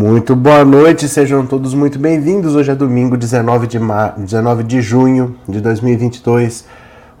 Muito boa noite, sejam todos muito bem-vindos. Hoje é domingo, 19 de, ma... 19 de junho de 2022,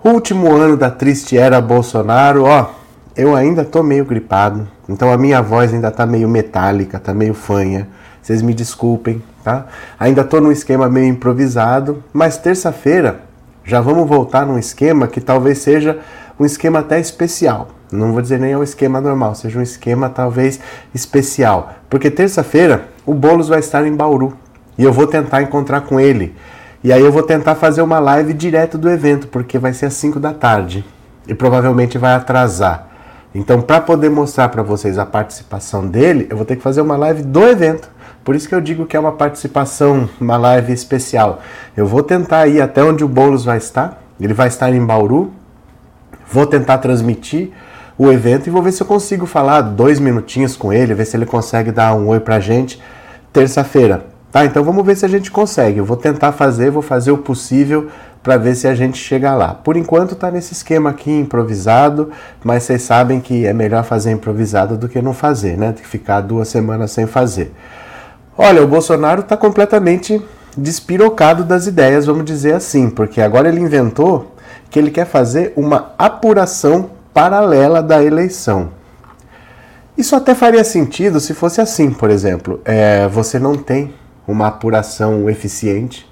último ano da triste era Bolsonaro. Ó, eu ainda tô meio gripado, então a minha voz ainda tá meio metálica, tá meio fanha. Vocês me desculpem, tá? Ainda tô num esquema meio improvisado, mas terça-feira já vamos voltar num esquema que talvez seja um esquema até especial. Não vou dizer nem é um esquema normal, seja um esquema talvez especial. Porque terça-feira o Boulos vai estar em Bauru e eu vou tentar encontrar com ele. E aí eu vou tentar fazer uma live direto do evento, porque vai ser às 5 da tarde e provavelmente vai atrasar. Então, para poder mostrar para vocês a participação dele, eu vou ter que fazer uma live do evento. Por isso que eu digo que é uma participação, uma live especial. Eu vou tentar ir até onde o Boulos vai estar. Ele vai estar em Bauru. Vou tentar transmitir o evento e vou ver se eu consigo falar dois minutinhos com ele, ver se ele consegue dar um oi pra gente terça-feira. Tá, então vamos ver se a gente consegue. Eu vou tentar fazer, vou fazer o possível para ver se a gente chega lá. Por enquanto tá nesse esquema aqui improvisado, mas vocês sabem que é melhor fazer improvisado do que não fazer, né? Tem que ficar duas semanas sem fazer. Olha, o Bolsonaro está completamente despirocado das ideias, vamos dizer assim, porque agora ele inventou que ele quer fazer uma apuração paralela da eleição. Isso até faria sentido se fosse assim, por exemplo, é, você não tem uma apuração eficiente,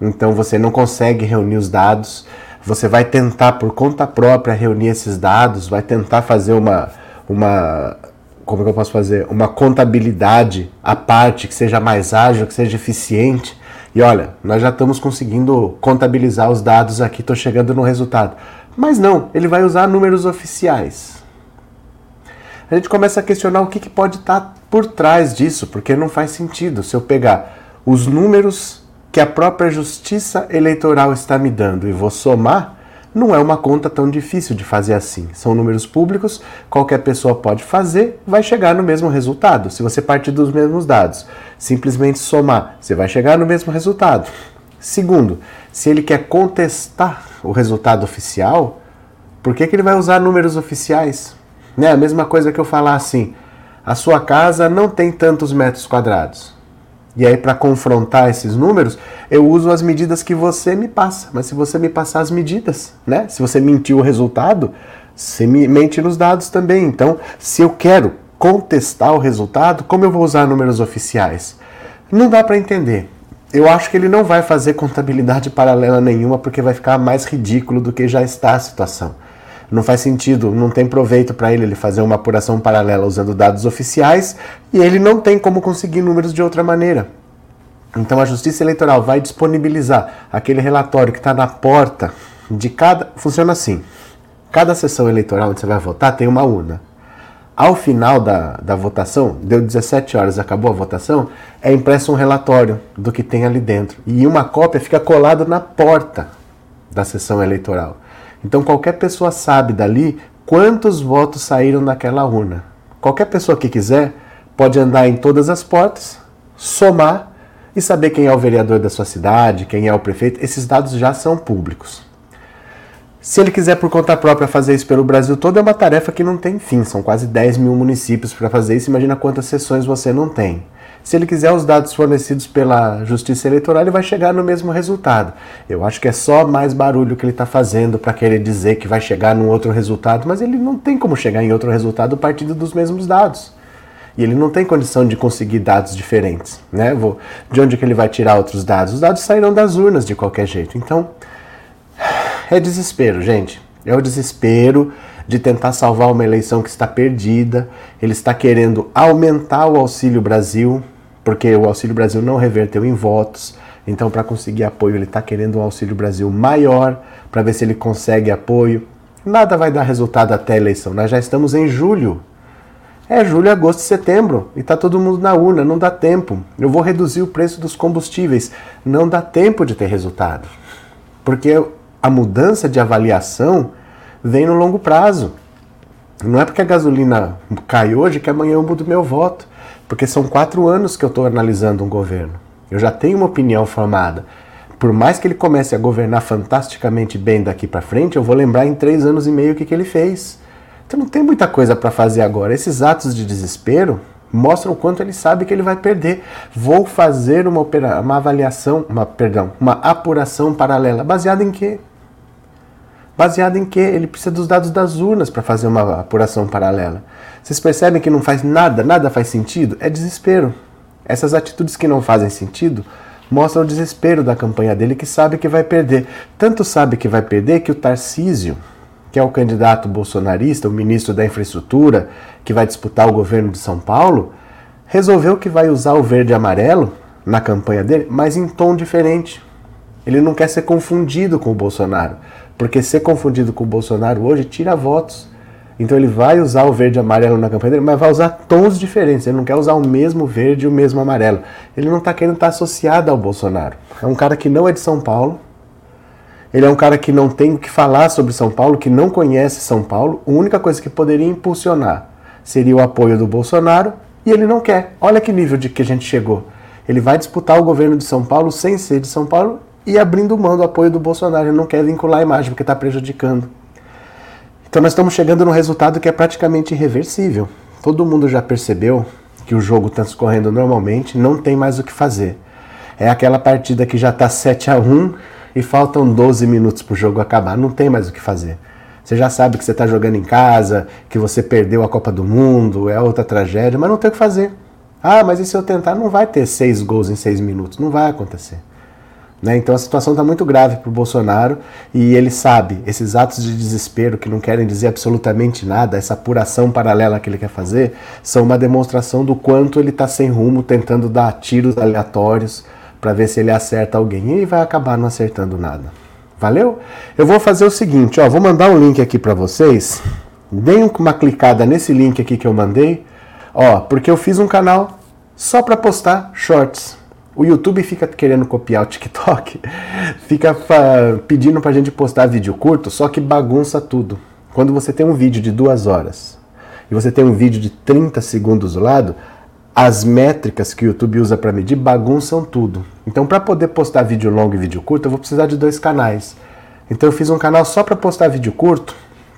então você não consegue reunir os dados, você vai tentar por conta própria reunir esses dados, vai tentar fazer uma, uma como que eu posso fazer? Uma contabilidade à parte que seja mais ágil, que seja eficiente. E olha, nós já estamos conseguindo contabilizar os dados aqui, estou chegando no resultado. Mas não, ele vai usar números oficiais. A gente começa a questionar o que, que pode estar tá por trás disso, porque não faz sentido se eu pegar os números que a própria Justiça Eleitoral está me dando e vou somar, não é uma conta tão difícil de fazer assim. São números públicos, qualquer pessoa pode fazer, vai chegar no mesmo resultado. Se você partir dos mesmos dados, simplesmente somar, você vai chegar no mesmo resultado. Segundo, se ele quer contestar o resultado oficial, por que, que ele vai usar números oficiais? Né? A mesma coisa que eu falar assim: a sua casa não tem tantos metros quadrados. E aí, para confrontar esses números, eu uso as medidas que você me passa. Mas se você me passar as medidas, né? Se você mentiu o resultado, você me mente nos dados também. Então, se eu quero contestar o resultado, como eu vou usar números oficiais? Não dá para entender. Eu acho que ele não vai fazer contabilidade paralela nenhuma porque vai ficar mais ridículo do que já está a situação. Não faz sentido, não tem proveito para ele ele fazer uma apuração paralela usando dados oficiais e ele não tem como conseguir números de outra maneira. Então a Justiça Eleitoral vai disponibilizar aquele relatório que está na porta de cada. Funciona assim: cada sessão eleitoral onde você vai votar tem uma urna. Ao final da, da votação, deu 17 horas, acabou a votação, é impresso um relatório do que tem ali dentro. E uma cópia fica colada na porta da sessão eleitoral. Então qualquer pessoa sabe dali quantos votos saíram daquela urna. Qualquer pessoa que quiser pode andar em todas as portas, somar e saber quem é o vereador da sua cidade, quem é o prefeito. Esses dados já são públicos. Se ele quiser por conta própria fazer isso pelo Brasil todo, é uma tarefa que não tem fim. São quase 10 mil municípios para fazer isso. Imagina quantas sessões você não tem. Se ele quiser os dados fornecidos pela Justiça Eleitoral, ele vai chegar no mesmo resultado. Eu acho que é só mais barulho que ele está fazendo para querer dizer que vai chegar num outro resultado, mas ele não tem como chegar em outro resultado partindo dos mesmos dados. E ele não tem condição de conseguir dados diferentes. Né? De onde que ele vai tirar outros dados? Os dados sairão das urnas de qualquer jeito. Então, é desespero, gente. É o desespero de tentar salvar uma eleição que está perdida. Ele está querendo aumentar o Auxílio Brasil, porque o Auxílio Brasil não reverteu em votos. Então, para conseguir apoio, ele está querendo um Auxílio Brasil maior, para ver se ele consegue apoio. Nada vai dar resultado até a eleição. Nós já estamos em julho. É julho, agosto, setembro e está todo mundo na urna. Não dá tempo. Eu vou reduzir o preço dos combustíveis. Não dá tempo de ter resultado. Porque a mudança de avaliação vem no longo prazo. Não é porque a gasolina cai hoje que amanhã eu mudo meu voto. Porque são quatro anos que eu estou analisando um governo. Eu já tenho uma opinião formada. Por mais que ele comece a governar fantasticamente bem daqui para frente, eu vou lembrar em três anos e meio o que, que ele fez. Então não tem muita coisa para fazer agora. Esses atos de desespero Mostra o quanto ele sabe que ele vai perder. Vou fazer uma, uma avaliação, uma, perdão, uma apuração paralela. Baseada em quê? Baseada em quê? Ele precisa dos dados das urnas para fazer uma apuração paralela. Vocês percebem que não faz nada, nada faz sentido? É desespero. Essas atitudes que não fazem sentido mostram o desespero da campanha dele, que sabe que vai perder. Tanto sabe que vai perder que o Tarcísio, que é o candidato bolsonarista, o ministro da Infraestrutura, que vai disputar o governo de São Paulo, resolveu que vai usar o verde e amarelo na campanha dele, mas em tom diferente. Ele não quer ser confundido com o Bolsonaro, porque ser confundido com o Bolsonaro hoje tira votos. Então ele vai usar o verde e amarelo na campanha dele, mas vai usar tons diferentes. Ele não quer usar o mesmo verde e o mesmo amarelo. Ele não está querendo estar associado ao Bolsonaro. É um cara que não é de São Paulo, ele é um cara que não tem o que falar sobre São Paulo, que não conhece São Paulo. A única coisa que poderia impulsionar seria o apoio do Bolsonaro e ele não quer. Olha que nível de que a gente chegou. Ele vai disputar o governo de São Paulo sem ser de São Paulo e abrindo mão do apoio do Bolsonaro. Ele não quer vincular a imagem porque está prejudicando. Então nós estamos chegando num resultado que é praticamente irreversível. Todo mundo já percebeu que o jogo está escorrendo normalmente, não tem mais o que fazer. É aquela partida que já está 7 a 1 e faltam 12 minutos para o jogo acabar. Não tem mais o que fazer. Você já sabe que você está jogando em casa, que você perdeu a Copa do Mundo, é outra tragédia, mas não tem o que fazer. Ah, mas e se eu tentar? Não vai ter seis gols em seis minutos. Não vai acontecer. Né? Então a situação está muito grave para o Bolsonaro e ele sabe, esses atos de desespero que não querem dizer absolutamente nada, essa apuração paralela que ele quer fazer, são uma demonstração do quanto ele está sem rumo, tentando dar tiros aleatórios para ver se ele acerta alguém e vai acabar não acertando nada. Valeu? Eu vou fazer o seguinte, ó, vou mandar um link aqui para vocês. Deem uma clicada nesse link aqui que eu mandei, ó, porque eu fiz um canal só para postar shorts. O YouTube fica querendo copiar o TikTok, fica pedindo para a gente postar vídeo curto, só que bagunça tudo. Quando você tem um vídeo de duas horas e você tem um vídeo de 30 segundos do lado, as métricas que o YouTube usa para medir bagunçam tudo. Então, para poder postar vídeo longo e vídeo curto, eu vou precisar de dois canais. Então, eu fiz um canal só para postar vídeo curto,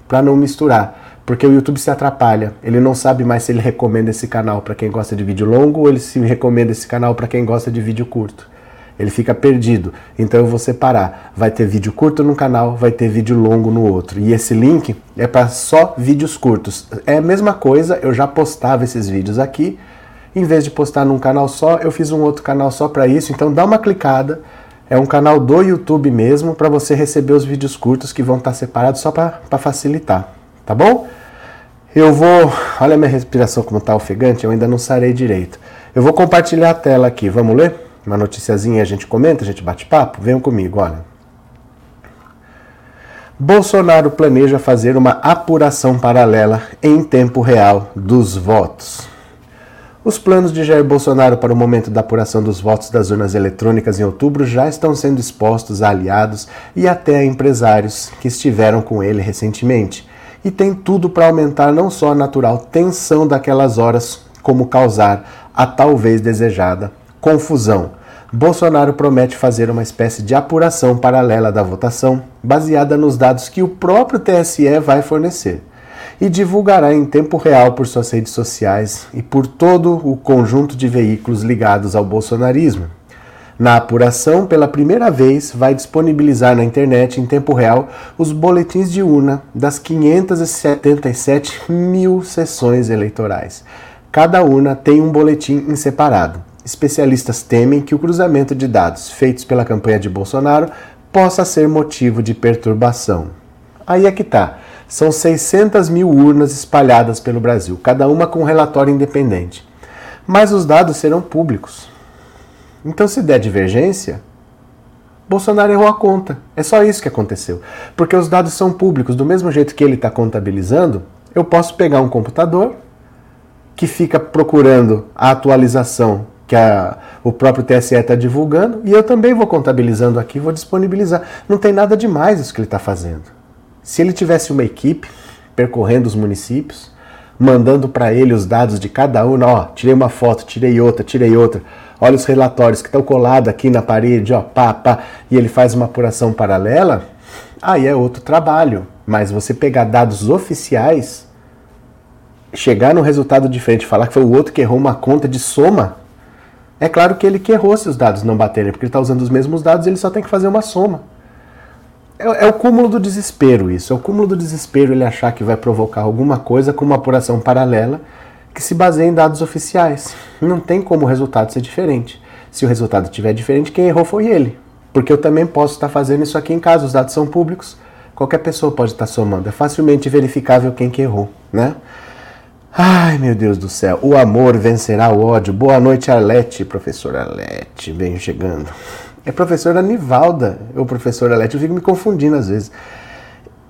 para não misturar, porque o YouTube se atrapalha. Ele não sabe mais se ele recomenda esse canal para quem gosta de vídeo longo ou ele se recomenda esse canal para quem gosta de vídeo curto. Ele fica perdido. Então eu vou separar. Vai ter vídeo curto num canal, vai ter vídeo longo no outro. E esse link é para só vídeos curtos. É a mesma coisa, eu já postava esses vídeos aqui, em vez de postar num canal só, eu fiz um outro canal só para isso. Então dá uma clicada. É um canal do YouTube mesmo para você receber os vídeos curtos que vão estar tá separados só para facilitar, tá bom? Eu vou. Olha minha respiração como está ofegante, eu ainda não sarei direito. Eu vou compartilhar a tela aqui, vamos ler? Uma noticiazinha, a gente comenta, a gente bate papo? Venham comigo, olha. Bolsonaro planeja fazer uma apuração paralela em tempo real dos votos. Os planos de Jair Bolsonaro para o momento da apuração dos votos das urnas eletrônicas em outubro já estão sendo expostos a aliados e até a empresários que estiveram com ele recentemente. E tem tudo para aumentar não só a natural tensão daquelas horas, como causar a talvez desejada confusão. Bolsonaro promete fazer uma espécie de apuração paralela da votação, baseada nos dados que o próprio TSE vai fornecer e divulgará em tempo real por suas redes sociais e por todo o conjunto de veículos ligados ao bolsonarismo. Na apuração, pela primeira vez, vai disponibilizar na internet em tempo real os boletins de urna das 577 mil sessões eleitorais. Cada urna tem um boletim em separado. Especialistas temem que o cruzamento de dados feitos pela campanha de Bolsonaro possa ser motivo de perturbação. Aí é que tá. São 600 mil urnas espalhadas pelo Brasil, cada uma com relatório independente. Mas os dados serão públicos. Então, se der divergência, Bolsonaro errou a conta. É só isso que aconteceu. Porque os dados são públicos, do mesmo jeito que ele está contabilizando, eu posso pegar um computador que fica procurando a atualização que a, o próprio TSE está divulgando e eu também vou contabilizando aqui, vou disponibilizar. Não tem nada demais isso que ele está fazendo. Se ele tivesse uma equipe percorrendo os municípios, mandando para ele os dados de cada um, ó, tirei uma foto, tirei outra, tirei outra, olha os relatórios que estão colados aqui na parede, ó, pá, pá, e ele faz uma apuração paralela, aí é outro trabalho. Mas você pegar dados oficiais, chegar no resultado diferente, falar que foi o outro que errou uma conta de soma, é claro que ele que errou se os dados não baterem, porque ele está usando os mesmos dados, ele só tem que fazer uma soma. É, é, o cúmulo do desespero isso, é o cúmulo do desespero ele achar que vai provocar alguma coisa com uma apuração paralela que se baseia em dados oficiais. Não tem como o resultado ser diferente. Se o resultado estiver diferente, quem errou foi ele. Porque eu também posso estar fazendo isso aqui em casa, os dados são públicos, qualquer pessoa pode estar somando. É facilmente verificável quem que errou, né? Ai, meu Deus do céu. O amor vencerá o ódio. Boa noite, Arlete, professora Arlete. Venho chegando. É professora Nivalda, ou professora Arlete. Eu fico me confundindo às vezes.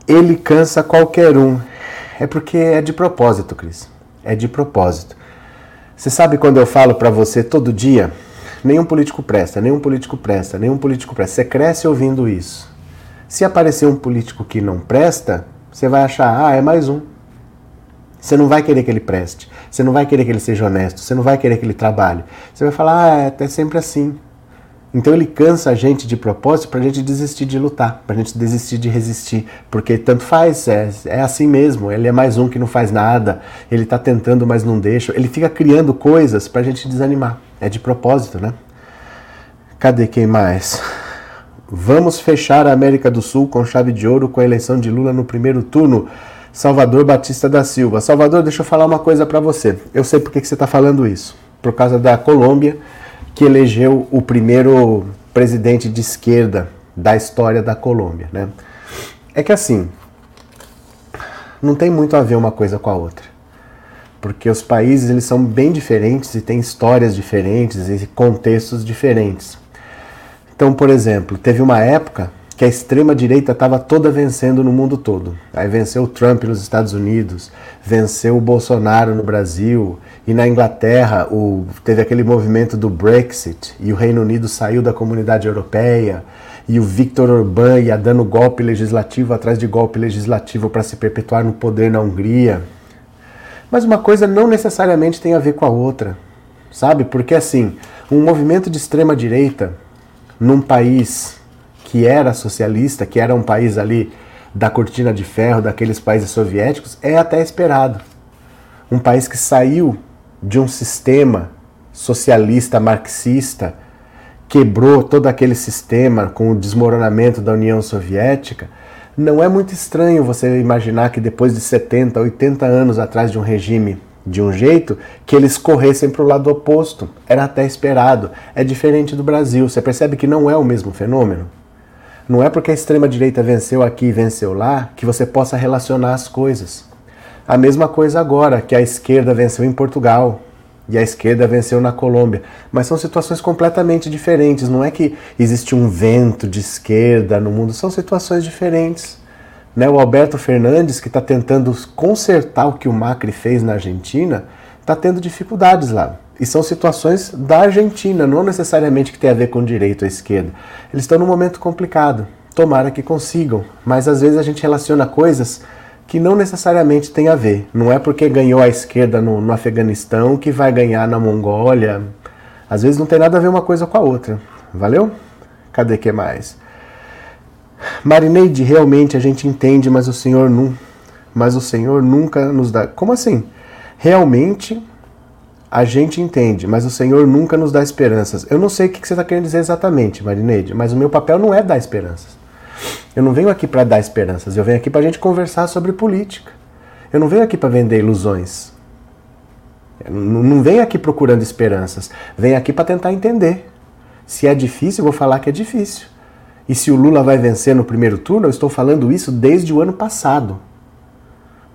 Ele cansa qualquer um. É porque é de propósito, Cris. É de propósito. Você sabe quando eu falo para você todo dia? Nenhum político presta, nenhum político presta, nenhum político presta. Você cresce ouvindo isso. Se aparecer um político que não presta, você vai achar, ah, é mais um. Você não vai querer que ele preste, você não vai querer que ele seja honesto, você não vai querer que ele trabalhe. Você vai falar, ah, é, é sempre assim. Então ele cansa a gente de propósito para a gente desistir de lutar, para a gente desistir de resistir, porque tanto faz, é, é assim mesmo. Ele é mais um que não faz nada, ele está tentando, mas não deixa. Ele fica criando coisas para a gente desanimar. É de propósito, né? Cadê quem mais? Vamos fechar a América do Sul com chave de ouro com a eleição de Lula no primeiro turno. Salvador Batista da Silva. Salvador, deixa eu falar uma coisa para você. Eu sei por que você está falando isso. Por causa da Colômbia, que elegeu o primeiro presidente de esquerda da história da Colômbia. Né? É que assim, não tem muito a ver uma coisa com a outra porque os países eles são bem diferentes e têm histórias diferentes e contextos diferentes. Então, por exemplo, teve uma época que a extrema direita estava toda vencendo no mundo todo. Aí venceu o Trump nos Estados Unidos, venceu o Bolsonaro no Brasil e na Inglaterra o, teve aquele movimento do Brexit e o Reino Unido saiu da comunidade europeia e o Viktor Orbán ia dando golpe legislativo atrás de golpe legislativo para se perpetuar no poder na Hungria. Mas uma coisa não necessariamente tem a ver com a outra, sabe? Porque assim, um movimento de extrema direita num país que era socialista, que era um país ali da cortina de ferro, daqueles países soviéticos, é até esperado. Um país que saiu de um sistema socialista marxista, quebrou todo aquele sistema com o desmoronamento da União Soviética, não é muito estranho você imaginar que depois de 70, 80 anos atrás de um regime de um jeito, que eles corressem para o lado oposto. Era até esperado. É diferente do Brasil. Você percebe que não é o mesmo fenômeno? Não é porque a extrema-direita venceu aqui e venceu lá que você possa relacionar as coisas. A mesma coisa agora, que a esquerda venceu em Portugal, e a esquerda venceu na Colômbia. Mas são situações completamente diferentes. Não é que existe um vento de esquerda no mundo, são situações diferentes. Né? O Alberto Fernandes, que está tentando consertar o que o Macri fez na Argentina, está tendo dificuldades lá. E são situações da Argentina, não necessariamente que tem a ver com direito ou esquerda. Eles estão num momento complicado. Tomara que consigam. Mas às vezes a gente relaciona coisas que não necessariamente tem a ver. Não é porque ganhou a esquerda no, no Afeganistão que vai ganhar na Mongólia. Às vezes não tem nada a ver uma coisa com a outra. Valeu? Cadê que mais? Marineide, realmente a gente entende, mas o Senhor não, mas o Senhor nunca nos dá. Como assim? Realmente a gente entende, mas o Senhor nunca nos dá esperanças. Eu não sei o que você está querendo dizer exatamente, Marineide, mas o meu papel não é dar esperanças. Eu não venho aqui para dar esperanças, eu venho aqui para a gente conversar sobre política. Eu não venho aqui para vender ilusões. Eu não venho aqui procurando esperanças. Venho aqui para tentar entender. Se é difícil, eu vou falar que é difícil. E se o Lula vai vencer no primeiro turno, eu estou falando isso desde o ano passado.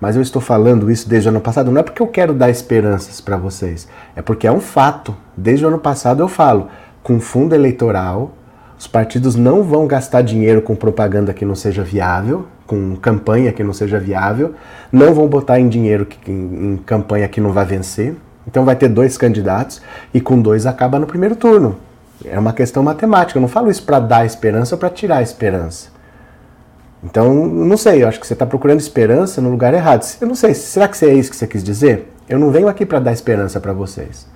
Mas eu estou falando isso desde o ano passado não é porque eu quero dar esperanças para vocês, é porque é um fato. Desde o ano passado eu falo, com fundo eleitoral, os partidos não vão gastar dinheiro com propaganda que não seja viável, com campanha que não seja viável, não vão botar em dinheiro que, em, em campanha que não vai vencer. Então vai ter dois candidatos e com dois acaba no primeiro turno. É uma questão matemática. Eu não falo isso para dar esperança ou para tirar a esperança. Então, não sei, eu acho que você está procurando esperança no lugar errado. Eu não sei, será que é isso que você quis dizer? Eu não venho aqui para dar esperança para vocês.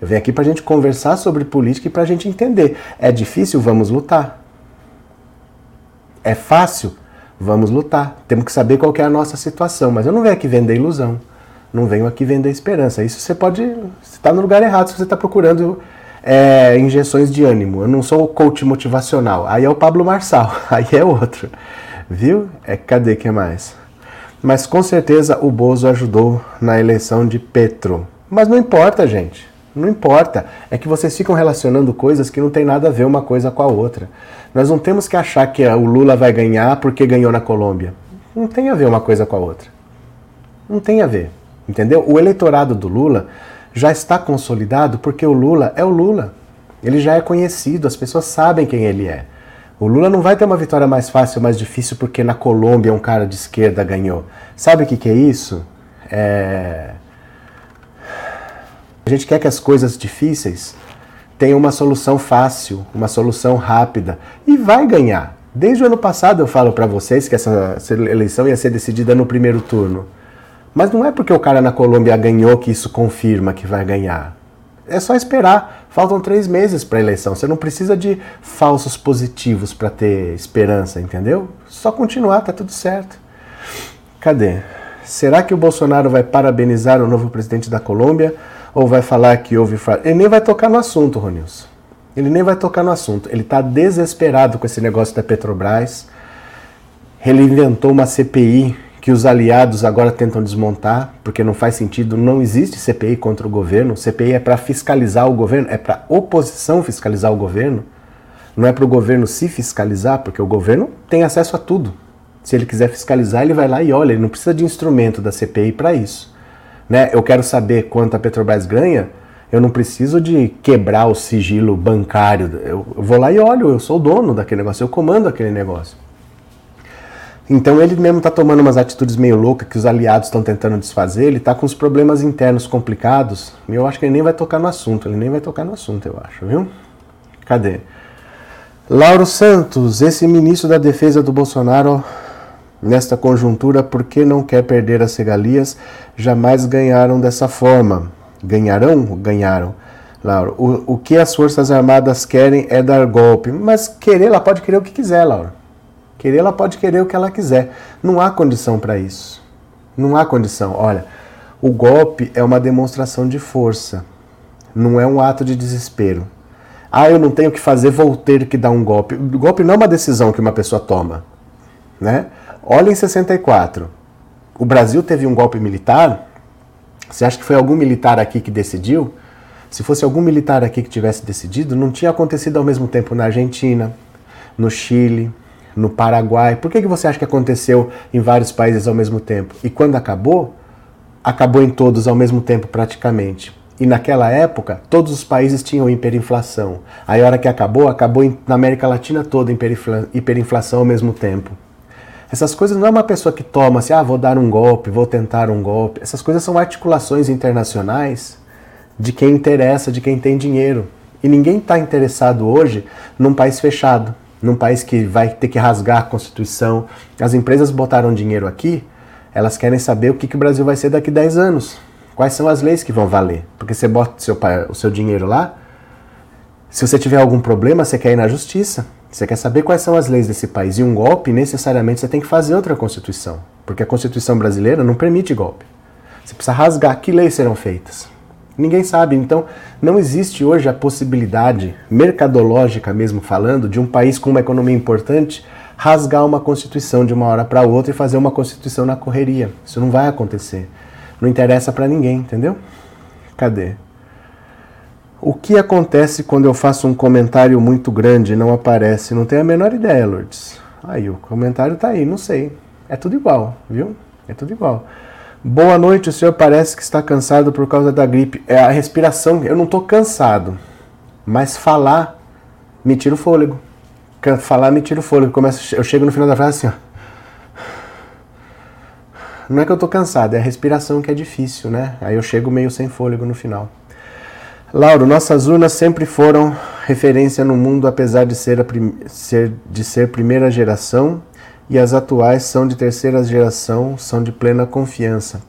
Eu venho aqui para a gente conversar sobre política e para a gente entender. É difícil? Vamos lutar. É fácil? Vamos lutar. Temos que saber qual é a nossa situação. Mas eu não venho aqui vender ilusão. Não venho aqui vender esperança. Isso você pode. Você está no lugar errado se você está procurando é, injeções de ânimo. Eu não sou o coach motivacional. Aí é o Pablo Marçal. Aí é outro. Viu? É cadê que mais? Mas com certeza o Bozo ajudou na eleição de Petro. Mas não importa, gente. Não importa. É que vocês ficam relacionando coisas que não tem nada a ver uma coisa com a outra. Nós não temos que achar que o Lula vai ganhar porque ganhou na Colômbia. Não tem a ver uma coisa com a outra. Não tem a ver. Entendeu? O eleitorado do Lula já está consolidado porque o Lula é o Lula. Ele já é conhecido, as pessoas sabem quem ele é. O Lula não vai ter uma vitória mais fácil ou mais difícil porque na Colômbia um cara de esquerda ganhou. Sabe o que, que é isso? É... A gente quer que as coisas difíceis tenham uma solução fácil, uma solução rápida e vai ganhar. Desde o ano passado eu falo para vocês que essa eleição ia ser decidida no primeiro turno. Mas não é porque o cara na Colômbia ganhou que isso confirma que vai ganhar. É só esperar. Faltam três meses para a eleição. Você não precisa de falsos positivos para ter esperança, entendeu? Só continuar, tá tudo certo. Cadê? Será que o Bolsonaro vai parabenizar o novo presidente da Colômbia ou vai falar que houve fraude? Ele nem vai tocar no assunto, Ronilson. Ele nem vai tocar no assunto. Ele está desesperado com esse negócio da Petrobras. Ele inventou uma CPI que os aliados agora tentam desmontar, porque não faz sentido, não existe CPI contra o governo. CPI é para fiscalizar o governo, é para oposição fiscalizar o governo. Não é para o governo se fiscalizar, porque o governo tem acesso a tudo. Se ele quiser fiscalizar, ele vai lá e olha, ele não precisa de instrumento da CPI para isso. Né? Eu quero saber quanto a Petrobras ganha, eu não preciso de quebrar o sigilo bancário. Eu vou lá e olho, eu sou o dono daquele negócio, eu comando aquele negócio. Então ele mesmo está tomando umas atitudes meio loucas que os aliados estão tentando desfazer, ele está com os problemas internos complicados, e eu acho que ele nem vai tocar no assunto, ele nem vai tocar no assunto, eu acho, viu? Cadê? Lauro Santos, esse ministro da Defesa do Bolsonaro, nesta conjuntura, por que não quer perder as regalias? Jamais ganharam dessa forma. Ganharão? Ganharam. Lauro, o, o que as Forças Armadas querem é dar golpe. Mas querer, ela pode querer o que quiser, Lauro. Querer, ela pode querer o que ela quiser. Não há condição para isso. Não há condição. Olha, o golpe é uma demonstração de força. Não é um ato de desespero. Ah, eu não tenho que fazer, vou ter que dar um golpe. O golpe não é uma decisão que uma pessoa toma. Né? Olha em 64. O Brasil teve um golpe militar. Você acha que foi algum militar aqui que decidiu? Se fosse algum militar aqui que tivesse decidido, não tinha acontecido ao mesmo tempo na Argentina, no Chile, no Paraguai. Por que, que você acha que aconteceu em vários países ao mesmo tempo? E quando acabou, acabou em todos ao mesmo tempo praticamente. E naquela época, todos os países tinham hiperinflação. Aí, a hora que acabou, acabou na América Latina toda hiperinflação ao mesmo tempo. Essas coisas não é uma pessoa que toma assim, ah, vou dar um golpe, vou tentar um golpe. Essas coisas são articulações internacionais de quem interessa, de quem tem dinheiro. E ninguém está interessado hoje num país fechado num país que vai ter que rasgar a Constituição. As empresas botaram dinheiro aqui, elas querem saber o que, que o Brasil vai ser daqui a 10 anos. Quais são as leis que vão valer? Porque você bota seu, o seu dinheiro lá, se você tiver algum problema, você quer ir na justiça. Você quer saber quais são as leis desse país. E um golpe, necessariamente, você tem que fazer outra Constituição. Porque a Constituição brasileira não permite golpe. Você precisa rasgar. Que leis serão feitas? Ninguém sabe. Então, não existe hoje a possibilidade, mercadológica mesmo falando, de um país com uma economia importante rasgar uma constituição de uma hora para outra e fazer uma constituição na correria. Isso não vai acontecer. Não interessa para ninguém, entendeu? Cadê? O que acontece quando eu faço um comentário muito grande e não aparece? Não tenho a menor ideia, Lourdes. Aí, o comentário tá aí, não sei. É tudo igual, viu? É tudo igual. Boa noite, o senhor parece que está cansado por causa da gripe. É a respiração, eu não estou cansado, mas falar me tira o fôlego. Falar me tira o fôlego. Começo, eu chego no final da frase assim, ó. Não é que eu estou cansado, é a respiração que é difícil, né? Aí eu chego meio sem fôlego no final. Lauro, nossas urnas sempre foram referência no mundo, apesar de ser, ser, de ser primeira geração e as atuais são de terceira geração, são de plena confiança.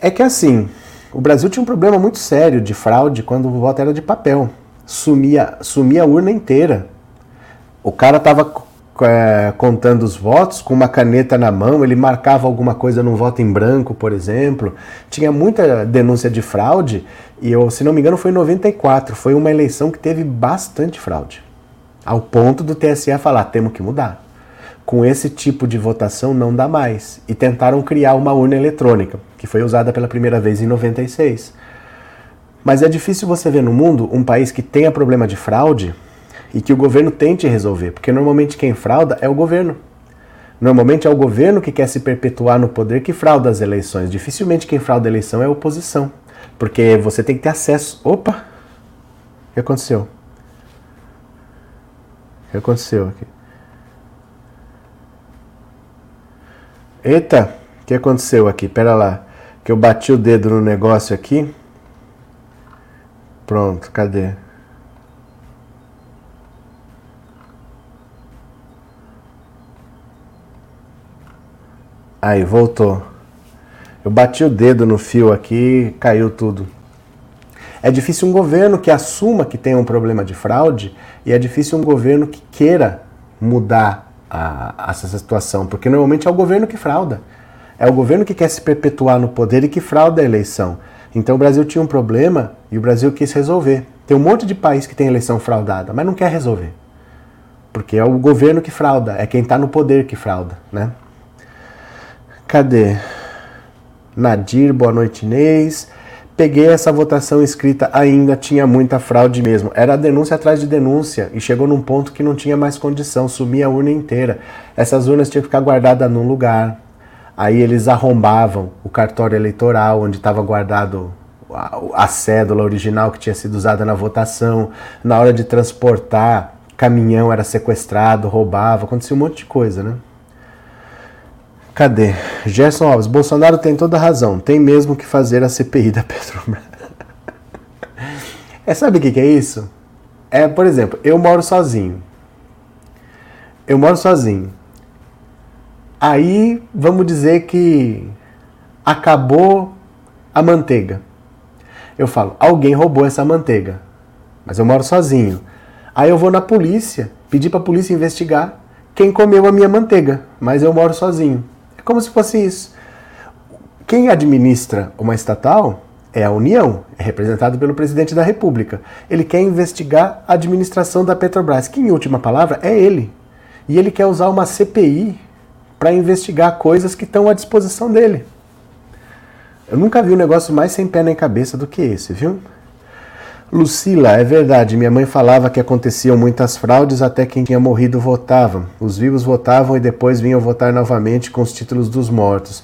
É que assim, o Brasil tinha um problema muito sério de fraude quando o voto era de papel. Sumia, sumia a urna inteira. O cara tava é, contando os votos com uma caneta na mão, ele marcava alguma coisa num voto em branco, por exemplo. Tinha muita denúncia de fraude e eu, se não me engano, foi em 94. Foi uma eleição que teve bastante fraude. Ao ponto do TSE falar: temos que mudar. Com esse tipo de votação não dá mais. E tentaram criar uma urna eletrônica, que foi usada pela primeira vez em 96. Mas é difícil você ver no mundo um país que tenha problema de fraude e que o governo tente resolver, porque normalmente quem frauda é o governo. Normalmente é o governo que quer se perpetuar no poder que frauda as eleições. Dificilmente quem frauda a eleição é a oposição, porque você tem que ter acesso. Opa! O que aconteceu? O que aconteceu aqui? Eita, o que aconteceu aqui? Pera lá, que eu bati o dedo no negócio aqui. Pronto, cadê? Aí, voltou. Eu bati o dedo no fio aqui, caiu tudo. É difícil um governo que assuma que tem um problema de fraude e é difícil um governo que queira mudar a, essa situação, porque normalmente é o governo que frauda. É o governo que quer se perpetuar no poder e que frauda a eleição. Então o Brasil tinha um problema e o Brasil quis resolver. Tem um monte de país que tem eleição fraudada, mas não quer resolver. Porque é o governo que frauda, é quem está no poder que frauda, né? Cadê? Nadir, boa noite, Inês. Peguei essa votação escrita, ainda tinha muita fraude mesmo. Era denúncia atrás de denúncia e chegou num ponto que não tinha mais condição, sumia a urna inteira. Essas urnas tinham que ficar guardadas num lugar. Aí eles arrombavam o cartório eleitoral, onde estava guardado a, a cédula original que tinha sido usada na votação. Na hora de transportar, caminhão era sequestrado, roubava, acontecia um monte de coisa, né? Cadê? Gerson Alves, Bolsonaro tem toda razão. Tem mesmo que fazer a CPI da Petrobras. é, sabe o que, que é isso? É, por exemplo, eu moro sozinho. Eu moro sozinho. Aí, vamos dizer que acabou a manteiga. Eu falo, alguém roubou essa manteiga. Mas eu moro sozinho. Aí eu vou na polícia, pedir para a polícia investigar quem comeu a minha manteiga, mas eu moro sozinho como se fosse isso. Quem administra uma estatal é a União, é representado pelo presidente da República. Ele quer investigar a administração da Petrobras, que em última palavra é ele. E ele quer usar uma CPI para investigar coisas que estão à disposição dele. Eu nunca vi um negócio mais sem pé nem cabeça do que esse, viu? Lucila, é verdade. Minha mãe falava que aconteciam muitas fraudes, até quem tinha morrido votava. Os vivos votavam e depois vinham votar novamente com os títulos dos mortos.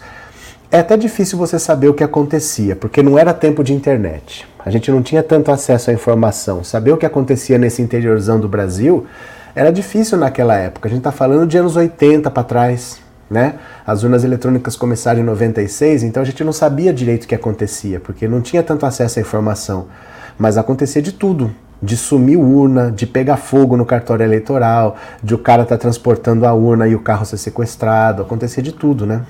É até difícil você saber o que acontecia, porque não era tempo de internet. A gente não tinha tanto acesso à informação. Saber o que acontecia nesse interiorzão do Brasil era difícil naquela época. A gente está falando de anos 80 para trás. Né? As urnas eletrônicas começaram em 96, então a gente não sabia direito o que acontecia, porque não tinha tanto acesso à informação. Mas acontecia de tudo. De sumir urna, de pegar fogo no cartório eleitoral, de o cara estar tá transportando a urna e o carro ser sequestrado. Acontecia de tudo, né?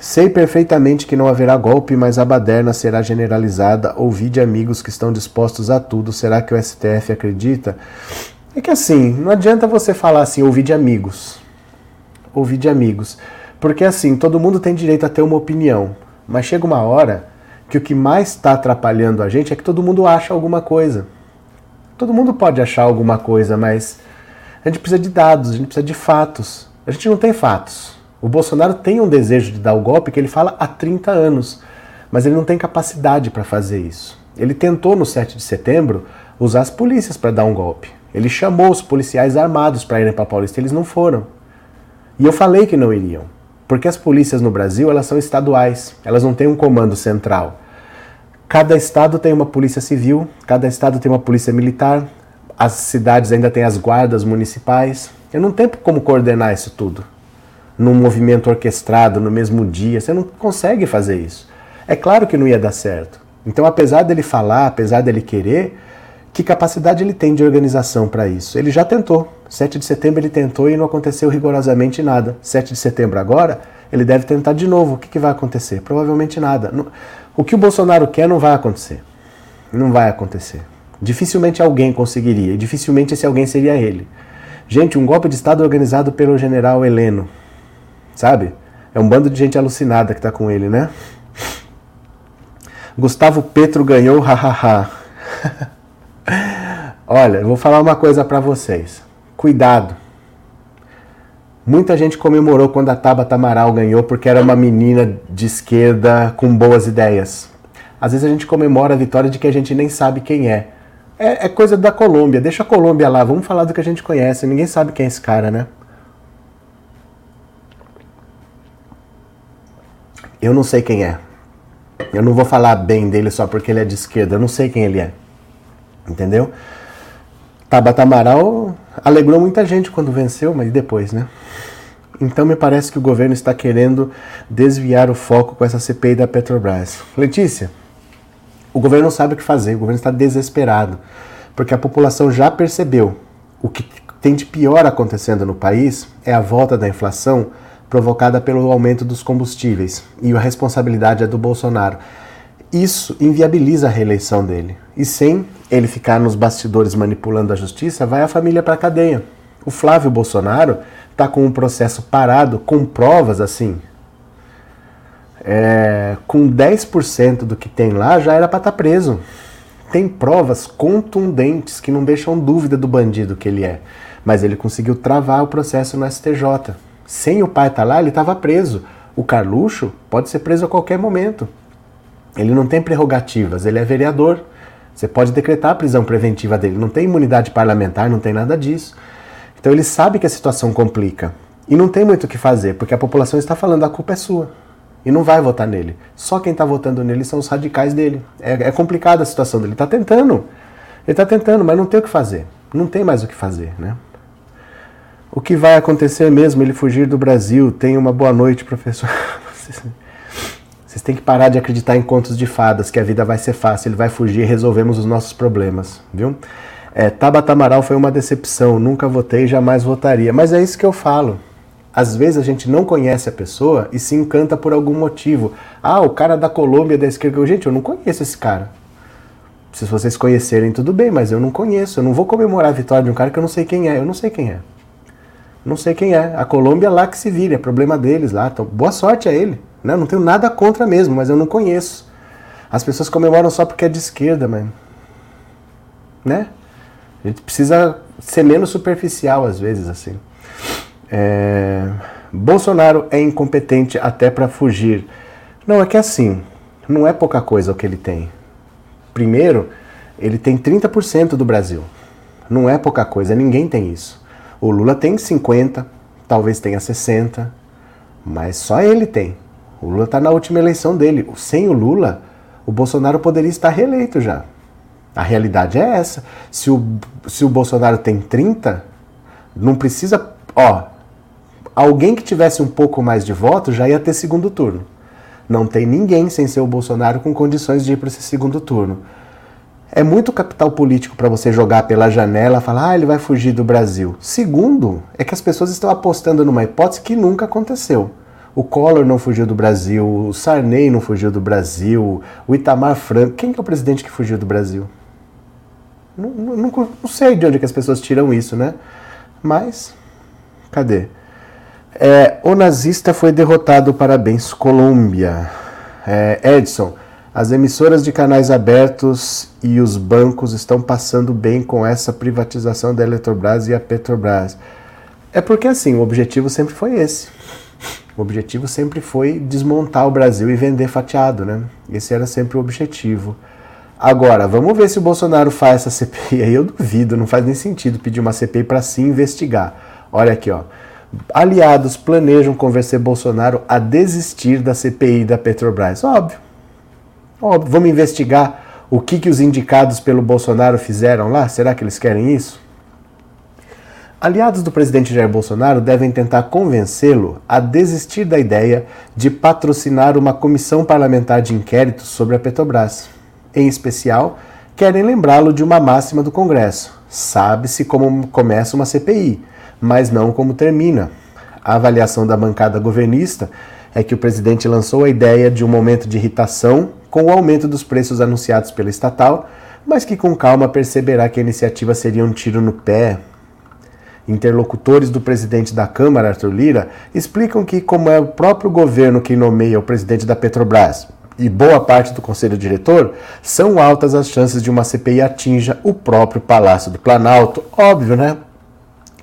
Sei perfeitamente que não haverá golpe, mas a baderna será generalizada. Ouvi de amigos que estão dispostos a tudo. Será que o STF acredita? É que assim, não adianta você falar assim, ouvir de amigos. Ouvir de amigos. Porque assim, todo mundo tem direito a ter uma opinião. Mas chega uma hora que o que mais está atrapalhando a gente é que todo mundo acha alguma coisa. Todo mundo pode achar alguma coisa, mas a gente precisa de dados, a gente precisa de fatos. A gente não tem fatos. O Bolsonaro tem um desejo de dar o golpe que ele fala há 30 anos, mas ele não tem capacidade para fazer isso. Ele tentou no 7 de setembro usar as polícias para dar um golpe. Ele chamou os policiais armados para irem para Paulista, eles não foram. E eu falei que não iriam. Porque as polícias no Brasil, elas são estaduais, elas não têm um comando central. Cada estado tem uma polícia civil, cada estado tem uma polícia militar, as cidades ainda têm as guardas municipais. Eu não tenho como coordenar isso tudo. Num movimento orquestrado, no mesmo dia, você não consegue fazer isso. É claro que não ia dar certo. Então, apesar dele falar, apesar dele querer, que capacidade ele tem de organização para isso? Ele já tentou. 7 de setembro ele tentou e não aconteceu rigorosamente nada. 7 de setembro agora, ele deve tentar de novo. O que, que vai acontecer? Provavelmente nada. O que o Bolsonaro quer não vai acontecer. Não vai acontecer. Dificilmente alguém conseguiria, e dificilmente esse alguém seria ele. Gente, um golpe de Estado organizado pelo general Heleno, sabe? É um bando de gente alucinada que tá com ele, né? Gustavo Petro ganhou, hahaha. Olha, eu vou falar uma coisa para vocês. Cuidado. Muita gente comemorou quando a Tabata Amaral ganhou porque era uma menina de esquerda com boas ideias. Às vezes a gente comemora a vitória de que a gente nem sabe quem é. É, é coisa da Colômbia, deixa a Colômbia lá, vamos falar do que a gente conhece. Ninguém sabe quem é esse cara, né? Eu não sei quem é. Eu não vou falar bem dele só porque ele é de esquerda, eu não sei quem ele é. Entendeu? Tabata Amaral alegrou muita gente quando venceu, mas depois, né? Então me parece que o governo está querendo desviar o foco com essa CPI da Petrobras. Letícia, o governo não sabe o que fazer, o governo está desesperado, porque a população já percebeu o que tem de pior acontecendo no país é a volta da inflação provocada pelo aumento dos combustíveis, e a responsabilidade é do Bolsonaro. Isso inviabiliza a reeleição dele. E sem ele ficar nos bastidores manipulando a justiça, vai a família para a cadeia. O Flávio Bolsonaro está com um processo parado com provas assim é, com 10% do que tem lá, já era para estar tá preso. Tem provas contundentes que não deixam dúvida do bandido que ele é. Mas ele conseguiu travar o processo no STJ. Sem o pai estar tá lá, ele estava preso. O Carluxo pode ser preso a qualquer momento. Ele não tem prerrogativas, ele é vereador. Você pode decretar a prisão preventiva dele. Não tem imunidade parlamentar, não tem nada disso. Então ele sabe que a situação complica. E não tem muito o que fazer, porque a população está falando a culpa é sua e não vai votar nele. Só quem está votando nele são os radicais dele. É, é complicada a situação dele. Ele está tentando. Ele está tentando, mas não tem o que fazer. Não tem mais o que fazer, né? O que vai acontecer mesmo? Ele fugir do Brasil. Tenha uma boa noite, professor. Vocês têm que parar de acreditar em contos de fadas, que a vida vai ser fácil, ele vai fugir e resolvemos os nossos problemas, viu? É, Tabata Amaral foi uma decepção, nunca votei, jamais votaria. Mas é isso que eu falo. Às vezes a gente não conhece a pessoa e se encanta por algum motivo. Ah, o cara da Colômbia da esquerda. Gente, eu não conheço esse cara. Se vocês conhecerem, tudo bem, mas eu não conheço. Eu não vou comemorar a vitória de um cara que eu não sei quem é. Eu não sei quem é. Não sei quem é. A Colômbia lá que se vire, é problema deles lá. Então, boa sorte a ele. Né? Não tenho nada contra mesmo, mas eu não conheço. As pessoas comemoram só porque é de esquerda, mano. Né? A gente precisa ser menos superficial às vezes, assim. É... Bolsonaro é incompetente até para fugir. Não, é que assim, não é pouca coisa o que ele tem. Primeiro, ele tem 30% do Brasil. Não é pouca coisa, ninguém tem isso. O Lula tem 50, talvez tenha 60, mas só ele tem. O Lula está na última eleição dele. Sem o Lula, o Bolsonaro poderia estar reeleito já. A realidade é essa. Se o, se o Bolsonaro tem 30, não precisa. Ó, alguém que tivesse um pouco mais de voto já ia ter segundo turno. Não tem ninguém sem ser o Bolsonaro com condições de ir para esse segundo turno. É muito capital político para você jogar pela janela e falar, ah, ele vai fugir do Brasil. Segundo, é que as pessoas estão apostando numa hipótese que nunca aconteceu. O Collor não fugiu do Brasil, o Sarney não fugiu do Brasil, o Itamar Franco. Quem que é o presidente que fugiu do Brasil? Não, não, não sei de onde que as pessoas tiram isso, né? Mas, cadê? É, o nazista foi derrotado, parabéns, Colômbia. É, Edson, as emissoras de canais abertos e os bancos estão passando bem com essa privatização da Eletrobras e a Petrobras. É porque assim, o objetivo sempre foi esse. O objetivo sempre foi desmontar o Brasil e vender fatiado, né? Esse era sempre o objetivo. Agora, vamos ver se o Bolsonaro faz essa CPI aí. Eu duvido, não faz nem sentido pedir uma CPI para se investigar. Olha aqui, ó. Aliados planejam convencer Bolsonaro a desistir da CPI da Petrobras. Óbvio. Óbvio. Vamos investigar o que, que os indicados pelo Bolsonaro fizeram lá? Será que eles querem isso? Aliados do presidente Jair Bolsonaro devem tentar convencê-lo a desistir da ideia de patrocinar uma comissão parlamentar de inquérito sobre a Petrobras. Em especial, querem lembrá-lo de uma máxima do Congresso: sabe-se como começa uma CPI mas não como termina. A avaliação da bancada governista é que o presidente lançou a ideia de um momento de irritação com o aumento dos preços anunciados pela estatal, mas que com calma perceberá que a iniciativa seria um tiro no pé. Interlocutores do presidente da Câmara, Arthur Lira, explicam que, como é o próprio governo que nomeia o presidente da Petrobras e boa parte do conselho diretor, são altas as chances de uma CPI atinja o próprio Palácio do Planalto. Óbvio, né?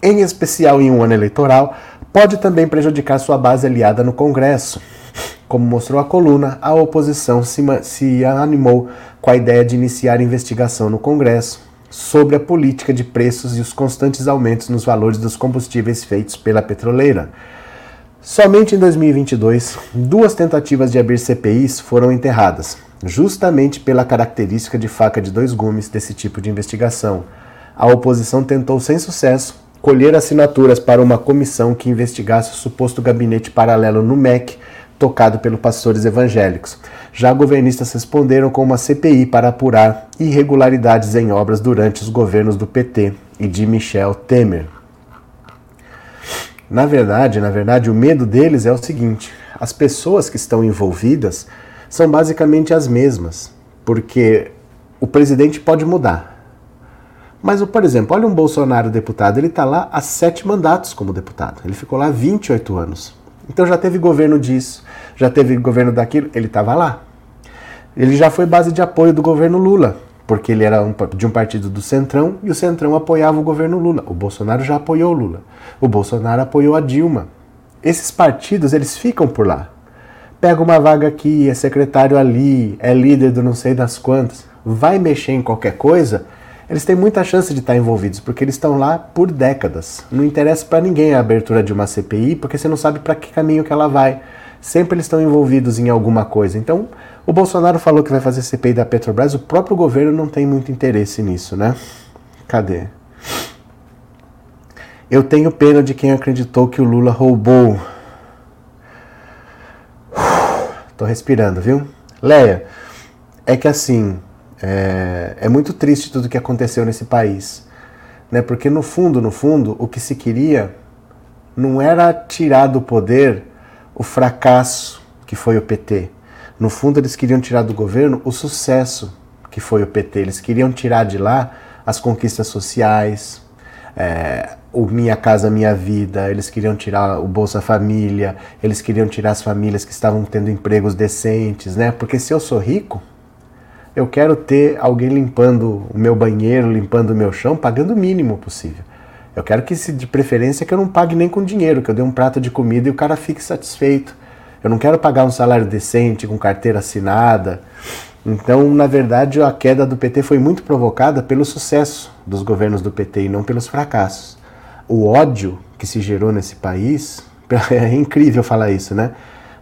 Em especial em um ano eleitoral, pode também prejudicar sua base aliada no Congresso. Como mostrou a coluna, a oposição se, se animou com a ideia de iniciar investigação no Congresso sobre a política de preços e os constantes aumentos nos valores dos combustíveis feitos pela petroleira. Somente em 2022, duas tentativas de abrir CPIs foram enterradas, justamente pela característica de faca de dois gumes desse tipo de investigação. A oposição tentou, sem sucesso, colher assinaturas para uma comissão que investigasse o suposto gabinete paralelo no MEC, tocado pelos pastores evangélicos. Já governistas responderam com uma CPI para apurar irregularidades em obras durante os governos do PT e de Michel Temer. Na verdade, na verdade, o medo deles é o seguinte: as pessoas que estão envolvidas são basicamente as mesmas, porque o presidente pode mudar. Mas, por exemplo, olha um Bolsonaro deputado, ele está lá há sete mandatos como deputado. Ele ficou lá 28 anos. Então já teve governo disso, já teve governo daquilo, ele estava lá. Ele já foi base de apoio do governo Lula porque ele era um, de um partido do Centrão e o Centrão apoiava o governo Lula. O Bolsonaro já apoiou o Lula. O Bolsonaro apoiou a Dilma. Esses partidos, eles ficam por lá. Pega uma vaga aqui, é secretário ali, é líder do não sei das quantas, vai mexer em qualquer coisa, eles têm muita chance de estar envolvidos, porque eles estão lá por décadas. Não interessa para ninguém a abertura de uma CPI, porque você não sabe para que caminho que ela vai. Sempre eles estão envolvidos em alguma coisa. Então, o Bolsonaro falou que vai fazer CPI da Petrobras, o próprio governo não tem muito interesse nisso, né? Cadê? Eu tenho pena de quem acreditou que o Lula roubou. Tô respirando, viu? Leia, é que assim, é, é muito triste tudo que aconteceu nesse país. Né? Porque no fundo, no fundo, o que se queria não era tirar do poder o fracasso que foi o PT no fundo, eles queriam tirar do governo o sucesso que foi o PT. Eles queriam tirar de lá as conquistas sociais, é, o Minha Casa Minha Vida, eles queriam tirar o Bolsa Família, eles queriam tirar as famílias que estavam tendo empregos decentes, né? Porque se eu sou rico, eu quero ter alguém limpando o meu banheiro, limpando o meu chão, pagando o mínimo possível. Eu quero que, se de preferência, que eu não pague nem com dinheiro, que eu dê um prato de comida e o cara fique satisfeito. Eu não quero pagar um salário decente com carteira assinada. Então, na verdade, a queda do PT foi muito provocada pelo sucesso dos governos do PT e não pelos fracassos. O ódio que se gerou nesse país, é incrível falar isso, né?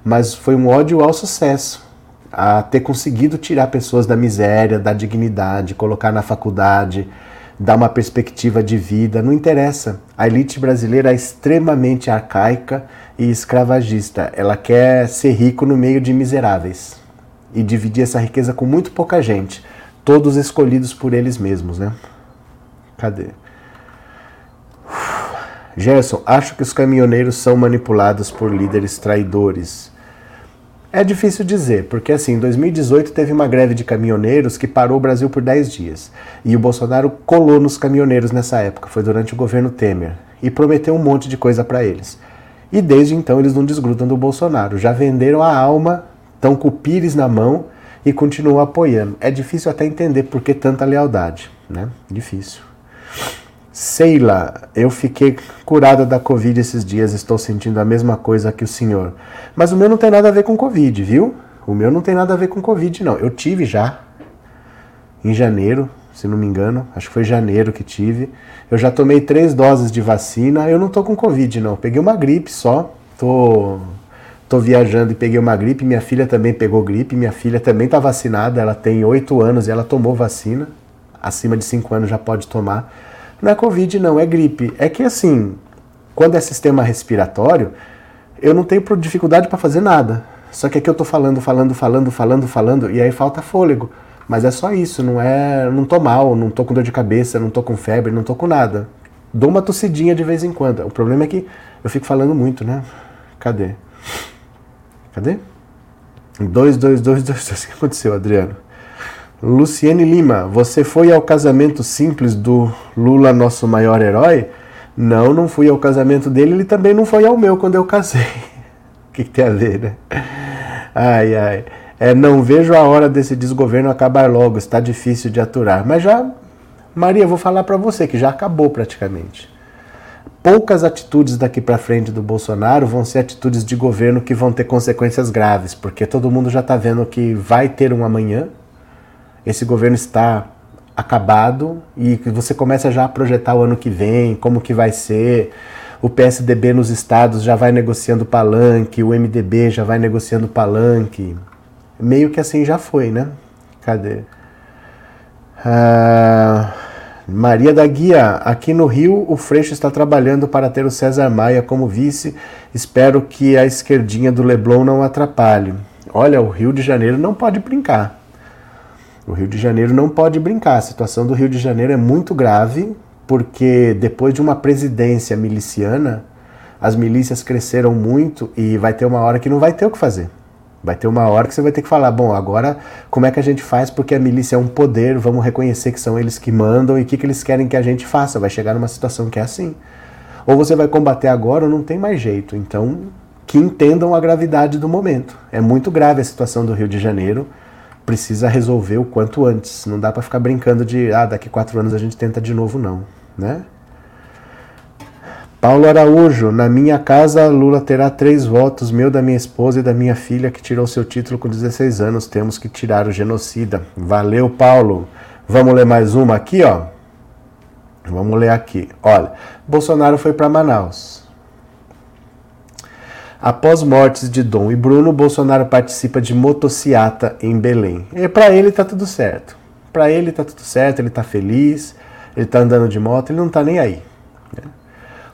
Mas foi um ódio ao sucesso, a ter conseguido tirar pessoas da miséria, da dignidade, colocar na faculdade, dar uma perspectiva de vida. Não interessa. A elite brasileira é extremamente arcaica e escravagista. Ela quer ser rico no meio de miseráveis e dividir essa riqueza com muito pouca gente, todos escolhidos por eles mesmos, né? Cadê? Gerson, acho que os caminhoneiros são manipulados por líderes traidores. É difícil dizer, porque assim, em 2018 teve uma greve de caminhoneiros que parou o Brasil por 10 dias. E o Bolsonaro colou nos caminhoneiros nessa época, foi durante o governo Temer, e prometeu um monte de coisa para eles. E desde então eles não desgrudam do Bolsonaro. Já venderam a alma, estão com o Pires na mão e continuam apoiando. É difícil até entender por que tanta lealdade, né? Difícil. Seila, eu fiquei curada da Covid esses dias, estou sentindo a mesma coisa que o senhor. Mas o meu não tem nada a ver com Covid, viu? O meu não tem nada a ver com Covid, não. Eu tive já, em janeiro, se não me engano, acho que foi janeiro que tive. Eu já tomei três doses de vacina. Eu não tô com Covid, não. Peguei uma gripe só. Tô, tô viajando e peguei uma gripe. Minha filha também pegou gripe. Minha filha também tá vacinada. Ela tem oito anos e ela tomou vacina. Acima de cinco anos já pode tomar. Não é Covid, não, é gripe. É que assim, quando é sistema respiratório, eu não tenho dificuldade para fazer nada. Só que aqui eu tô falando, falando, falando, falando, falando, e aí falta fôlego. Mas é só isso, não é. Não tô mal, não tô com dor de cabeça, não tô com febre, não tô com nada. Dou uma tossidinha de vez em quando. O problema é que eu fico falando muito, né? Cadê? Cadê? 2, 2, 2, 2, 2. O que aconteceu, Adriano? Luciane Lima, você foi ao casamento simples do Lula, nosso maior herói? Não, não fui ao casamento dele, ele também não foi ao meu quando eu casei. o que, que, tem a ver, né? Ai, ai. É, não vejo a hora desse desgoverno acabar logo, está difícil de aturar. Mas já, Maria, vou falar para você que já acabou praticamente. Poucas atitudes daqui para frente do Bolsonaro vão ser atitudes de governo que vão ter consequências graves, porque todo mundo já está vendo que vai ter um amanhã, esse governo está acabado e você começa já a projetar o ano que vem, como que vai ser. O PSDB nos estados já vai negociando palanque, o MDB já vai negociando palanque. Meio que assim já foi, né? Cadê? Ah, Maria da Guia, aqui no Rio, o Freixo está trabalhando para ter o César Maia como vice. Espero que a esquerdinha do Leblon não atrapalhe. Olha, o Rio de Janeiro não pode brincar. O Rio de Janeiro não pode brincar. A situação do Rio de Janeiro é muito grave, porque depois de uma presidência miliciana, as milícias cresceram muito e vai ter uma hora que não vai ter o que fazer. Vai ter uma hora que você vai ter que falar: bom, agora como é que a gente faz? Porque a milícia é um poder, vamos reconhecer que são eles que mandam e o que, que eles querem que a gente faça. Vai chegar numa situação que é assim. Ou você vai combater agora ou não tem mais jeito. Então, que entendam a gravidade do momento. É muito grave a situação do Rio de Janeiro precisa resolver o quanto antes. Não dá para ficar brincando de, ah, daqui quatro anos a gente tenta de novo, não, né? Paulo Araújo, na minha casa Lula terá três votos, meu, da minha esposa e da minha filha, que tirou seu título com 16 anos. Temos que tirar o genocida. Valeu, Paulo. Vamos ler mais uma aqui, ó. Vamos ler aqui. Olha, Bolsonaro foi para Manaus. Após mortes de Dom e Bruno, Bolsonaro participa de motociata em Belém. E para ele tá tudo certo. Para ele tá tudo certo, ele tá feliz, ele tá andando de moto, ele não tá nem aí. Né?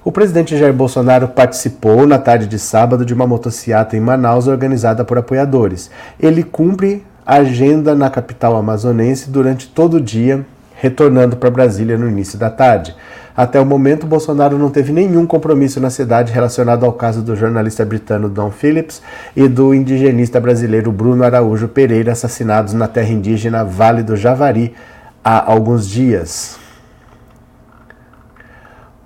O presidente Jair Bolsonaro participou na tarde de sábado de uma motociata em Manaus organizada por apoiadores. Ele cumpre a agenda na capital amazonense durante todo o dia, retornando para Brasília no início da tarde. Até o momento, Bolsonaro não teve nenhum compromisso na cidade relacionado ao caso do jornalista britânico Don Phillips e do indigenista brasileiro Bruno Araújo Pereira, assassinados na terra indígena Vale do Javari há alguns dias.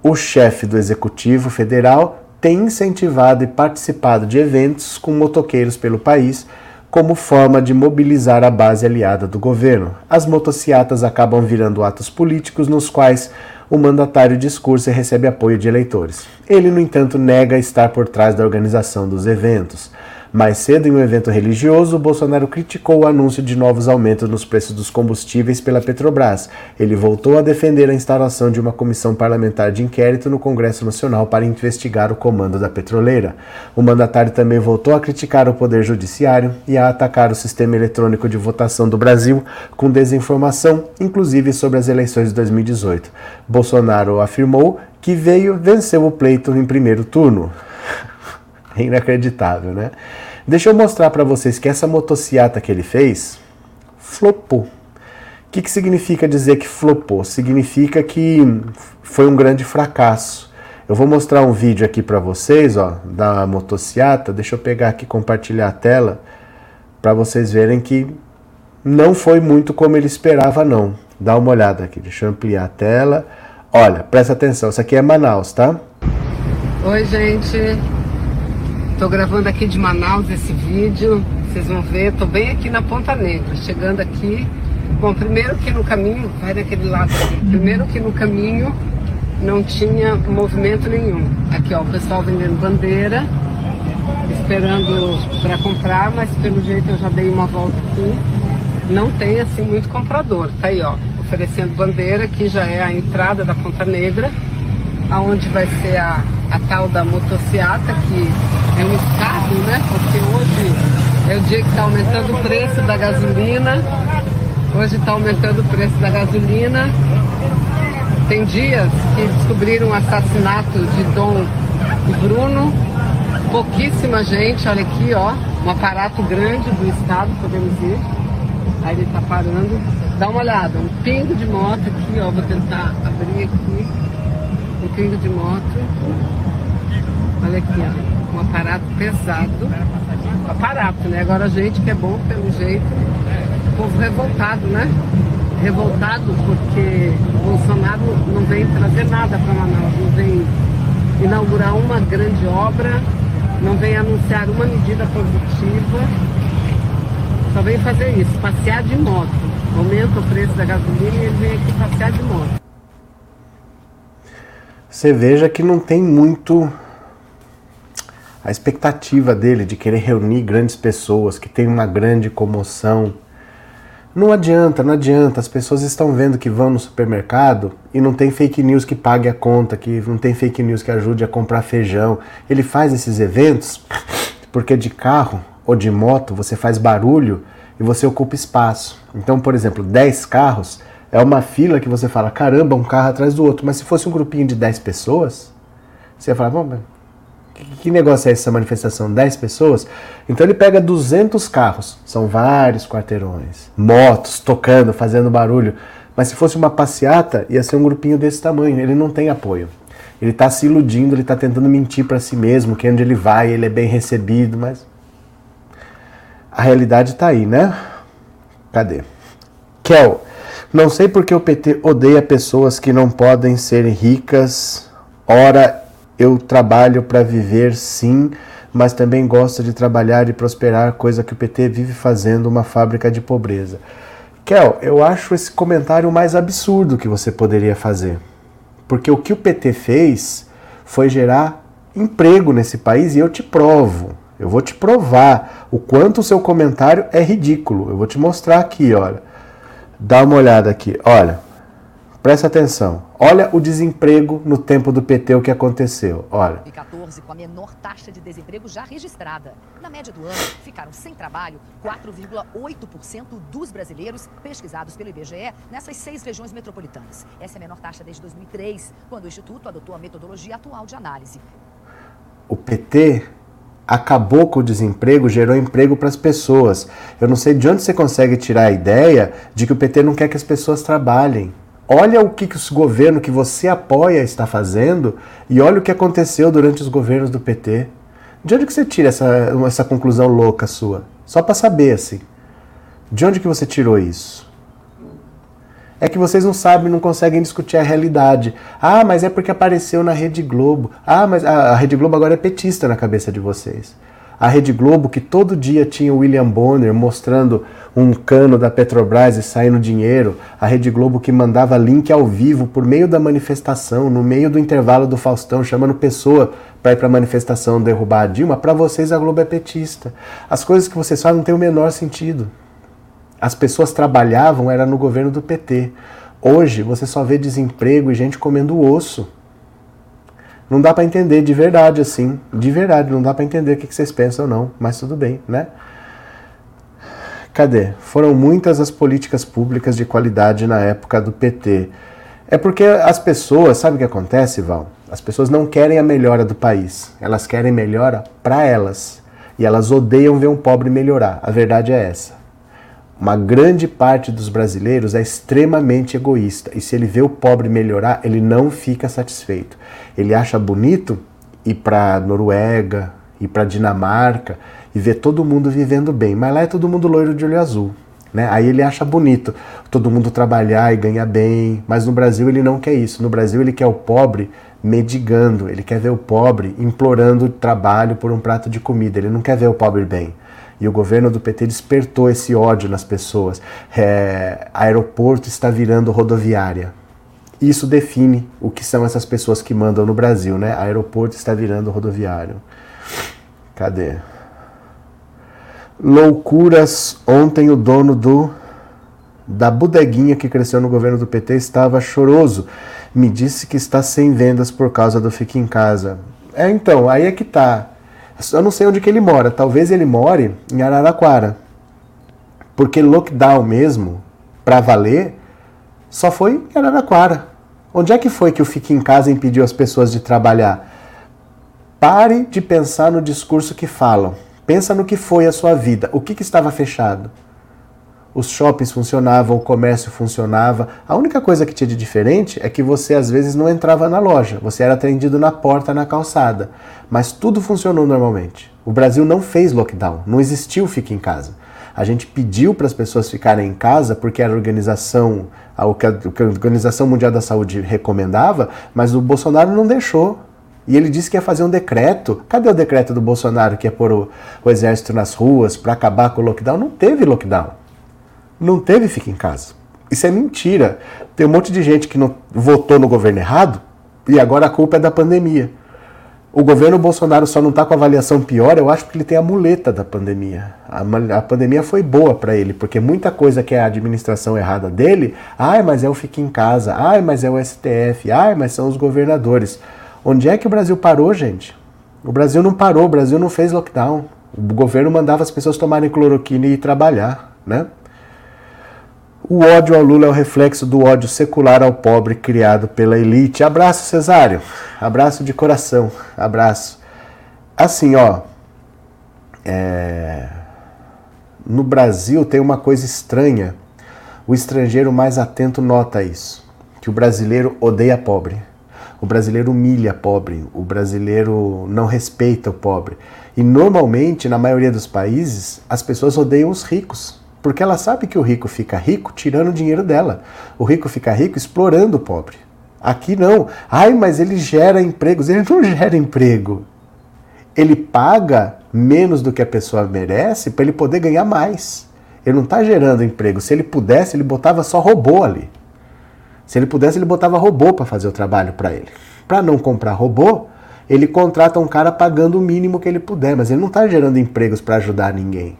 O chefe do Executivo Federal tem incentivado e participado de eventos com motoqueiros pelo país como forma de mobilizar a base aliada do governo. As motociatas acabam virando atos políticos nos quais o mandatário discursa e recebe apoio de eleitores. Ele, no entanto, nega estar por trás da organização dos eventos. Mais cedo, em um evento religioso, Bolsonaro criticou o anúncio de novos aumentos nos preços dos combustíveis pela Petrobras. Ele voltou a defender a instalação de uma comissão parlamentar de inquérito no Congresso Nacional para investigar o comando da petroleira. O mandatário também voltou a criticar o Poder Judiciário e a atacar o sistema eletrônico de votação do Brasil com desinformação, inclusive sobre as eleições de 2018. Bolsonaro afirmou que veio venceu o pleito em primeiro turno. Inacreditável, né? Deixa eu mostrar para vocês que essa motociata que ele fez flopou. O que, que significa dizer que flopou? Significa que foi um grande fracasso. Eu vou mostrar um vídeo aqui para vocês, ó, da motociata. Deixa eu pegar aqui compartilhar a tela para vocês verem que não foi muito como ele esperava não. Dá uma olhada aqui. Deixa eu ampliar a tela. Olha, presta atenção. Isso aqui é Manaus, tá? Oi, gente. Tô gravando aqui de Manaus esse vídeo, vocês vão ver, tô bem aqui na Ponta Negra, chegando aqui. Bom, primeiro que no caminho, vai daquele lado aqui, primeiro que no caminho não tinha movimento nenhum. Aqui ó, o pessoal vendendo bandeira, esperando para comprar, mas pelo jeito eu já dei uma volta aqui. Não tem assim muito comprador. Tá aí ó, oferecendo bandeira, que já é a entrada da Ponta Negra, aonde vai ser a a tal da motociata, que é um escape, né? Porque hoje é o dia que está aumentando o preço da gasolina. Hoje está aumentando o preço da gasolina. Tem dias que descobriram o assassinato de Dom e Bruno. Pouquíssima gente, olha aqui, ó, um aparato grande do estado, podemos ir. Aí ele está parando. Dá uma olhada, um pingo de moto aqui, ó, vou tentar abrir aqui um pingo de moto. Olha aqui, ó, um aparato pesado. Aparato, né? Agora a gente que é bom pelo jeito, povo revoltado, né? Revoltado porque o Bolsonaro não vem trazer nada para Manaus, não vem inaugurar uma grande obra, não vem anunciar uma medida positiva, só vem fazer isso, passear de moto. Aumenta o preço da gasolina e ele vem aqui passear de moto. Você veja que não tem muito a expectativa dele de querer reunir grandes pessoas, que tem uma grande comoção. Não adianta, não adianta. As pessoas estão vendo que vão no supermercado e não tem fake news que pague a conta, que não tem fake news que ajude a comprar feijão. Ele faz esses eventos porque de carro ou de moto você faz barulho e você ocupa espaço. Então, por exemplo, 10 carros é uma fila que você fala, caramba, um carro atrás do outro. Mas se fosse um grupinho de 10 pessoas, você ia falar, bom, que negócio é essa manifestação? 10 pessoas? Então ele pega 200 carros, são vários quarteirões, motos tocando, fazendo barulho. Mas se fosse uma passeata, ia ser um grupinho desse tamanho. Ele não tem apoio. Ele está se iludindo, ele está tentando mentir para si mesmo, que onde ele vai ele é bem recebido, mas a realidade está aí, né? Cadê? Kel, não sei porque o PT odeia pessoas que não podem ser ricas. Ora, eu trabalho para viver sim, mas também gosto de trabalhar e prosperar, coisa que o PT vive fazendo uma fábrica de pobreza. Kel, eu acho esse comentário mais absurdo que você poderia fazer. Porque o que o PT fez foi gerar emprego nesse país e eu te provo. Eu vou te provar o quanto o seu comentário é ridículo. Eu vou te mostrar aqui, olha. Dá uma olhada aqui. Olha, Presta atenção. Olha o desemprego no tempo do PT, o que aconteceu. Olha. 2014, com a menor taxa de desemprego já registrada. Na média do ano, ficaram sem trabalho 4,8% dos brasileiros pesquisados pelo IBGE nessas seis regiões metropolitanas. Essa é a menor taxa desde 2003, quando o Instituto adotou a metodologia atual de análise. O PT acabou com o desemprego, gerou emprego para as pessoas. Eu não sei de onde você consegue tirar a ideia de que o PT não quer que as pessoas trabalhem. Olha o que, que o governo que você apoia está fazendo e olha o que aconteceu durante os governos do PT. De onde que você tira essa, essa conclusão louca sua? Só para saber, assim. De onde que você tirou isso? É que vocês não sabem, não conseguem discutir a realidade. Ah, mas é porque apareceu na Rede Globo. Ah, mas a, Rede Globo agora é petista na cabeça de vocês a Rede Globo, que todo dia tinha o William Bonner mostrando um cano da Petrobras e saindo dinheiro, a Rede Globo que mandava link ao vivo por meio da manifestação, no meio do intervalo do Faustão, chamando pessoa para ir para a manifestação derrubar a Dilma, para vocês a Globo é petista. As coisas que vocês fazem não têm o menor sentido. As pessoas trabalhavam, era no governo do PT. Hoje você só vê desemprego e gente comendo osso. Não dá para entender de verdade assim, de verdade, não dá para entender o que vocês pensam não, mas tudo bem, né? Cadê? Foram muitas as políticas públicas de qualidade na época do PT. É porque as pessoas, sabe o que acontece, Val? As pessoas não querem a melhora do país, elas querem melhora para elas. E elas odeiam ver um pobre melhorar. A verdade é essa. Uma grande parte dos brasileiros é extremamente egoísta e se ele vê o pobre melhorar, ele não fica satisfeito. Ele acha bonito ir para Noruega, ir para Dinamarca e ver todo mundo vivendo bem, mas lá é todo mundo loiro de olho azul. Né? Aí ele acha bonito todo mundo trabalhar e ganhar bem, mas no Brasil ele não quer isso. No Brasil ele quer o pobre medigando, ele quer ver o pobre implorando trabalho por um prato de comida, ele não quer ver o pobre bem. E o governo do PT despertou esse ódio nas pessoas. É, aeroporto está virando rodoviária. Isso define o que são essas pessoas que mandam no Brasil, né? Aeroporto está virando rodoviário. Cadê? Loucuras. Ontem o dono do da bodeguinha que cresceu no governo do PT estava choroso. Me disse que está sem vendas por causa do Fique em Casa. É, então, aí é que tá. Eu não sei onde que ele mora. Talvez ele more em Araraquara. Porque lockdown mesmo, para valer, só foi em Araraquara. Onde é que foi que o Fique em Casa impediu as pessoas de trabalhar? Pare de pensar no discurso que falam. Pensa no que foi a sua vida. O que, que estava fechado? Os shoppings funcionavam, o comércio funcionava. A única coisa que tinha de diferente é que você às vezes não entrava na loja, você era atendido na porta, na calçada. Mas tudo funcionou normalmente. O Brasil não fez lockdown, não existiu fique em casa. A gente pediu para as pessoas ficarem em casa porque era a organização, o que a Organização Mundial da Saúde recomendava, mas o Bolsonaro não deixou. E ele disse que ia fazer um decreto. Cadê o decreto do Bolsonaro que ia pôr o, o exército nas ruas para acabar com o lockdown? Não teve lockdown. Não teve fica em casa. Isso é mentira. Tem um monte de gente que não votou no governo errado e agora a culpa é da pandemia. O governo Bolsonaro só não está com avaliação pior, eu acho, porque ele tem a muleta da pandemia. A, a pandemia foi boa para ele, porque muita coisa que é a administração errada dele, ai, mas é o fique em casa, ai, mas é o STF, ai, mas são os governadores. Onde é que o Brasil parou, gente? O Brasil não parou, o Brasil não fez lockdown. O governo mandava as pessoas tomarem cloroquina e ir trabalhar, né? O ódio ao Lula é o reflexo do ódio secular ao pobre criado pela elite. Abraço, Cesário. Abraço de coração. Abraço. Assim, ó. É... No Brasil tem uma coisa estranha. O estrangeiro mais atento nota isso. Que o brasileiro odeia pobre. O brasileiro humilha pobre. O brasileiro não respeita o pobre. E normalmente, na maioria dos países, as pessoas odeiam os ricos porque ela sabe que o rico fica rico tirando o dinheiro dela. O rico fica rico explorando o pobre. Aqui não. Ai, mas ele gera empregos. Ele não gera emprego. Ele paga menos do que a pessoa merece para ele poder ganhar mais. Ele não está gerando emprego. Se ele pudesse, ele botava só robô ali. Se ele pudesse, ele botava robô para fazer o trabalho para ele. Para não comprar robô, ele contrata um cara pagando o mínimo que ele puder, mas ele não está gerando empregos para ajudar ninguém.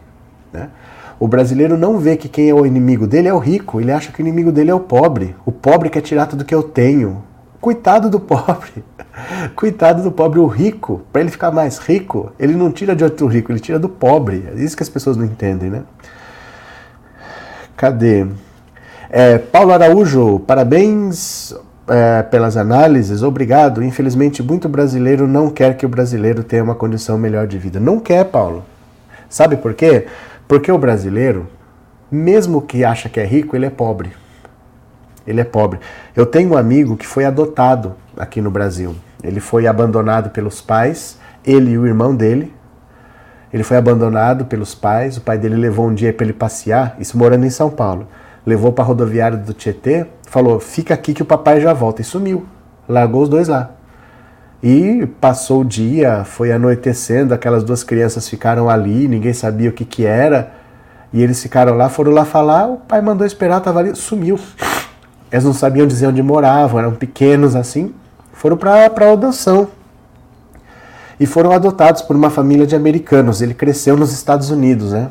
Né? O brasileiro não vê que quem é o inimigo dele é o rico, ele acha que o inimigo dele é o pobre. O pobre quer tirar tudo que eu tenho. Coitado do pobre. Coitado do pobre, o rico, para ele ficar mais rico, ele não tira de outro rico, ele tira do pobre. É isso que as pessoas não entendem, né? Cadê? É, Paulo Araújo, parabéns é, pelas análises, obrigado. Infelizmente, muito brasileiro não quer que o brasileiro tenha uma condição melhor de vida. Não quer, Paulo. Sabe por quê? Porque o brasileiro, mesmo que acha que é rico, ele é pobre. Ele é pobre. Eu tenho um amigo que foi adotado aqui no Brasil. Ele foi abandonado pelos pais, ele e o irmão dele. Ele foi abandonado pelos pais. O pai dele levou um dia para ele passear, isso morando em São Paulo. Levou para a rodoviária do Tietê, falou: "Fica aqui que o papai já volta" e sumiu. Largou os dois lá. E passou o dia, foi anoitecendo, aquelas duas crianças ficaram ali, ninguém sabia o que que era. E eles ficaram lá, foram lá falar, o pai mandou esperar, estava ali, sumiu. Eles não sabiam dizer onde moravam, eram pequenos assim. Foram para adoção. E foram adotados por uma família de americanos. Ele cresceu nos Estados Unidos, né?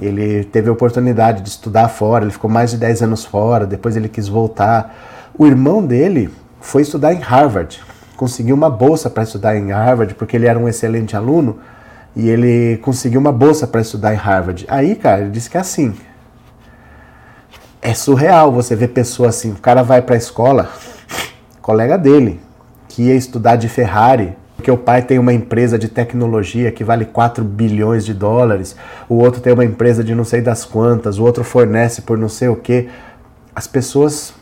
Ele teve a oportunidade de estudar fora, ele ficou mais de 10 anos fora, depois ele quis voltar. O irmão dele foi estudar em Harvard conseguiu uma bolsa para estudar em Harvard, porque ele era um excelente aluno, e ele conseguiu uma bolsa para estudar em Harvard. Aí, cara, ele disse que é assim. É surreal você ver pessoa assim, o cara vai para a escola, colega dele, que ia estudar de Ferrari, porque o pai tem uma empresa de tecnologia que vale 4 bilhões de dólares, o outro tem uma empresa de não sei das quantas, o outro fornece por não sei o que. As pessoas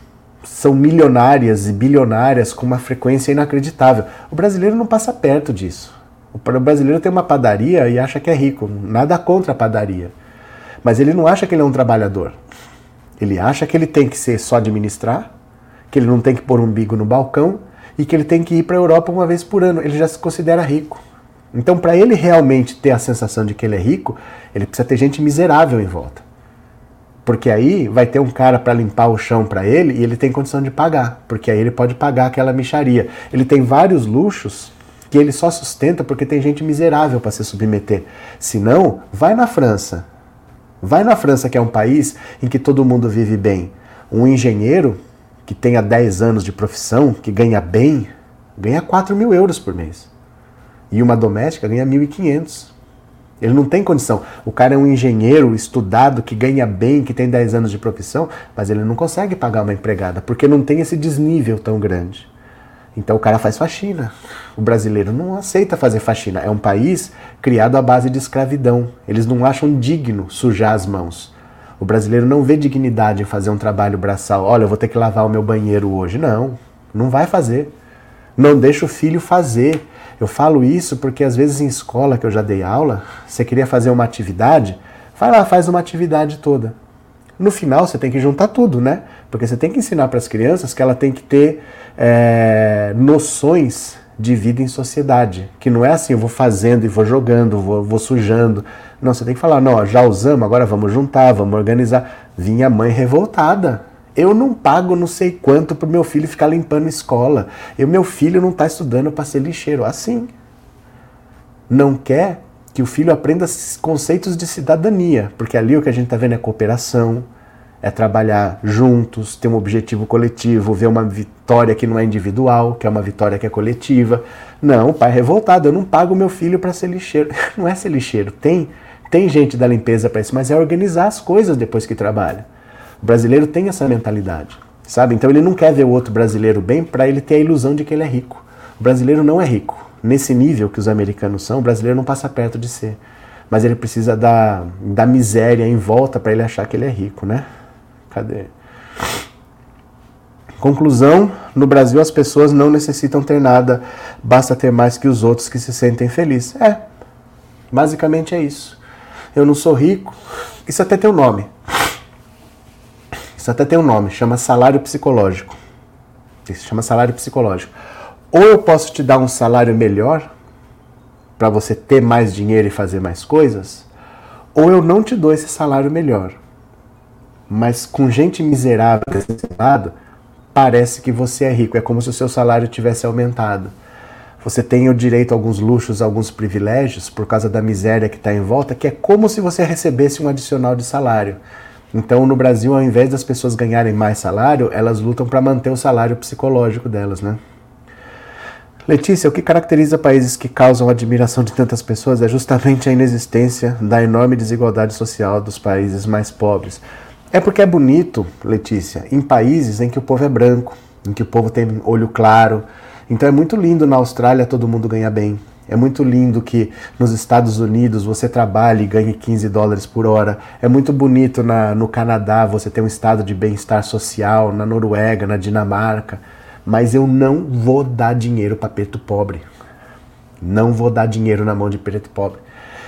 são milionárias e bilionárias com uma frequência inacreditável. O brasileiro não passa perto disso. O brasileiro tem uma padaria e acha que é rico. Nada contra a padaria. Mas ele não acha que ele é um trabalhador. Ele acha que ele tem que ser só administrar, que ele não tem que pôr um bigo no balcão e que ele tem que ir para a Europa uma vez por ano. Ele já se considera rico. Então, para ele realmente ter a sensação de que ele é rico, ele precisa ter gente miserável em volta. Porque aí vai ter um cara para limpar o chão para ele e ele tem condição de pagar, porque aí ele pode pagar aquela micharia. Ele tem vários luxos que ele só sustenta porque tem gente miserável para se submeter. Se não, vai na França. Vai na França, que é um país em que todo mundo vive bem. Um engenheiro que tenha 10 anos de profissão, que ganha bem, ganha 4 mil euros por mês. E uma doméstica ganha 1.500. Ele não tem condição. O cara é um engenheiro estudado, que ganha bem, que tem 10 anos de profissão, mas ele não consegue pagar uma empregada, porque não tem esse desnível tão grande. Então o cara faz faxina. O brasileiro não aceita fazer faxina. É um país criado à base de escravidão. Eles não acham digno sujar as mãos. O brasileiro não vê dignidade em fazer um trabalho braçal. Olha, eu vou ter que lavar o meu banheiro hoje. Não, não vai fazer. Não deixa o filho fazer. Eu falo isso porque às vezes em escola que eu já dei aula, você queria fazer uma atividade, Vai lá, faz uma atividade toda. No final, você tem que juntar tudo, né? Porque você tem que ensinar para as crianças que ela tem que ter é, noções de vida em sociedade. Que não é assim, eu vou fazendo e vou jogando, vou, vou sujando. Não, você tem que falar, não, já usamos, agora vamos juntar, vamos organizar. Vinha a mãe revoltada. Eu não pago não sei quanto para meu filho ficar limpando escola. E meu filho não está estudando para ser lixeiro. Assim. Não quer que o filho aprenda conceitos de cidadania, porque ali o que a gente está vendo é cooperação, é trabalhar juntos, ter um objetivo coletivo, ver uma vitória que não é individual, que é uma vitória que é coletiva. Não, o pai é revoltado, eu não pago meu filho para ser lixeiro. Não é ser lixeiro, tem tem gente da limpeza para isso, mas é organizar as coisas depois que trabalha. O brasileiro tem essa mentalidade, sabe? Então ele não quer ver o outro brasileiro bem para ele ter a ilusão de que ele é rico. O brasileiro não é rico nesse nível que os americanos são, o brasileiro não passa perto de ser. Mas ele precisa da, da miséria em volta para ele achar que ele é rico, né? Cadê? Conclusão: no Brasil as pessoas não necessitam ter nada, basta ter mais que os outros que se sentem felizes. É, basicamente é isso. Eu não sou rico, isso até tem um nome. Isso até tem um nome, chama salário psicológico. Isso chama salário psicológico. Ou eu posso te dar um salário melhor para você ter mais dinheiro e fazer mais coisas, ou eu não te dou esse salário melhor. Mas com gente miserável desse lado, parece que você é rico. É como se o seu salário tivesse aumentado. Você tem o direito a alguns luxos, a alguns privilégios, por causa da miséria que está em volta, que é como se você recebesse um adicional de salário. Então, no Brasil, ao invés das pessoas ganharem mais salário, elas lutam para manter o salário psicológico delas, né? Letícia, o que caracteriza países que causam admiração de tantas pessoas é justamente a inexistência da enorme desigualdade social dos países mais pobres. É porque é bonito, Letícia, em países em que o povo é branco, em que o povo tem olho claro. Então é muito lindo na Austrália todo mundo ganha bem. É muito lindo que nos Estados Unidos você trabalhe e ganhe 15 dólares por hora. É muito bonito na, no Canadá você ter um estado de bem-estar social, na Noruega, na Dinamarca mas eu não vou dar dinheiro para preto pobre. Não vou dar dinheiro na mão de preto pobre.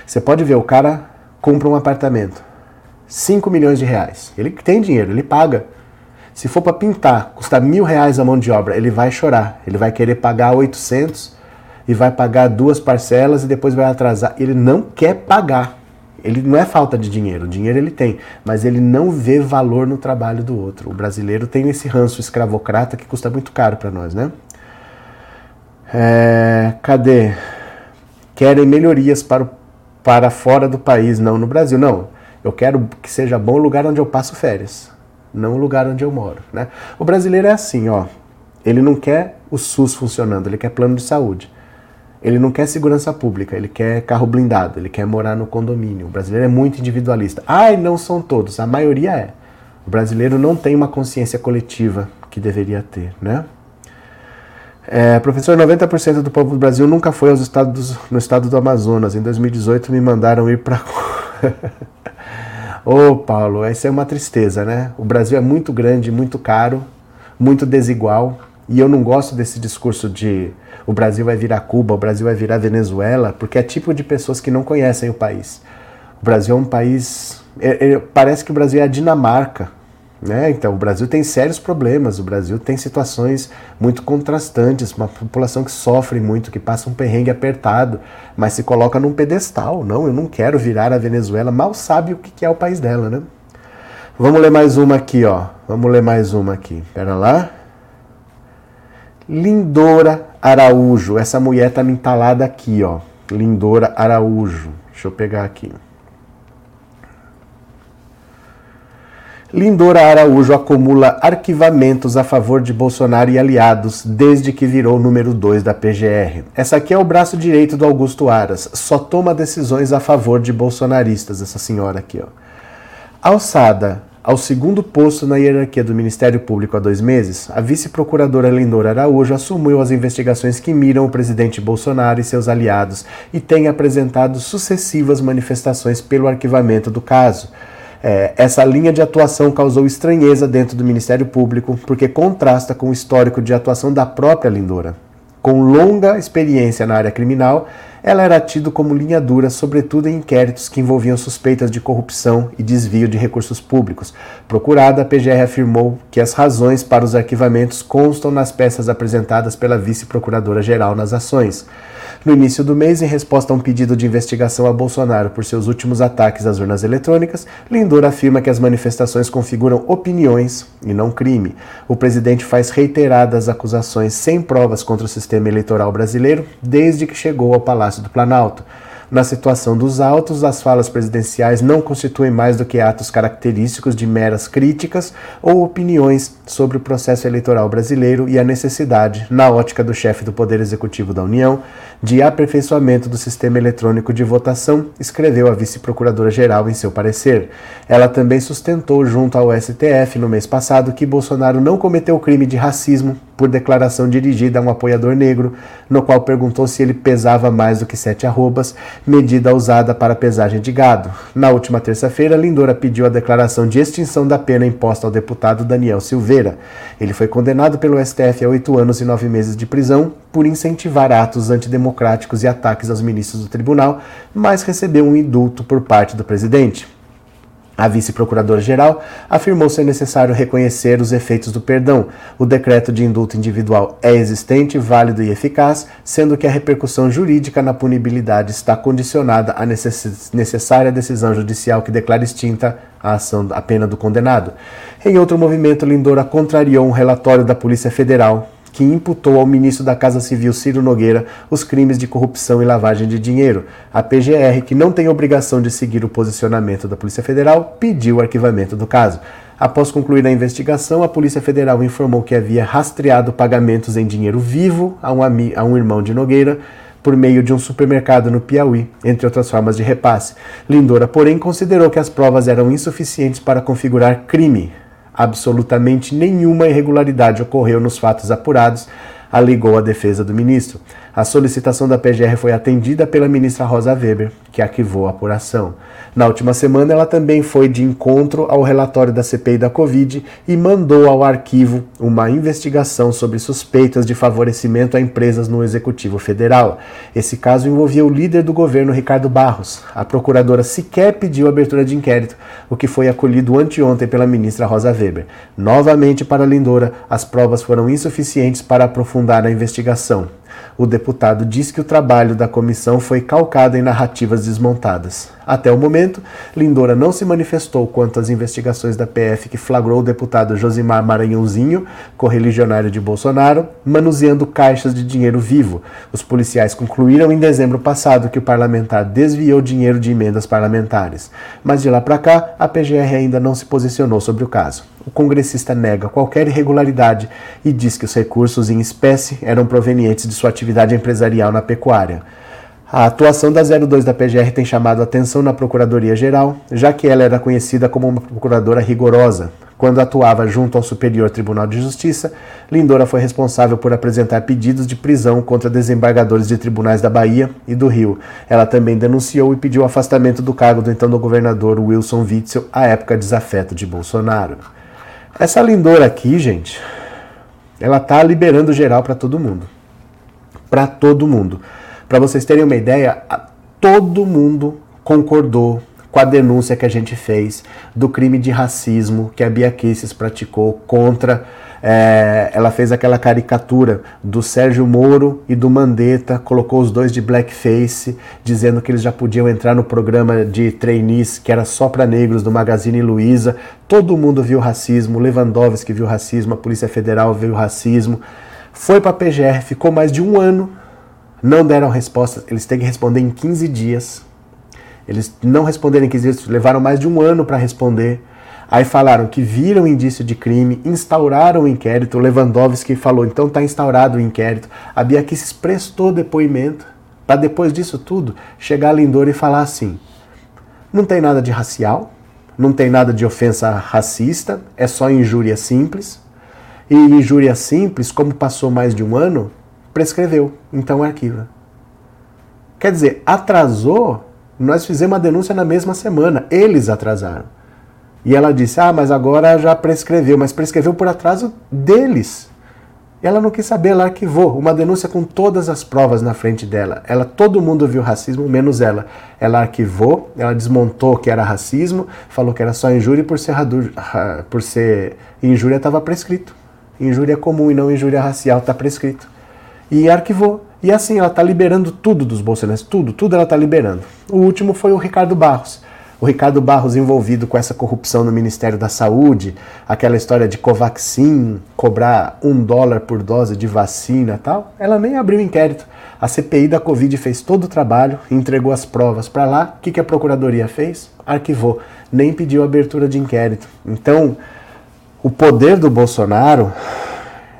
Você pode ver, o cara compra um apartamento, 5 milhões de reais. Ele tem dinheiro, ele paga. Se for para pintar, custa mil reais a mão de obra, ele vai chorar. Ele vai querer pagar 800 e vai pagar duas parcelas e depois vai atrasar. Ele não quer pagar. Ele não é falta de dinheiro, o dinheiro ele tem, mas ele não vê valor no trabalho do outro. O brasileiro tem esse ranço escravocrata que custa muito caro para nós, né? É, cadê? Querem melhorias para, o, para fora do país, não no Brasil. Não, eu quero que seja bom o lugar onde eu passo férias, não o lugar onde eu moro, né? O brasileiro é assim, ó. Ele não quer o SUS funcionando, ele quer plano de saúde. Ele não quer segurança pública, ele quer carro blindado, ele quer morar no condomínio. O brasileiro é muito individualista. Ai, não são todos, a maioria é. O brasileiro não tem uma consciência coletiva que deveria ter, né? É, professor, 90% do povo do Brasil nunca foi aos estados, no estado do Amazonas. Em 2018 me mandaram ir para. Ô, oh, Paulo, essa é uma tristeza, né? O Brasil é muito grande, muito caro, muito desigual. E eu não gosto desse discurso de o Brasil vai virar Cuba, o Brasil vai virar Venezuela, porque é tipo de pessoas que não conhecem o país. O Brasil é um país. É, é, parece que o Brasil é a Dinamarca. Né? Então, o Brasil tem sérios problemas, o Brasil tem situações muito contrastantes, uma população que sofre muito, que passa um perrengue apertado, mas se coloca num pedestal. Não, eu não quero virar a Venezuela, mal sabe o que é o país dela, né? Vamos ler mais uma aqui, ó. Vamos ler mais uma aqui. Pera lá. Lindora Araújo. Essa mulher tá me entalada aqui, ó. Lindora Araújo. Deixa eu pegar aqui. Lindora Araújo acumula arquivamentos a favor de Bolsonaro e aliados desde que virou número 2 da PGR. Essa aqui é o braço direito do Augusto Aras. Só toma decisões a favor de bolsonaristas, essa senhora aqui, ó. Alçada ao segundo posto na hierarquia do Ministério Público há dois meses, a vice-procuradora Lindora Araújo assumiu as investigações que miram o presidente Bolsonaro e seus aliados e tem apresentado sucessivas manifestações pelo arquivamento do caso. É, essa linha de atuação causou estranheza dentro do Ministério Público porque contrasta com o histórico de atuação da própria Lindora. Com longa experiência na área criminal, ela era tida como linha dura, sobretudo em inquéritos que envolviam suspeitas de corrupção e desvio de recursos públicos. Procurada, a PGR afirmou que as razões para os arquivamentos constam nas peças apresentadas pela vice-procuradora-geral nas ações. No início do mês, em resposta a um pedido de investigação a Bolsonaro por seus últimos ataques às urnas eletrônicas, Lindor afirma que as manifestações configuram opiniões e não crime. O presidente faz reiteradas acusações sem provas contra o sistema eleitoral brasileiro desde que chegou ao Palácio do Planalto. Na situação dos autos, as falas presidenciais não constituem mais do que atos característicos de meras críticas ou opiniões sobre o processo eleitoral brasileiro e a necessidade, na ótica do chefe do Poder Executivo da União, de aperfeiçoamento do sistema eletrônico de votação, escreveu a vice-procuradora-geral em seu parecer. Ela também sustentou, junto ao STF no mês passado, que Bolsonaro não cometeu crime de racismo por declaração dirigida a um apoiador negro, no qual perguntou se ele pesava mais do que sete arrobas, medida usada para pesagem de gado. Na última terça-feira, Lindora pediu a declaração de extinção da pena imposta ao deputado Daniel Silveira. Ele foi condenado pelo STF a oito anos e nove meses de prisão por incentivar atos antidemocráticos e ataques aos ministros do tribunal, mas recebeu um indulto por parte do presidente. A vice-procuradora-geral afirmou ser necessário reconhecer os efeitos do perdão. O decreto de indulto individual é existente, válido e eficaz, sendo que a repercussão jurídica na punibilidade está condicionada à necess necessária decisão judicial que declara extinta a ação a pena do condenado. Em outro movimento, Lindora contrariou um relatório da Polícia Federal que imputou ao ministro da Casa Civil Ciro Nogueira os crimes de corrupção e lavagem de dinheiro. A PGR, que não tem obrigação de seguir o posicionamento da Polícia Federal, pediu o arquivamento do caso. Após concluir a investigação, a Polícia Federal informou que havia rastreado pagamentos em dinheiro vivo a um, a um irmão de Nogueira por meio de um supermercado no Piauí, entre outras formas de repasse. Lindora, porém, considerou que as provas eram insuficientes para configurar crime absolutamente nenhuma irregularidade ocorreu nos fatos apurados, alegou a defesa do ministro. A solicitação da PGR foi atendida pela ministra Rosa Weber, que arquivou a apuração. Na última semana, ela também foi de encontro ao relatório da CPI da Covid e mandou ao arquivo uma investigação sobre suspeitas de favorecimento a empresas no Executivo Federal. Esse caso envolvia o líder do governo, Ricardo Barros. A procuradora sequer pediu abertura de inquérito, o que foi acolhido anteontem pela ministra Rosa Weber. Novamente, para Lindora, as provas foram insuficientes para aprofundar a investigação. O deputado diz que o trabalho da comissão foi calcado em narrativas desmontadas. Até o momento, Lindora não se manifestou quanto às investigações da PF que flagrou o deputado Josimar Maranhãozinho, correligionário de Bolsonaro, manuseando caixas de dinheiro vivo. Os policiais concluíram em dezembro passado que o parlamentar desviou dinheiro de emendas parlamentares. Mas de lá para cá, a PGR ainda não se posicionou sobre o caso. O congressista nega qualquer irregularidade e diz que os recursos em espécie eram provenientes de sua atividade empresarial na pecuária. A atuação da 02 da PGR tem chamado atenção na Procuradoria-Geral, já que ela era conhecida como uma procuradora rigorosa. Quando atuava junto ao Superior Tribunal de Justiça, Lindora foi responsável por apresentar pedidos de prisão contra desembargadores de tribunais da Bahia e do Rio. Ela também denunciou e pediu afastamento do cargo do então governador Wilson Witzel, à época desafeto de Bolsonaro. Essa Lindora aqui, gente, ela tá liberando geral para todo mundo. Para todo mundo. Para vocês terem uma ideia, todo mundo concordou com a denúncia que a gente fez do crime de racismo que a Bia Kicis praticou contra. É, ela fez aquela caricatura do Sérgio Moro e do Mandetta, colocou os dois de blackface, dizendo que eles já podiam entrar no programa de trainees que era só para negros do Magazine Luiza. Todo mundo viu racismo, Lewandowski viu racismo, a Polícia Federal viu racismo. Foi para a PGR, ficou mais de um ano não deram resposta, eles têm que responder em 15 dias. Eles não responderam em 15 dias, levaram mais de um ano para responder. Aí falaram que viram indício de crime, instauraram o inquérito. O Lewandowski falou, então está instaurado o inquérito. A Bia Kicis prestou depoimento para depois disso tudo chegar a Lindor e falar assim: não tem nada de racial, não tem nada de ofensa racista, é só injúria simples. E injúria simples, como passou mais de um ano, prescreveu, então arquiva. Quer dizer, atrasou, nós fizemos a denúncia na mesma semana, eles atrasaram. E ela disse: Ah, mas agora já prescreveu, mas prescreveu por atraso deles. Ela não quis saber, ela arquivou uma denúncia com todas as provas na frente dela. Ela, todo mundo viu racismo, menos ela. Ela arquivou, ela desmontou que era racismo, falou que era só injúria por ser, por ser injúria estava prescrito. Injúria comum e não injúria racial está prescrito. E arquivou. E assim, ela está liberando tudo dos bolsonaristas, tudo, tudo ela está liberando. O último foi o Ricardo Barros o Ricardo Barros envolvido com essa corrupção no Ministério da Saúde, aquela história de Covaxin, cobrar um dólar por dose de vacina tal, ela nem abriu inquérito. A CPI da Covid fez todo o trabalho, entregou as provas para lá. O que, que a Procuradoria fez? Arquivou, nem pediu abertura de inquérito. Então, o poder do Bolsonaro,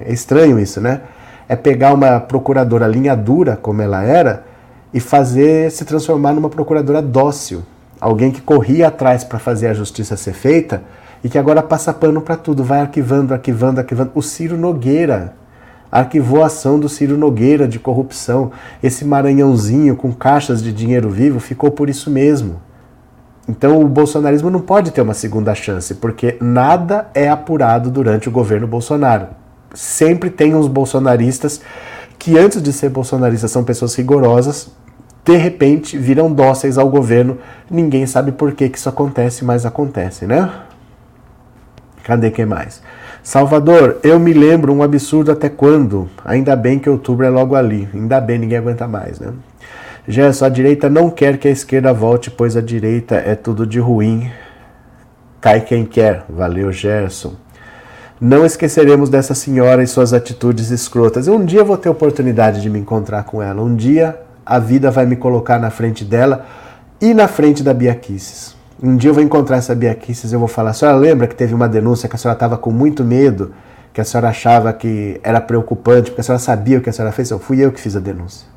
é estranho isso, né? É pegar uma procuradora linha dura, como ela era, e fazer se transformar numa procuradora dócil alguém que corria atrás para fazer a justiça ser feita e que agora passa pano para tudo, vai arquivando, arquivando, arquivando. O Ciro Nogueira arquivou a ação do Ciro Nogueira de corrupção. Esse maranhãozinho com caixas de dinheiro vivo ficou por isso mesmo. Então o bolsonarismo não pode ter uma segunda chance, porque nada é apurado durante o governo Bolsonaro. Sempre tem uns bolsonaristas que antes de ser bolsonaristas são pessoas rigorosas, de repente viram dóceis ao governo. Ninguém sabe por que, que isso acontece, mas acontece, né? Cadê que mais? Salvador, eu me lembro um absurdo até quando? Ainda bem que outubro é logo ali. Ainda bem, ninguém aguenta mais, né? Gerson, a direita não quer que a esquerda volte, pois a direita é tudo de ruim. Cai quem quer. Valeu, Gerson. Não esqueceremos dessa senhora e suas atitudes escrotas. Um dia vou ter oportunidade de me encontrar com ela. Um dia a vida vai me colocar na frente dela e na frente da Bia Kisses. Um dia eu vou encontrar essa Bia Kisses e eu vou falar: a senhora lembra que teve uma denúncia que a senhora estava com muito medo, que a senhora achava que era preocupante, porque a senhora sabia o que a senhora fez? Eu fui eu que fiz a denúncia.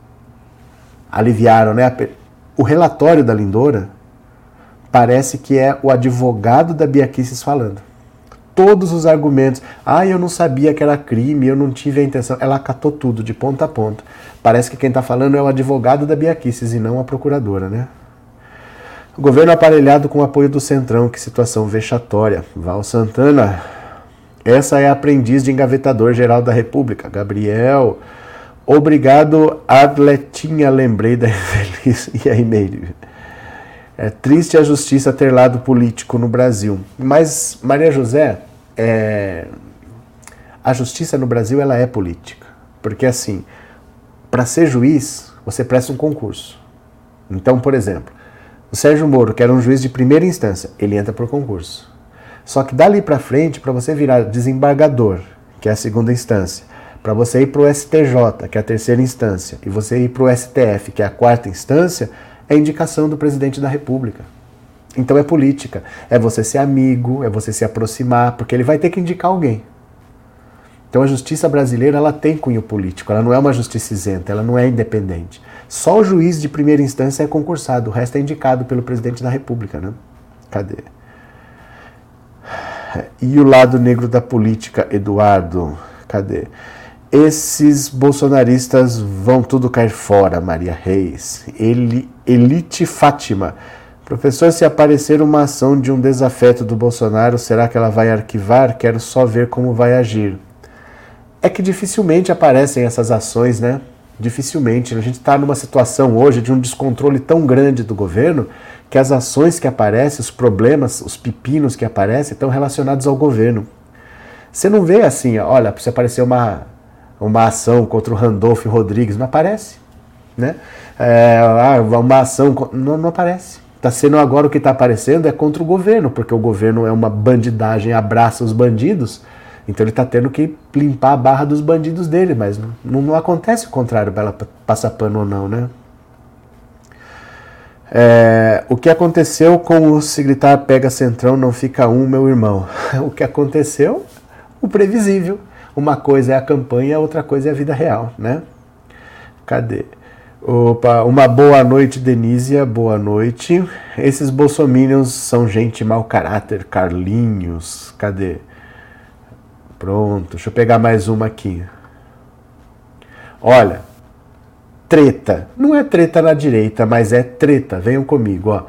Aliviaram, né? O relatório da Lindora parece que é o advogado da Bia Kisses falando todos os argumentos. Ah, eu não sabia que era crime, eu não tive a intenção. Ela acatou tudo, de ponta a ponta. Parece que quem está falando é o advogado da Bia Kicis e não a procuradora, né? Governo aparelhado com apoio do Centrão, que situação vexatória. Val Santana, essa é a aprendiz de engavetador geral da República. Gabriel, obrigado, Atletinha, lembrei da infeliz. E aí, Meire? É triste a justiça ter lado político no Brasil. Mas, Maria José, é... a justiça no Brasil ela é política. Porque, assim, para ser juiz, você presta um concurso. Então, por exemplo, o Sérgio Moro, que era um juiz de primeira instância, ele entra por concurso. Só que dali para frente, para você virar desembargador, que é a segunda instância, para você ir para o STJ, que é a terceira instância, e você ir para o STF, que é a quarta instância, é indicação do presidente da República. Então é política. É você ser amigo, é você se aproximar, porque ele vai ter que indicar alguém. Então a justiça brasileira ela tem cunho político, ela não é uma justiça isenta, ela não é independente. Só o juiz de primeira instância é concursado, o resto é indicado pelo presidente da República, né? Cadê? E o lado negro da política, Eduardo? Cadê? Esses bolsonaristas vão tudo cair fora, Maria Reis. Ele, Elite Fátima. Professor, se aparecer uma ação de um desafeto do Bolsonaro, será que ela vai arquivar? Quero só ver como vai agir. É que dificilmente aparecem essas ações, né? Dificilmente. A gente está numa situação hoje de um descontrole tão grande do governo que as ações que aparecem, os problemas, os pepinos que aparecem, estão relacionados ao governo. Você não vê assim, olha, se aparecer uma uma ação contra o Randolph Rodrigues, não aparece. Né? É, ah, uma ação. Não, não aparece. Está sendo agora o que está aparecendo é contra o governo, porque o governo é uma bandidagem, abraça os bandidos, então ele está tendo que limpar a barra dos bandidos dele, mas não, não acontece o contrário, ela passar pano ou não, né? É, o que aconteceu com o se pega centrão não fica um, meu irmão? o que aconteceu? O previsível. Uma coisa é a campanha, outra coisa é a vida real, né? Cadê? Opa, uma boa noite, Denísia, boa noite. Esses bolsominions são gente mau caráter, Carlinhos, cadê? Pronto, deixa eu pegar mais uma aqui. Olha, treta. Não é treta na direita, mas é treta. Venham comigo, ó.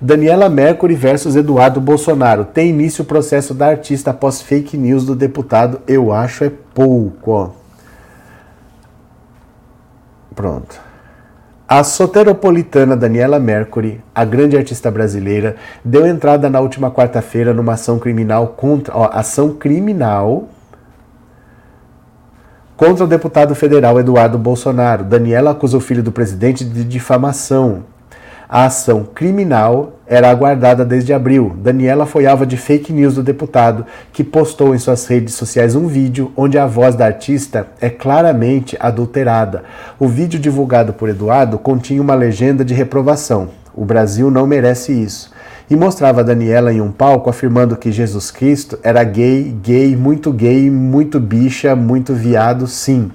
Daniela Mercury versus Eduardo Bolsonaro. Tem início o processo da artista após fake news do deputado. Eu acho é pouco, ó. Pronto. A soteropolitana Daniela Mercury, a grande artista brasileira, deu entrada na última quarta-feira numa ação criminal contra, ó, ação criminal contra o deputado federal Eduardo Bolsonaro. Daniela acusa o filho do presidente de difamação. A ação criminal era aguardada desde abril. Daniela foi alva de fake news do deputado, que postou em suas redes sociais um vídeo onde a voz da artista é claramente adulterada. O vídeo divulgado por Eduardo continha uma legenda de reprovação. O Brasil não merece isso. E mostrava Daniela em um palco afirmando que Jesus Cristo era gay, gay, muito gay, muito bicha, muito viado, sim.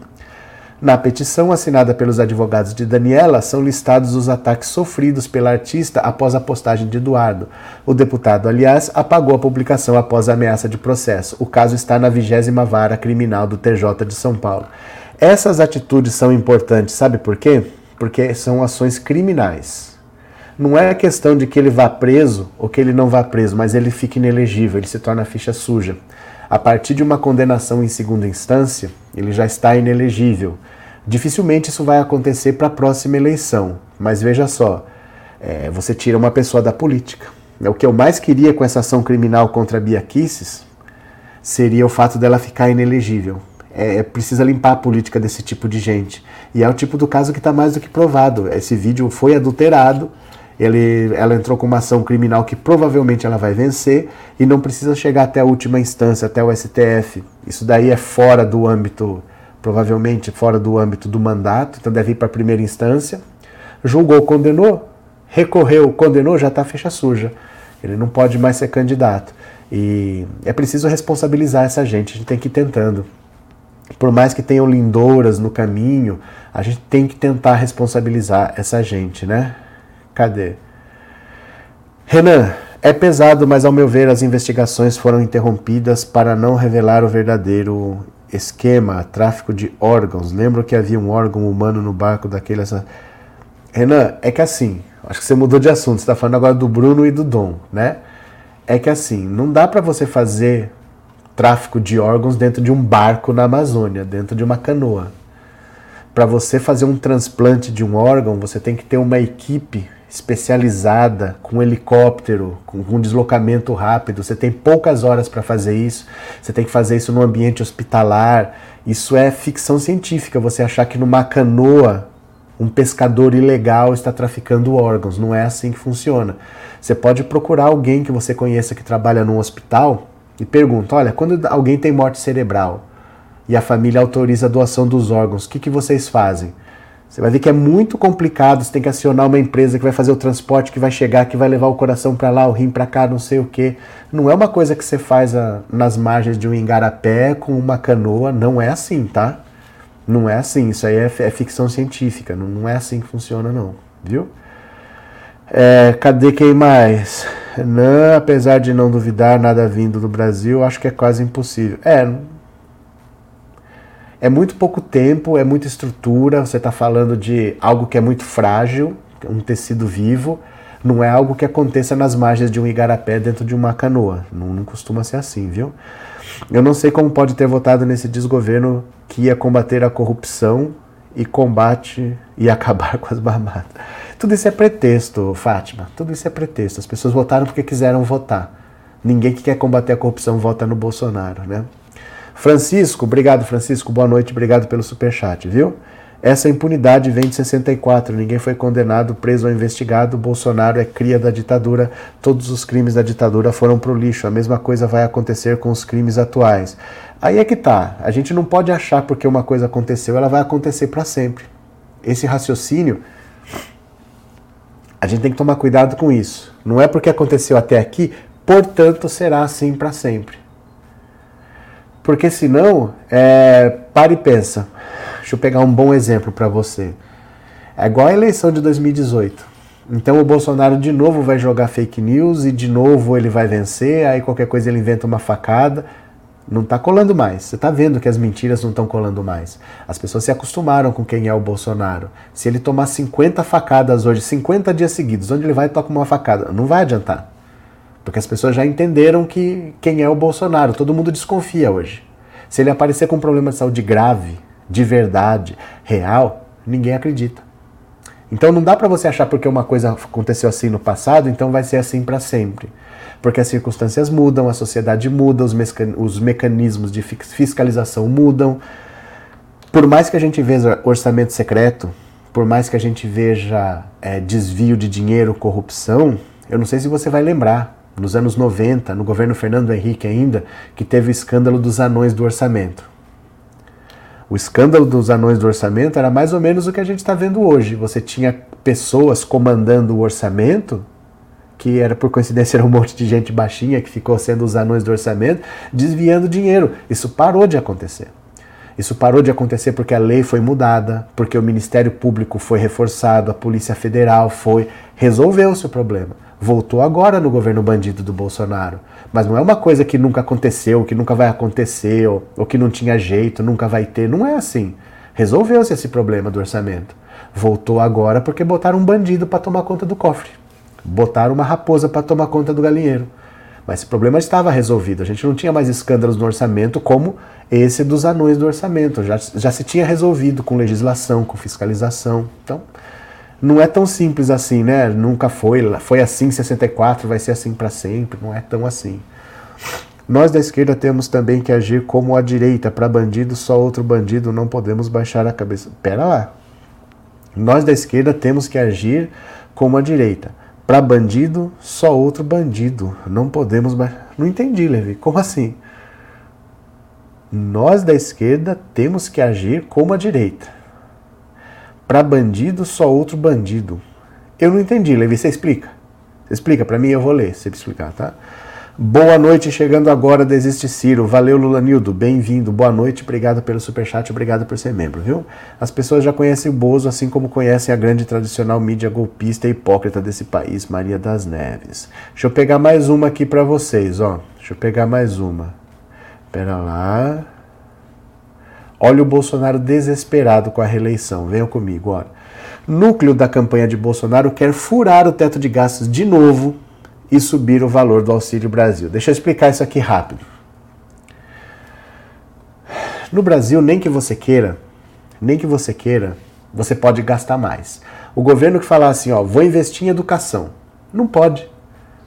Na petição assinada pelos advogados de Daniela, são listados os ataques sofridos pela artista após a postagem de Eduardo. O deputado, aliás, apagou a publicação após a ameaça de processo. O caso está na 20 Vara Criminal do TJ de São Paulo. Essas atitudes são importantes, sabe por quê? Porque são ações criminais. Não é questão de que ele vá preso ou que ele não vá preso, mas ele fica inelegível, ele se torna ficha suja. A partir de uma condenação em segunda instância, ele já está inelegível. Dificilmente isso vai acontecer para a próxima eleição, mas veja só, é, você tira uma pessoa da política. É o que eu mais queria com essa ação criminal contra a Bia Kicis seria o fato dela ficar inelegível. É, é, precisa limpar a política desse tipo de gente. E é o tipo do caso que está mais do que provado. Esse vídeo foi adulterado, ele, ela entrou com uma ação criminal que provavelmente ela vai vencer e não precisa chegar até a última instância, até o STF. Isso daí é fora do âmbito provavelmente fora do âmbito do mandato, então deve ir para a primeira instância. Julgou, condenou, recorreu, condenou, já está fecha suja. Ele não pode mais ser candidato. E é preciso responsabilizar essa gente, a gente tem que ir tentando. Por mais que tenham lindouras no caminho, a gente tem que tentar responsabilizar essa gente, né? Cadê? Renan, é pesado, mas ao meu ver as investigações foram interrompidas para não revelar o verdadeiro esquema, tráfico de órgãos. Lembro que havia um órgão humano no barco daquele. Renan, é que assim, acho que você mudou de assunto, você está falando agora do Bruno e do Dom, né? É que assim, não dá para você fazer tráfico de órgãos dentro de um barco na Amazônia, dentro de uma canoa. Para você fazer um transplante de um órgão, você tem que ter uma equipe especializada, com helicóptero, com, com deslocamento rápido. Você tem poucas horas para fazer isso. Você tem que fazer isso no ambiente hospitalar. Isso é ficção científica. Você achar que numa canoa um pescador ilegal está traficando órgãos. Não é assim que funciona. Você pode procurar alguém que você conheça que trabalha num hospital e pergunta: olha, quando alguém tem morte cerebral e a família autoriza a doação dos órgãos, o que, que vocês fazem? Você vai ver que é muito complicado, você tem que acionar uma empresa que vai fazer o transporte, que vai chegar, que vai levar o coração para lá, o rim para cá, não sei o quê. Não é uma coisa que você faz a, nas margens de um engarapé com uma canoa, não é assim, tá? Não é assim, isso aí é, é ficção científica, não, não, é assim que funciona não, viu? É, cadê quem mais? Não, apesar de não duvidar nada vindo do Brasil, acho que é quase impossível. É, é muito pouco tempo, é muita estrutura, você está falando de algo que é muito frágil, um tecido vivo, não é algo que aconteça nas margens de um igarapé dentro de uma canoa. Não, não costuma ser assim, viu? Eu não sei como pode ter votado nesse desgoverno que ia combater a corrupção e combate e acabar com as barbadas. Tudo isso é pretexto, Fátima. Tudo isso é pretexto. As pessoas votaram porque quiseram votar. Ninguém que quer combater a corrupção vota no Bolsonaro, né? Francisco, obrigado Francisco, boa noite, obrigado pelo superchat, viu? Essa impunidade vem de 64, ninguém foi condenado, preso ou investigado, Bolsonaro é cria da ditadura, todos os crimes da ditadura foram pro lixo, a mesma coisa vai acontecer com os crimes atuais. Aí é que tá, a gente não pode achar porque uma coisa aconteceu, ela vai acontecer para sempre. Esse raciocínio, a gente tem que tomar cuidado com isso. Não é porque aconteceu até aqui, portanto será assim para sempre. Porque senão, é, para e pensa. Deixa eu pegar um bom exemplo para você. É igual a eleição de 2018. Então o Bolsonaro de novo vai jogar fake news e de novo ele vai vencer, aí qualquer coisa ele inventa uma facada. Não está colando mais. Você está vendo que as mentiras não estão colando mais. As pessoas se acostumaram com quem é o Bolsonaro. Se ele tomar 50 facadas hoje, 50 dias seguidos, onde ele vai toca uma facada, não vai adiantar. Porque as pessoas já entenderam que quem é o Bolsonaro, todo mundo desconfia hoje. Se ele aparecer com um problema de saúde grave, de verdade, real, Ninguém acredita. Então não dá para você achar porque uma coisa aconteceu assim no passado, então vai ser assim para sempre. Porque as circunstâncias mudam, a sociedade muda, os, os mecanismos de fiscalização mudam. Por mais que a gente veja orçamento secreto, por mais que a gente veja é, desvio de dinheiro, corrupção, eu não sei se você vai lembrar, nos anos 90, no governo Fernando Henrique ainda, que teve o escândalo dos anões do orçamento. O escândalo dos anões do orçamento era mais ou menos o que a gente está vendo hoje. Você tinha pessoas comandando o orçamento, que era por coincidência era um monte de gente baixinha que ficou sendo os anões do orçamento, desviando dinheiro. Isso parou de acontecer. Isso parou de acontecer porque a lei foi mudada, porque o Ministério Público foi reforçado, a Polícia Federal foi, resolveu-se o problema. Voltou agora no governo bandido do Bolsonaro. Mas não é uma coisa que nunca aconteceu, que nunca vai acontecer, ou, ou que não tinha jeito, nunca vai ter. Não é assim. Resolveu-se esse problema do orçamento. Voltou agora porque botaram um bandido para tomar conta do cofre. Botaram uma raposa para tomar conta do galinheiro. Mas esse problema estava resolvido. A gente não tinha mais escândalos no orçamento como esse dos anões do orçamento. Já, já se tinha resolvido com legislação, com fiscalização. Então, não é tão simples assim, né? Nunca foi, foi assim em 64, vai ser assim para sempre, não é tão assim. Nós da esquerda temos também que agir como a direita, para bandido só outro bandido, não podemos baixar a cabeça. Pera lá. Nós da esquerda temos que agir como a direita. Para bandido, só outro bandido. Não podemos baixar. Não entendi, Levi. Como assim? Nós da esquerda temos que agir como a direita para bandido, só outro bandido. Eu não entendi, Levi, você explica? Você explica para mim, eu vou ler, você explicar, tá? Boa noite, chegando agora, Desiste Ciro. Valeu, Lulanildo, bem-vindo. Boa noite, obrigado pelo superchat, obrigado por ser membro, viu? As pessoas já conhecem o Bozo, assim como conhecem a grande tradicional mídia golpista e hipócrita desse país, Maria das Neves. Deixa eu pegar mais uma aqui para vocês, ó. Deixa eu pegar mais uma. Pera lá. Olha o Bolsonaro desesperado com a reeleição. Venham comigo, olha. Núcleo da campanha de Bolsonaro quer furar o teto de gastos de novo e subir o valor do Auxílio Brasil. Deixa eu explicar isso aqui rápido. No Brasil, nem que você queira, nem que você queira, você pode gastar mais. O governo que falar assim, ó, vou investir em educação, não pode.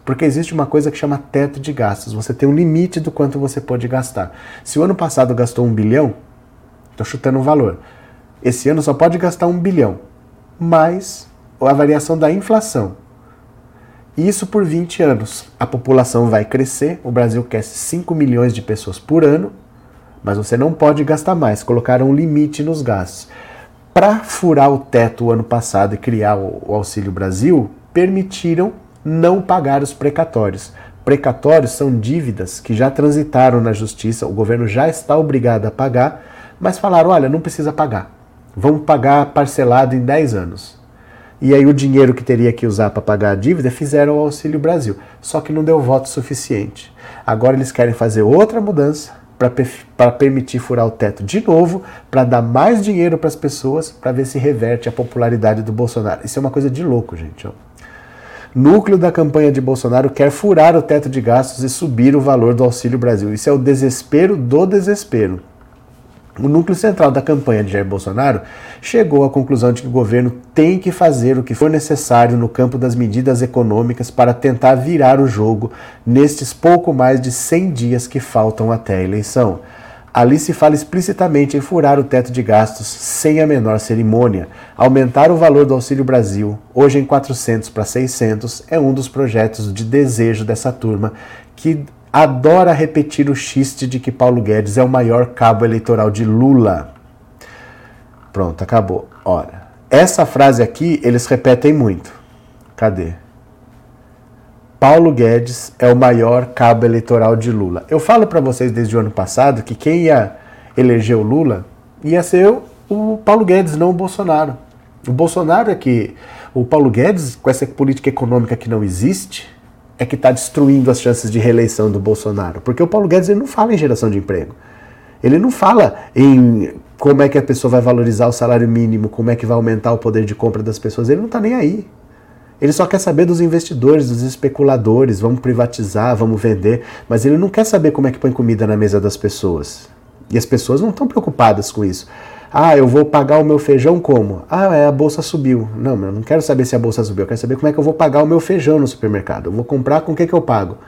Porque existe uma coisa que chama teto de gastos. Você tem um limite do quanto você pode gastar. Se o ano passado gastou um bilhão, Estou chutando um valor. Esse ano só pode gastar um bilhão, mais a variação da inflação. Isso por 20 anos. A população vai crescer, o Brasil cresce 5 milhões de pessoas por ano, mas você não pode gastar mais. Colocaram um limite nos gastos. Para furar o teto o ano passado e criar o Auxílio Brasil, permitiram não pagar os precatórios. Precatórios são dívidas que já transitaram na justiça, o governo já está obrigado a pagar mas falaram: olha, não precisa pagar. Vamos pagar parcelado em 10 anos. E aí o dinheiro que teria que usar para pagar a dívida fizeram o Auxílio Brasil. Só que não deu voto suficiente. Agora eles querem fazer outra mudança para permitir furar o teto de novo, para dar mais dinheiro para as pessoas, para ver se reverte a popularidade do Bolsonaro. Isso é uma coisa de louco, gente. Núcleo da campanha de Bolsonaro quer furar o teto de gastos e subir o valor do Auxílio Brasil. Isso é o desespero do desespero. O núcleo central da campanha de Jair Bolsonaro chegou à conclusão de que o governo tem que fazer o que for necessário no campo das medidas econômicas para tentar virar o jogo nestes pouco mais de 100 dias que faltam até a eleição. Ali se fala explicitamente em furar o teto de gastos sem a menor cerimônia. Aumentar o valor do Auxílio Brasil, hoje em 400 para 600, é um dos projetos de desejo dessa turma que adora repetir o xiste de que Paulo Guedes é o maior cabo eleitoral de Lula. Pronto, acabou. Ora, essa frase aqui eles repetem muito. Cadê? Paulo Guedes é o maior cabo eleitoral de Lula. Eu falo para vocês desde o ano passado que quem ia eleger o Lula ia ser o Paulo Guedes, não o Bolsonaro. O Bolsonaro é que o Paulo Guedes, com essa política econômica que não existe, é que está destruindo as chances de reeleição do Bolsonaro. Porque o Paulo Guedes ele não fala em geração de emprego. Ele não fala em como é que a pessoa vai valorizar o salário mínimo, como é que vai aumentar o poder de compra das pessoas. Ele não está nem aí. Ele só quer saber dos investidores, dos especuladores, vamos privatizar, vamos vender, mas ele não quer saber como é que põe comida na mesa das pessoas. E as pessoas não estão preocupadas com isso. Ah, eu vou pagar o meu feijão como? Ah, é, a bolsa subiu. Não, eu não quero saber se a bolsa subiu, eu quero saber como é que eu vou pagar o meu feijão no supermercado. Eu vou comprar com o que, que eu pago?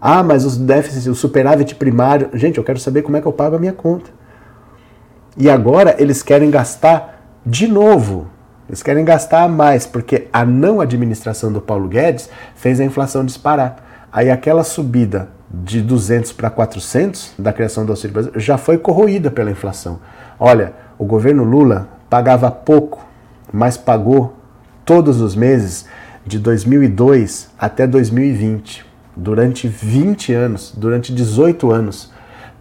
Ah, mas os déficits, o superávit primário. Gente, eu quero saber como é que eu pago a minha conta. E agora eles querem gastar de novo. Eles querem gastar mais, porque a não administração do Paulo Guedes fez a inflação disparar. Aí aquela subida de 200 para 400 da criação do Auxílio Brasil já foi corroída pela inflação. Olha, o governo Lula pagava pouco, mas pagou todos os meses de 2002 até 2020, durante 20 anos, durante 18 anos.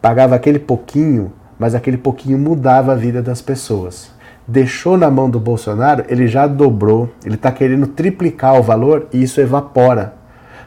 Pagava aquele pouquinho, mas aquele pouquinho mudava a vida das pessoas. Deixou na mão do Bolsonaro, ele já dobrou, ele está querendo triplicar o valor e isso evapora.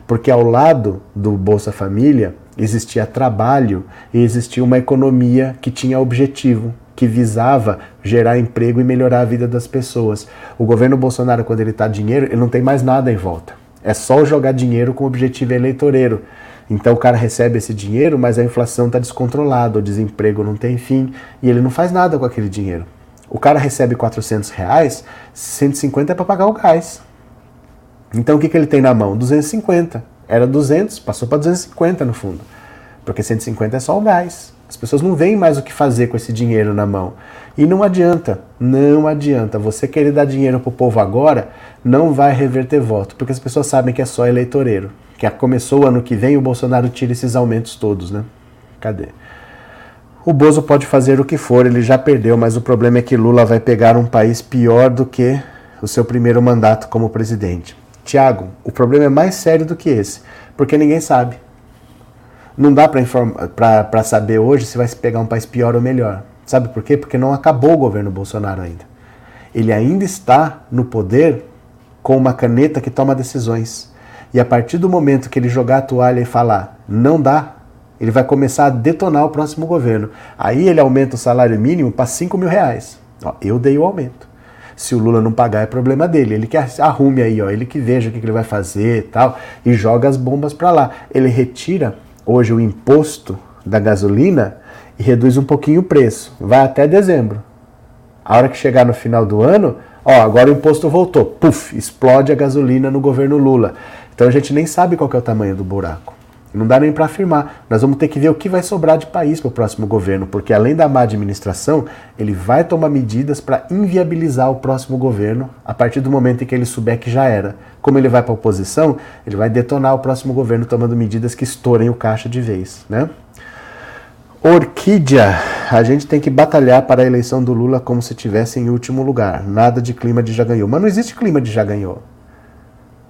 Porque ao lado do Bolsa Família existia trabalho e existia uma economia que tinha objetivo, que visava gerar emprego e melhorar a vida das pessoas. O governo Bolsonaro, quando ele está dinheiro, ele não tem mais nada em volta. É só jogar dinheiro com objetivo eleitoreiro. Então o cara recebe esse dinheiro, mas a inflação está descontrolada, o desemprego não tem fim e ele não faz nada com aquele dinheiro. O cara recebe 400 reais, 150 é para pagar o gás. Então o que, que ele tem na mão? 250. Era 200, passou para 250 no fundo. Porque 150 é só o gás. As pessoas não veem mais o que fazer com esse dinheiro na mão. E não adianta, não adianta. Você querer dar dinheiro pro povo agora, não vai reverter voto, porque as pessoas sabem que é só eleitoreiro. Que começou o ano que vem, o Bolsonaro tira esses aumentos todos, né? Cadê? O Bozo pode fazer o que for, ele já perdeu, mas o problema é que Lula vai pegar um país pior do que o seu primeiro mandato como presidente. Tiago, o problema é mais sério do que esse, porque ninguém sabe. Não dá para saber hoje se vai se pegar um país pior ou melhor. Sabe por quê? Porque não acabou o governo Bolsonaro ainda. Ele ainda está no poder com uma caneta que toma decisões. E a partir do momento que ele jogar a toalha e falar não dá, ele vai começar a detonar o próximo governo. Aí ele aumenta o salário mínimo para 5 mil reais. Ó, eu dei o aumento. Se o Lula não pagar, é problema dele. Ele que arrume aí, ó, ele que veja o que ele vai fazer e tal, e joga as bombas para lá. Ele retira hoje o imposto da gasolina e reduz um pouquinho o preço. Vai até dezembro. A hora que chegar no final do ano, ó, agora o imposto voltou. Puf, explode a gasolina no governo Lula. Então a gente nem sabe qual é o tamanho do buraco. Não dá nem para afirmar. Nós vamos ter que ver o que vai sobrar de país para o próximo governo, porque além da má administração, ele vai tomar medidas para inviabilizar o próximo governo a partir do momento em que ele souber que já era. Como ele vai para a oposição, ele vai detonar o próximo governo tomando medidas que estourem o caixa de vez, né? Orquídea, a gente tem que batalhar para a eleição do Lula como se estivesse em último lugar. Nada de clima de já ganhou. Mas não existe clima de já ganhou.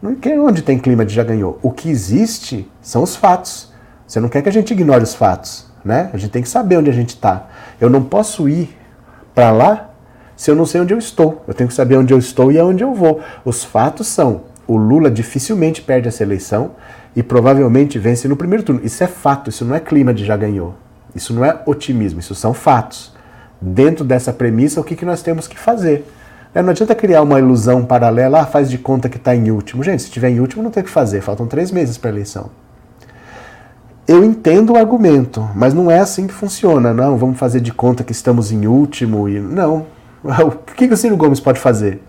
Onde tem clima de já ganhou. O que existe são os fatos. Você não quer que a gente ignore os fatos, né? A gente tem que saber onde a gente está. Eu não posso ir para lá se eu não sei onde eu estou. Eu tenho que saber onde eu estou e aonde eu vou. Os fatos são: o Lula dificilmente perde essa eleição e provavelmente vence no primeiro turno. Isso é fato, isso não é clima de já ganhou. Isso não é otimismo, isso são fatos. Dentro dessa premissa, o que, que nós temos que fazer? É, não adianta criar uma ilusão paralela, ah, faz de conta que está em último. Gente, se estiver em último, não tem o que fazer, faltam três meses para a eleição. Eu entendo o argumento, mas não é assim que funciona. Não, vamos fazer de conta que estamos em último e. Não. O que, o Ciro Gomes pode fazer?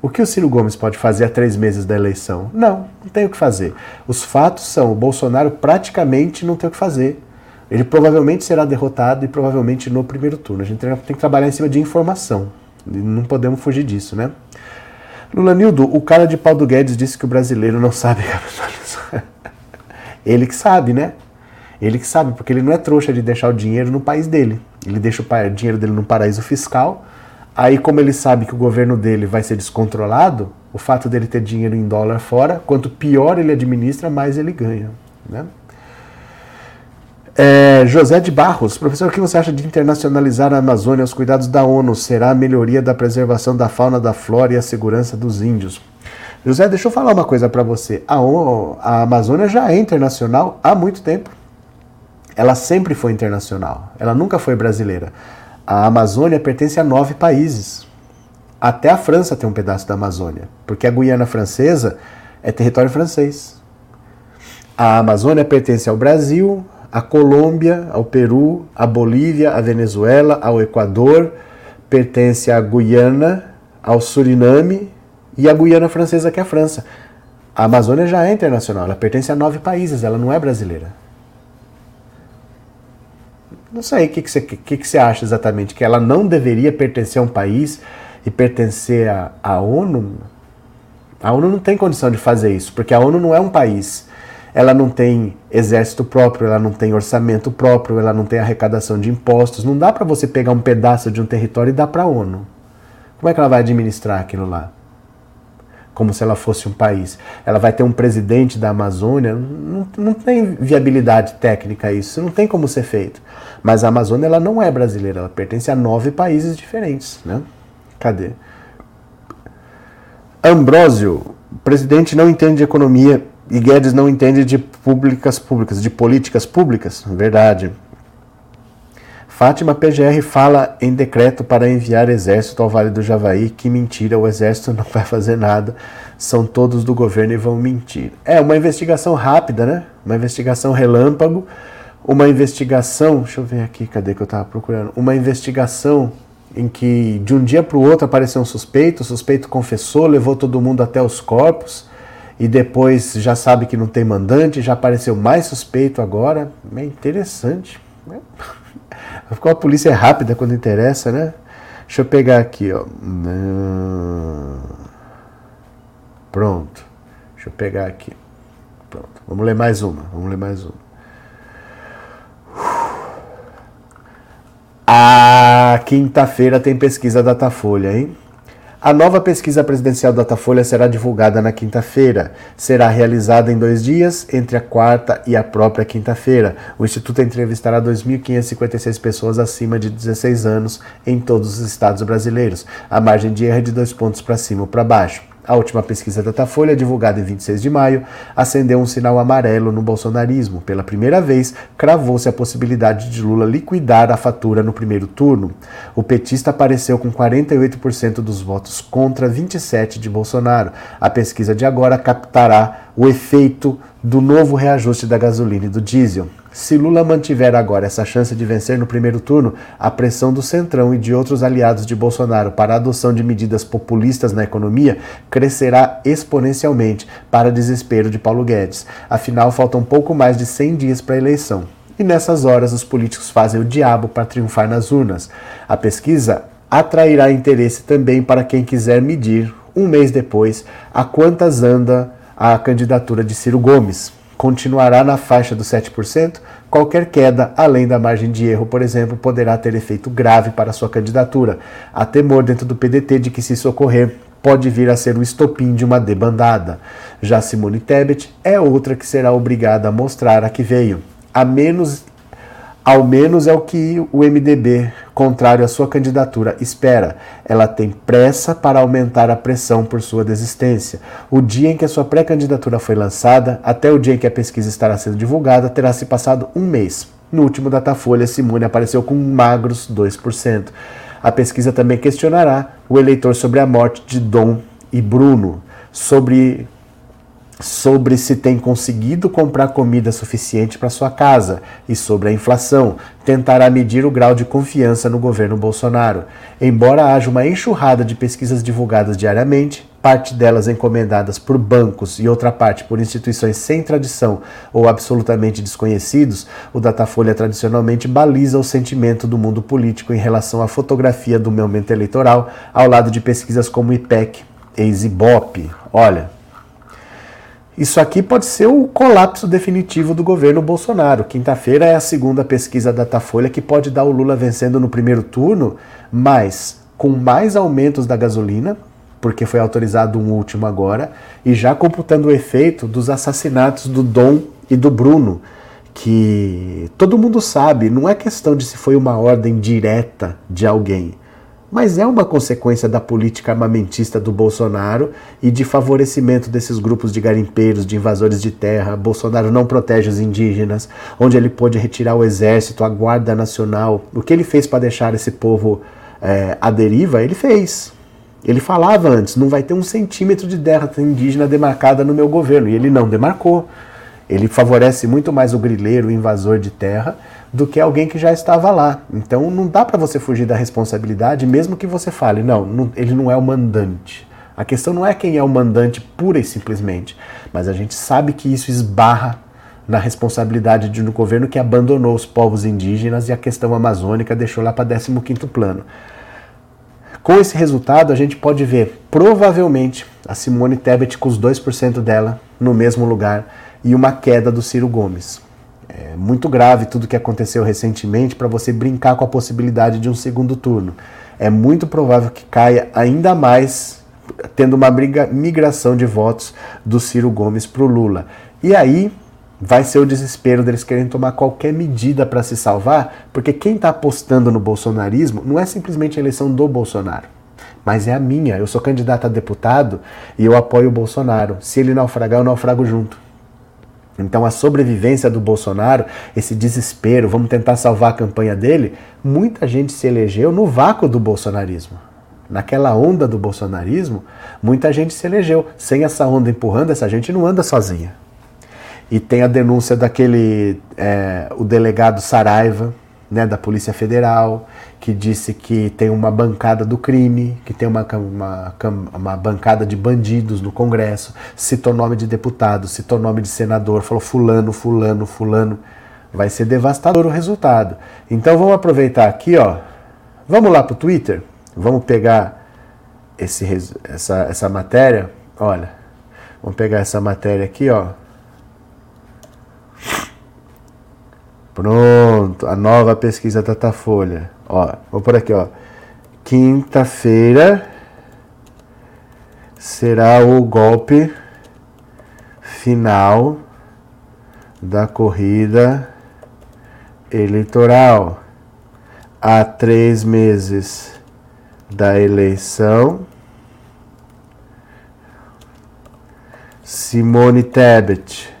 O que o Ciro Gomes pode fazer a três meses da eleição? Não, não tem o que fazer. Os fatos são: o Bolsonaro praticamente não tem o que fazer. Ele provavelmente será derrotado e provavelmente no primeiro turno. A gente tem que trabalhar em cima de informação. Não podemos fugir disso, né? Lula Nildo, o cara de pau do Guedes disse que o brasileiro não sabe capitalizar. ele que sabe, né? Ele que sabe, porque ele não é trouxa de deixar o dinheiro no país dele. Ele deixa o dinheiro dele num paraíso fiscal. Aí, como ele sabe que o governo dele vai ser descontrolado, o fato dele ter dinheiro em dólar fora, quanto pior ele administra, mais ele ganha. Né? É, José de Barros, professor, o que você acha de internacionalizar a Amazônia aos cuidados da ONU? Será a melhoria da preservação da fauna, da flora e a segurança dos índios? José, deixa eu falar uma coisa para você. A, ONU, a Amazônia já é internacional há muito tempo. Ela sempre foi internacional. Ela nunca foi brasileira. A Amazônia pertence a nove países. Até a França tem um pedaço da Amazônia, porque a Guiana Francesa é território francês. A Amazônia pertence ao Brasil, a Colômbia, ao Peru, a Bolívia, a Venezuela, ao Equador, pertence à Guiana, ao Suriname e à Guiana Francesa, que é a França. A Amazônia já é internacional, ela pertence a nove países, ela não é brasileira. Não sei o que, que, você, que, que você acha exatamente, que ela não deveria pertencer a um país e pertencer à, à ONU? A ONU não tem condição de fazer isso, porque a ONU não é um país. Ela não tem exército próprio, ela não tem orçamento próprio, ela não tem arrecadação de impostos. Não dá para você pegar um pedaço de um território e dar para a ONU. Como é que ela vai administrar aquilo lá? como se ela fosse um país. Ela vai ter um presidente da Amazônia, não, não tem viabilidade técnica isso, não tem como ser feito. Mas a Amazônia ela não é brasileira, ela pertence a nove países diferentes. Né? Cadê? Ambrósio, presidente não entende de economia e Guedes não entende de públicas públicas, de políticas públicas. Verdade. Fátima PGR fala em decreto para enviar exército ao Vale do Javaí. Que mentira, o exército não vai fazer nada. São todos do governo e vão mentir. É uma investigação rápida, né? Uma investigação relâmpago. Uma investigação. Deixa eu ver aqui, cadê que eu estava procurando? Uma investigação em que de um dia para o outro apareceu um suspeito. O suspeito confessou, levou todo mundo até os corpos. E depois já sabe que não tem mandante, já apareceu mais suspeito agora. É interessante. Né? Ficou a polícia é rápida quando interessa, né? Deixa eu pegar aqui, ó. Pronto. Deixa eu pegar aqui. Pronto. Vamos ler mais uma. Vamos ler mais uma. A quinta-feira tem pesquisa Datafolha, hein? A nova pesquisa presidencial Datafolha será divulgada na quinta-feira. Será realizada em dois dias, entre a quarta e a própria quinta-feira. O Instituto entrevistará 2.556 pessoas acima de 16 anos em todos os estados brasileiros. A margem de erro é de dois pontos para cima ou para baixo. A última pesquisa Datafolha, divulgada em 26 de maio, acendeu um sinal amarelo no bolsonarismo. Pela primeira vez, cravou-se a possibilidade de Lula liquidar a fatura no primeiro turno. O petista apareceu com 48% dos votos contra 27% de Bolsonaro. A pesquisa de agora captará o efeito do novo reajuste da gasolina e do diesel. Se Lula mantiver agora essa chance de vencer no primeiro turno, a pressão do Centrão e de outros aliados de Bolsonaro para a adoção de medidas populistas na economia crescerá exponencialmente, para desespero de Paulo Guedes. Afinal, faltam pouco mais de 100 dias para a eleição. E nessas horas, os políticos fazem o diabo para triunfar nas urnas. A pesquisa atrairá interesse também para quem quiser medir, um mês depois, a quantas anda a candidatura de Ciro Gomes continuará na faixa dos 7%, qualquer queda além da margem de erro, por exemplo, poderá ter efeito grave para sua candidatura. Há temor dentro do PDT de que, se isso ocorrer, pode vir a ser o estopim de uma debandada. Já Simone Tebet é outra que será obrigada a mostrar a que veio. A menos ao menos é o que o MDB, contrário à sua candidatura, espera. Ela tem pressa para aumentar a pressão por sua desistência. O dia em que a sua pré-candidatura foi lançada, até o dia em que a pesquisa estará sendo divulgada, terá se passado um mês. No último Datafolha, Simone apareceu com magros 2%. A pesquisa também questionará o eleitor sobre a morte de Dom e Bruno, sobre sobre se tem conseguido comprar comida suficiente para sua casa e sobre a inflação. Tentará medir o grau de confiança no governo Bolsonaro. Embora haja uma enxurrada de pesquisas divulgadas diariamente, parte delas encomendadas por bancos e outra parte por instituições sem tradição ou absolutamente desconhecidos, o Datafolha tradicionalmente baliza o sentimento do mundo político em relação à fotografia do momento eleitoral, ao lado de pesquisas como IPEC e Ibope. Olha, isso aqui pode ser o colapso definitivo do governo Bolsonaro. Quinta-feira é a segunda pesquisa da Datafolha que pode dar o Lula vencendo no primeiro turno, mas com mais aumentos da gasolina, porque foi autorizado um último agora, e já computando o efeito dos assassinatos do Dom e do Bruno, que todo mundo sabe, não é questão de se foi uma ordem direta de alguém mas é uma consequência da política armamentista do Bolsonaro e de favorecimento desses grupos de garimpeiros, de invasores de terra. Bolsonaro não protege os indígenas, onde ele pôde retirar o exército, a Guarda Nacional. O que ele fez para deixar esse povo é, à deriva, ele fez. Ele falava antes: não vai ter um centímetro de terra indígena demarcada no meu governo, e ele não demarcou. Ele favorece muito mais o grileiro, o invasor de terra, do que alguém que já estava lá. Então não dá para você fugir da responsabilidade, mesmo que você fale, não, não, ele não é o mandante. A questão não é quem é o mandante pura e simplesmente, mas a gente sabe que isso esbarra na responsabilidade de um governo que abandonou os povos indígenas e a questão amazônica deixou lá para 15º plano. Com esse resultado, a gente pode ver, provavelmente, a Simone Tebet com os 2% dela no mesmo lugar e uma queda do Ciro Gomes. É muito grave tudo que aconteceu recentemente para você brincar com a possibilidade de um segundo turno. É muito provável que caia ainda mais, tendo uma briga, migração de votos do Ciro Gomes para o Lula. E aí vai ser o desespero deles querem tomar qualquer medida para se salvar, porque quem está apostando no bolsonarismo não é simplesmente a eleição do Bolsonaro, mas é a minha. Eu sou candidato a deputado e eu apoio o Bolsonaro. Se ele naufragar, eu naufrago junto. Então a sobrevivência do Bolsonaro, esse desespero, vamos tentar salvar a campanha dele, muita gente se elegeu no vácuo do bolsonarismo. Naquela onda do bolsonarismo, muita gente se elegeu. Sem essa onda empurrando, essa gente não anda sozinha. E tem a denúncia daquele, é, o delegado Saraiva, né, da Polícia Federal, que disse que tem uma bancada do crime, que tem uma, uma, uma bancada de bandidos no Congresso, citou nome de deputado, citou nome de senador, falou fulano, fulano, fulano. Vai ser devastador o resultado. Então vamos aproveitar aqui, ó. Vamos lá para o Twitter, vamos pegar esse, essa, essa matéria. Olha, vamos pegar essa matéria aqui, ó. Pronto, a nova pesquisa Datafolha. Ó, vou por aqui, ó. Quinta-feira será o golpe final da corrida eleitoral. Há três meses da eleição. Simone Tebet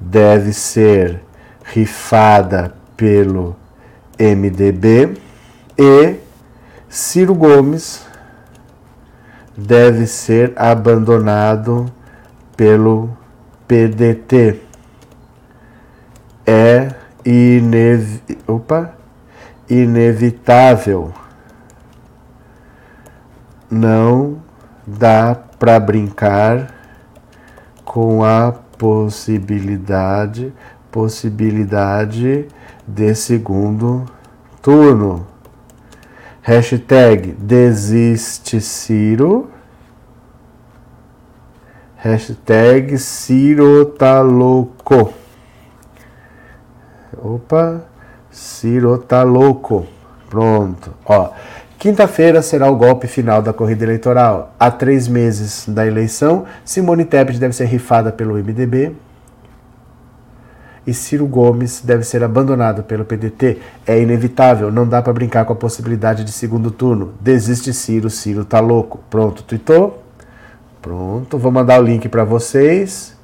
deve ser rifada pelo MDB e Ciro Gomes deve ser abandonado pelo PDT. É inev... Opa, inevitável. Não dá para brincar com a possibilidade, possibilidade de segundo turno. Hashtag desiste Ciro. Hashtag Ciro tá louco. Opa, Ciro tá louco. Pronto. Ó, Quinta-feira será o golpe final da corrida eleitoral. Há três meses da eleição, Simone Tebet deve ser rifada pelo MDB e Ciro Gomes deve ser abandonado pelo PDT. É inevitável, não dá para brincar com a possibilidade de segundo turno. Desiste Ciro, Ciro tá louco. Pronto, tweetou? Pronto, vou mandar o link para vocês.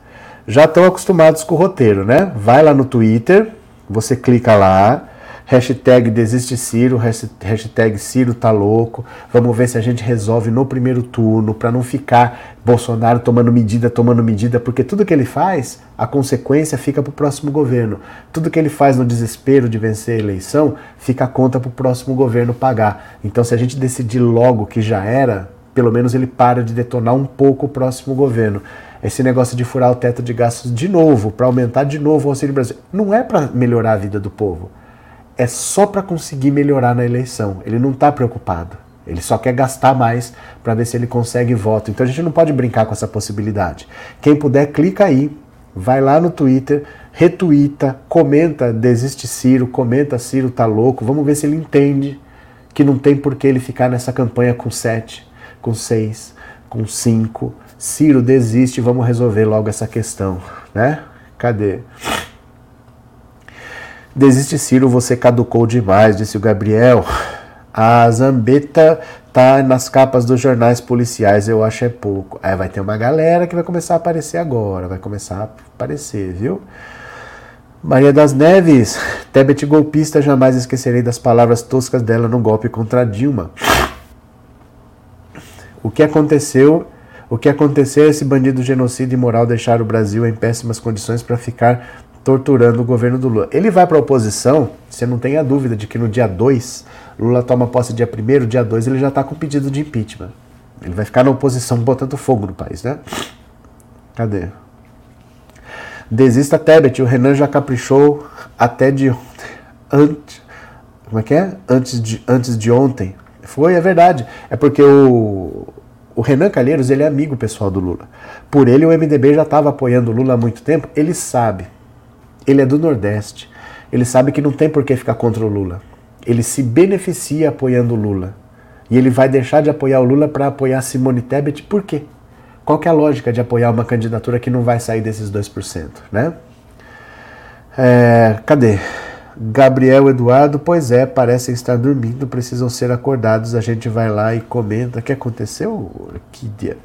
Já estão acostumados com o roteiro, né? Vai lá no Twitter, você clica lá, Hashtag desiste Ciro, hashtag Ciro tá louco. Vamos ver se a gente resolve no primeiro turno, para não ficar Bolsonaro tomando medida, tomando medida, porque tudo que ele faz, a consequência fica para o próximo governo. Tudo que ele faz no desespero de vencer a eleição, fica a conta para o próximo governo pagar. Então, se a gente decidir logo que já era, pelo menos ele para de detonar um pouco o próximo governo. Esse negócio de furar o teto de gastos de novo, para aumentar de novo o Auxílio Brasil, não é para melhorar a vida do povo é só para conseguir melhorar na eleição. Ele não está preocupado. Ele só quer gastar mais para ver se ele consegue voto. Então a gente não pode brincar com essa possibilidade. Quem puder, clica aí, vai lá no Twitter, retuita, comenta, desiste Ciro, comenta Ciro tá louco. Vamos ver se ele entende que não tem por que ele ficar nessa campanha com 7, com 6, com 5. Ciro desiste, vamos resolver logo essa questão, né? Cadê? Desiste, Ciro, você caducou demais, disse o Gabriel. A Zambeta tá nas capas dos jornais policiais, eu acho é pouco. Aí vai ter uma galera que vai começar a aparecer agora, vai começar a aparecer, viu? Maria das Neves, Tebet golpista, jamais esquecerei das palavras toscas dela no golpe contra Dilma. O que aconteceu O que aconteceu é esse bandido genocida e moral deixar o Brasil em péssimas condições para ficar torturando o governo do Lula. Ele vai para a oposição, você não tenha dúvida de que no dia 2, Lula toma posse dia 1 dia 2 ele já está com pedido de impeachment. Ele vai ficar na oposição botando fogo no país, né? Cadê? Desista Tebet, o Renan já caprichou até de antes. Como é que é? Antes de, antes de ontem. Foi, é verdade. É porque o, o Renan Calheiros ele é amigo pessoal do Lula. Por ele, o MDB já estava apoiando o Lula há muito tempo. Ele sabe. Ele é do Nordeste. Ele sabe que não tem por que ficar contra o Lula. Ele se beneficia apoiando o Lula. E ele vai deixar de apoiar o Lula para apoiar Simone Tebet. Por quê? Qual é a lógica de apoiar uma candidatura que não vai sair desses 2%, né? É, cadê? Gabriel Eduardo, pois é, parecem estar dormindo, precisam ser acordados. A gente vai lá e comenta. O que aconteceu? Que dia.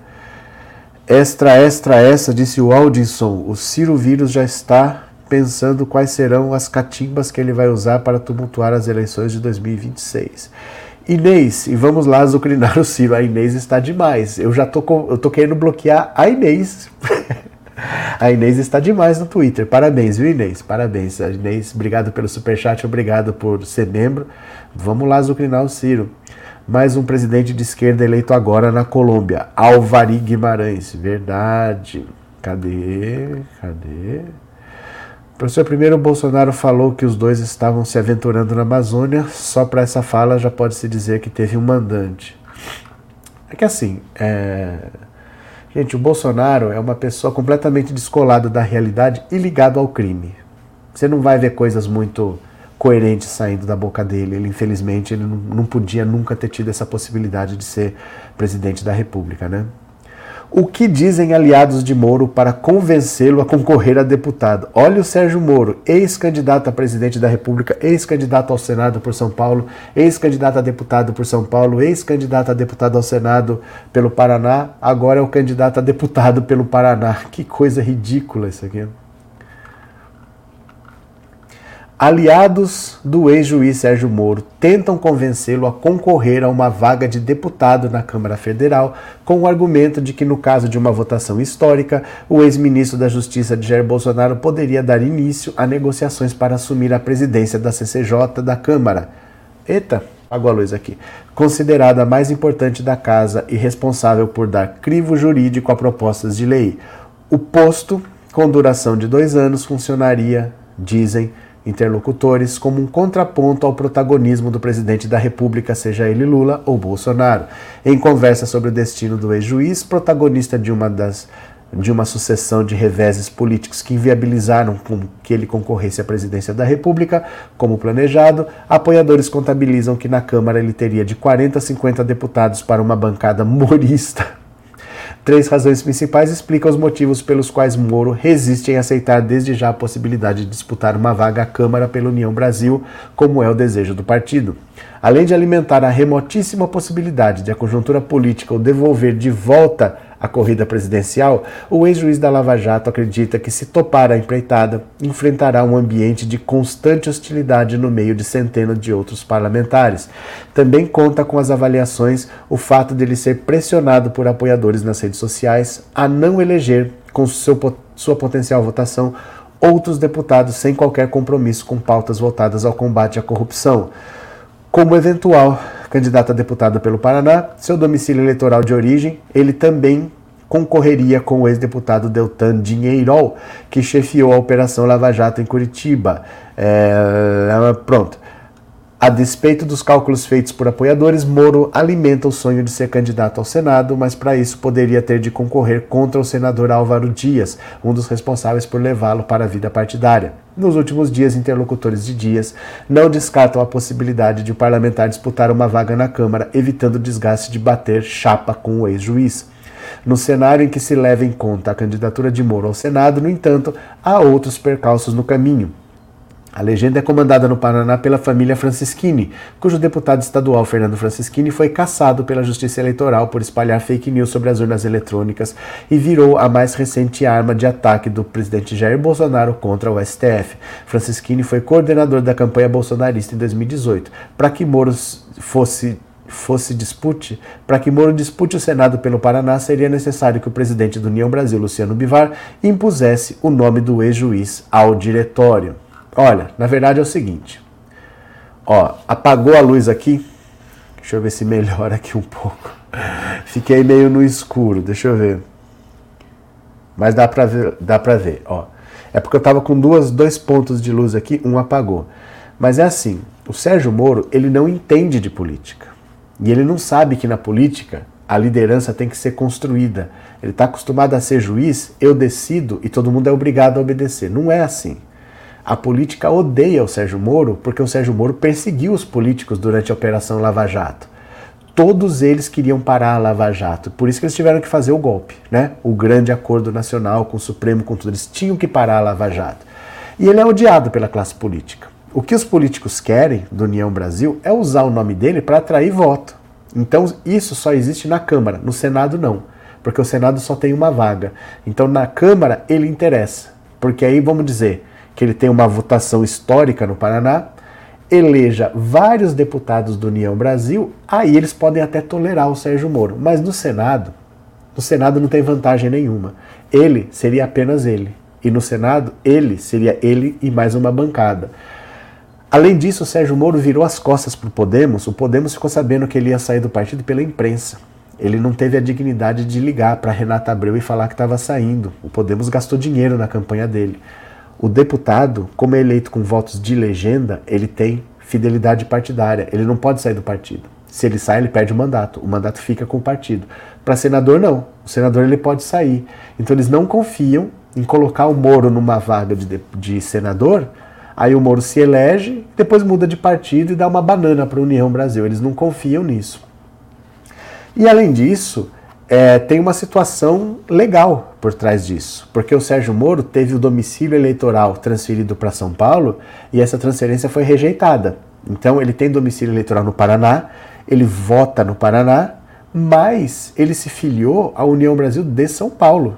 Extra, extra, essa, disse o Aldinson. O Ciro Vírus já está pensando quais serão as catimbas que ele vai usar para tumultuar as eleições de 2026. Inês, e vamos lá azucrinar o Ciro. A Inês está demais. Eu já tô, eu tô querendo bloquear a Inês. a Inês está demais no Twitter. Parabéns, viu, Inês? Parabéns. A Inês, obrigado pelo superchat, obrigado por ser membro. Vamos lá azucrinar o Ciro. Mais um presidente de esquerda eleito agora na Colômbia, Alvari Guimarães. Verdade. Cadê? Cadê? Professor, primeiro o Bolsonaro falou que os dois estavam se aventurando na Amazônia, só para essa fala já pode se dizer que teve um mandante. É que assim, é... gente, o Bolsonaro é uma pessoa completamente descolada da realidade e ligado ao crime. Você não vai ver coisas muito coerentes saindo da boca dele. Ele, infelizmente, ele não podia nunca ter tido essa possibilidade de ser presidente da República, né? O que dizem aliados de Moro para convencê-lo a concorrer a deputado? Olha o Sérgio Moro, ex-candidato a presidente da República, ex-candidato ao Senado por São Paulo, ex-candidato a deputado por São Paulo, ex-candidato a deputado ao Senado pelo Paraná, agora é o candidato a deputado pelo Paraná. Que coisa ridícula isso aqui. Aliados do ex-juiz Sérgio Moro tentam convencê-lo a concorrer a uma vaga de deputado na Câmara Federal, com o argumento de que, no caso de uma votação histórica, o ex-ministro da Justiça Jair Bolsonaro poderia dar início a negociações para assumir a presidência da CCJ da Câmara. Eita, apagou a luz aqui. Considerada a mais importante da casa e responsável por dar crivo jurídico a propostas de lei. O posto, com duração de dois anos, funcionaria, dizem, interlocutores como um contraponto ao protagonismo do presidente da República, seja ele Lula ou Bolsonaro. Em conversa sobre o destino do ex-juiz, protagonista de uma das de uma sucessão de reveses políticos que inviabilizaram que ele concorresse à presidência da República, como planejado, apoiadores contabilizam que na Câmara ele teria de 40 a 50 deputados para uma bancada morista Três razões principais explicam os motivos pelos quais Moro resiste em aceitar desde já a possibilidade de disputar uma vaga à Câmara pela União Brasil, como é o desejo do partido. Além de alimentar a remotíssima possibilidade de a conjuntura política o devolver de volta a corrida presidencial, o ex-juiz da Lava Jato acredita que, se topar a empreitada, enfrentará um ambiente de constante hostilidade no meio de centenas de outros parlamentares. Também conta com as avaliações o fato de ele ser pressionado por apoiadores nas redes sociais a não eleger, com seu, sua potencial votação, outros deputados sem qualquer compromisso com pautas voltadas ao combate à corrupção. Como eventual candidato a deputado pelo Paraná, seu domicílio eleitoral de origem, ele também concorreria com o ex-deputado Deltan Dinheirol, que chefiou a Operação Lava Jato em Curitiba. É, pronto. A despeito dos cálculos feitos por apoiadores, Moro alimenta o sonho de ser candidato ao Senado, mas para isso poderia ter de concorrer contra o senador Álvaro Dias, um dos responsáveis por levá-lo para a vida partidária. Nos últimos dias, interlocutores de Dias não descartam a possibilidade de o parlamentar disputar uma vaga na Câmara, evitando o desgaste de bater chapa com o ex-juiz. No cenário em que se leva em conta a candidatura de Moro ao Senado, no entanto, há outros percalços no caminho. A legenda é comandada no Paraná pela família Francischini, cujo deputado estadual Fernando Francischini foi caçado pela Justiça Eleitoral por espalhar fake news sobre as urnas eletrônicas e virou a mais recente arma de ataque do presidente Jair Bolsonaro contra o STF. Francischini foi coordenador da campanha bolsonarista em 2018. Para que Moro fosse fosse dispute, para que Moro dispute o Senado pelo Paraná, seria necessário que o presidente do União Brasil, Luciano Bivar, impusesse o nome do ex-juiz ao diretório. Olha, na verdade é o seguinte. Ó, apagou a luz aqui. Deixa eu ver se melhora aqui um pouco. Fiquei meio no escuro, deixa eu ver. Mas dá pra ver, dá pra ver, ó. É porque eu tava com duas, dois pontos de luz aqui, um apagou. Mas é assim, o Sérgio Moro, ele não entende de política. E ele não sabe que na política a liderança tem que ser construída. Ele está acostumado a ser juiz, eu decido e todo mundo é obrigado a obedecer. Não é assim. A política odeia o Sérgio Moro porque o Sérgio Moro perseguiu os políticos durante a Operação Lava Jato. Todos eles queriam parar a Lava Jato, por isso que eles tiveram que fazer o golpe, né? O grande acordo nacional com o Supremo, com tudo. Eles tinham que parar a Lava Jato. E ele é odiado pela classe política. O que os políticos querem do União Brasil é usar o nome dele para atrair voto. Então isso só existe na Câmara, no Senado não, porque o Senado só tem uma vaga. Então na Câmara ele interessa, porque aí vamos dizer que ele tem uma votação histórica no Paraná, eleja vários deputados do União Brasil, aí eles podem até tolerar o Sérgio Moro. Mas no Senado, no Senado não tem vantagem nenhuma. Ele seria apenas ele. E no Senado, ele seria ele e mais uma bancada. Além disso, o Sérgio Moro virou as costas para o Podemos. O Podemos ficou sabendo que ele ia sair do partido pela imprensa. Ele não teve a dignidade de ligar para Renata Abreu e falar que estava saindo. O Podemos gastou dinheiro na campanha dele. O deputado, como é eleito com votos de legenda, ele tem fidelidade partidária. Ele não pode sair do partido. Se ele sai, ele perde o mandato. O mandato fica com o partido. Para senador, não. O senador ele pode sair. Então eles não confiam em colocar o Moro numa vaga de, de senador Aí o Moro se elege, depois muda de partido e dá uma banana para a União Brasil. Eles não confiam nisso. E além disso, é, tem uma situação legal por trás disso, porque o Sérgio Moro teve o domicílio eleitoral transferido para São Paulo e essa transferência foi rejeitada. Então ele tem domicílio eleitoral no Paraná, ele vota no Paraná, mas ele se filiou à União Brasil de São Paulo.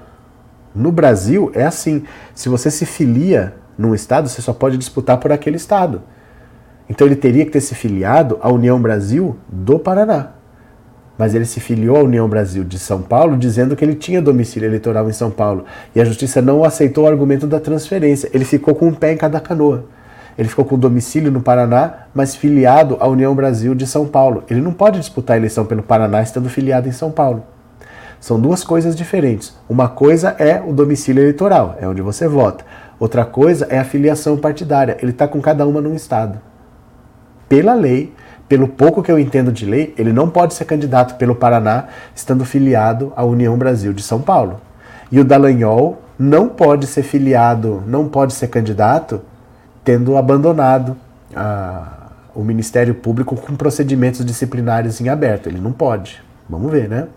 No Brasil é assim: se você se filia num estado, você só pode disputar por aquele estado. Então ele teria que ter se filiado à União Brasil do Paraná. Mas ele se filiou à União Brasil de São Paulo, dizendo que ele tinha domicílio eleitoral em São Paulo. E a justiça não aceitou o argumento da transferência. Ele ficou com um pé em cada canoa. Ele ficou com domicílio no Paraná, mas filiado à União Brasil de São Paulo. Ele não pode disputar a eleição pelo Paraná estando filiado em São Paulo. São duas coisas diferentes. Uma coisa é o domicílio eleitoral, é onde você vota. Outra coisa é a filiação partidária. Ele está com cada uma num estado. Pela lei, pelo pouco que eu entendo de lei, ele não pode ser candidato pelo Paraná estando filiado à União Brasil de São Paulo. E o Dallagnol não pode ser filiado, não pode ser candidato tendo abandonado a, o Ministério Público com procedimentos disciplinares em aberto. Ele não pode. Vamos ver, né?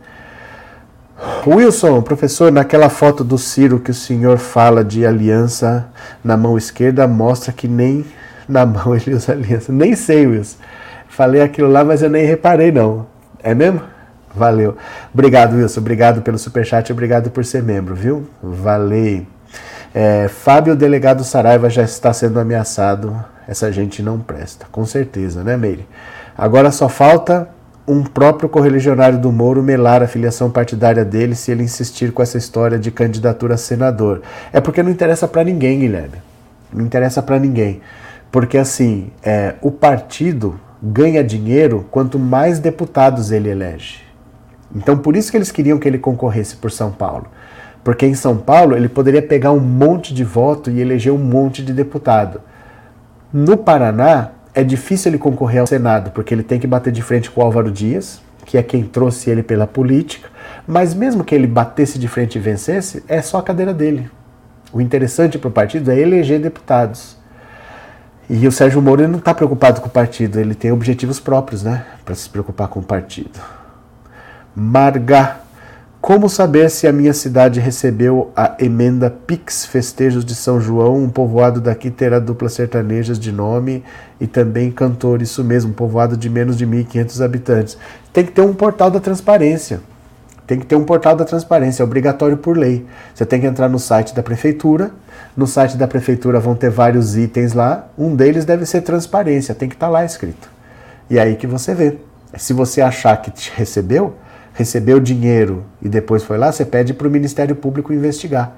Wilson, professor, naquela foto do Ciro que o senhor fala de aliança na mão esquerda, mostra que nem na mão ele usa aliança. Nem sei, Wilson. Falei aquilo lá, mas eu nem reparei, não. É mesmo? Valeu. Obrigado, Wilson. Obrigado pelo superchat. Obrigado por ser membro, viu? Valeu. É, Fábio, delegado Saraiva, já está sendo ameaçado. Essa gente não presta. Com certeza, né, Meire? Agora só falta um próprio correligionário do Moro melar a filiação partidária dele se ele insistir com essa história de candidatura a senador. É porque não interessa para ninguém, Guilherme. Não interessa para ninguém. Porque assim, é, o partido ganha dinheiro quanto mais deputados ele elege. Então por isso que eles queriam que ele concorresse por São Paulo. Porque em São Paulo ele poderia pegar um monte de voto e eleger um monte de deputado. No Paraná, é difícil ele concorrer ao Senado, porque ele tem que bater de frente com o Álvaro Dias, que é quem trouxe ele pela política. Mas mesmo que ele batesse de frente e vencesse, é só a cadeira dele. O interessante para o partido é eleger deputados. E o Sérgio Moro não está preocupado com o partido, ele tem objetivos próprios, né? Para se preocupar com o partido. Marga como saber se a minha cidade recebeu a emenda Pix Festejos de São João? Um povoado daqui terá duplas sertanejas de nome e também cantor, isso mesmo, um povoado de menos de 1.500 habitantes. Tem que ter um portal da transparência. Tem que ter um portal da transparência, é obrigatório por lei. Você tem que entrar no site da prefeitura. No site da prefeitura vão ter vários itens lá. Um deles deve ser transparência, tem que estar tá lá escrito. E é aí que você vê. Se você achar que te recebeu, recebeu dinheiro e depois foi lá, você pede para o Ministério Público investigar.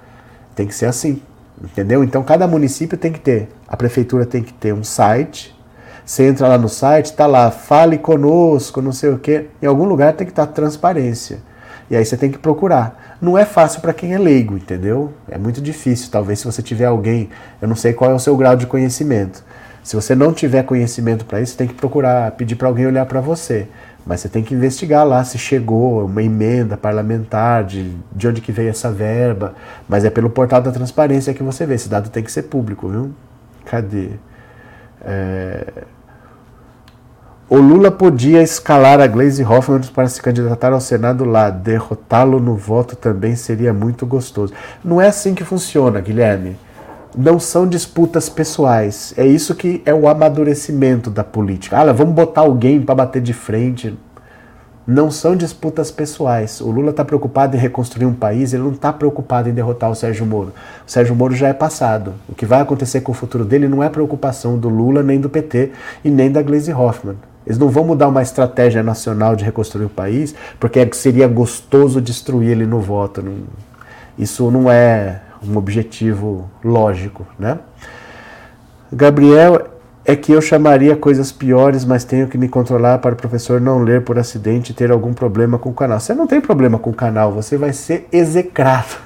Tem que ser assim, entendeu? Então cada município tem que ter, a prefeitura tem que ter um site. Você entra lá no site, está lá, fale conosco, não sei o quê. Em algum lugar tem que estar tá transparência. E aí você tem que procurar. Não é fácil para quem é leigo, entendeu? É muito difícil. Talvez se você tiver alguém, eu não sei qual é o seu grau de conhecimento. Se você não tiver conhecimento para isso, você tem que procurar, pedir para alguém olhar para você. Mas você tem que investigar lá se chegou uma emenda parlamentar, de, de onde que veio essa verba. Mas é pelo portal da transparência que você vê. Esse dado tem que ser público, viu? Cadê? É... O Lula podia escalar a Glaze Hoffman para se candidatar ao Senado lá. Derrotá-lo no voto também seria muito gostoso. Não é assim que funciona, Guilherme. Não são disputas pessoais. É isso que é o amadurecimento da política. Ah, vamos botar alguém para bater de frente. Não são disputas pessoais. O Lula está preocupado em reconstruir um país, ele não está preocupado em derrotar o Sérgio Moro. O Sérgio Moro já é passado. O que vai acontecer com o futuro dele não é preocupação do Lula, nem do PT e nem da Gleisi Hoffmann. Eles não vão mudar uma estratégia nacional de reconstruir o país, porque seria gostoso destruir ele no voto. Isso não é um objetivo lógico, né? Gabriel, é que eu chamaria coisas piores, mas tenho que me controlar para o professor não ler por acidente e ter algum problema com o canal. Você não tem problema com o canal, você vai ser execrado.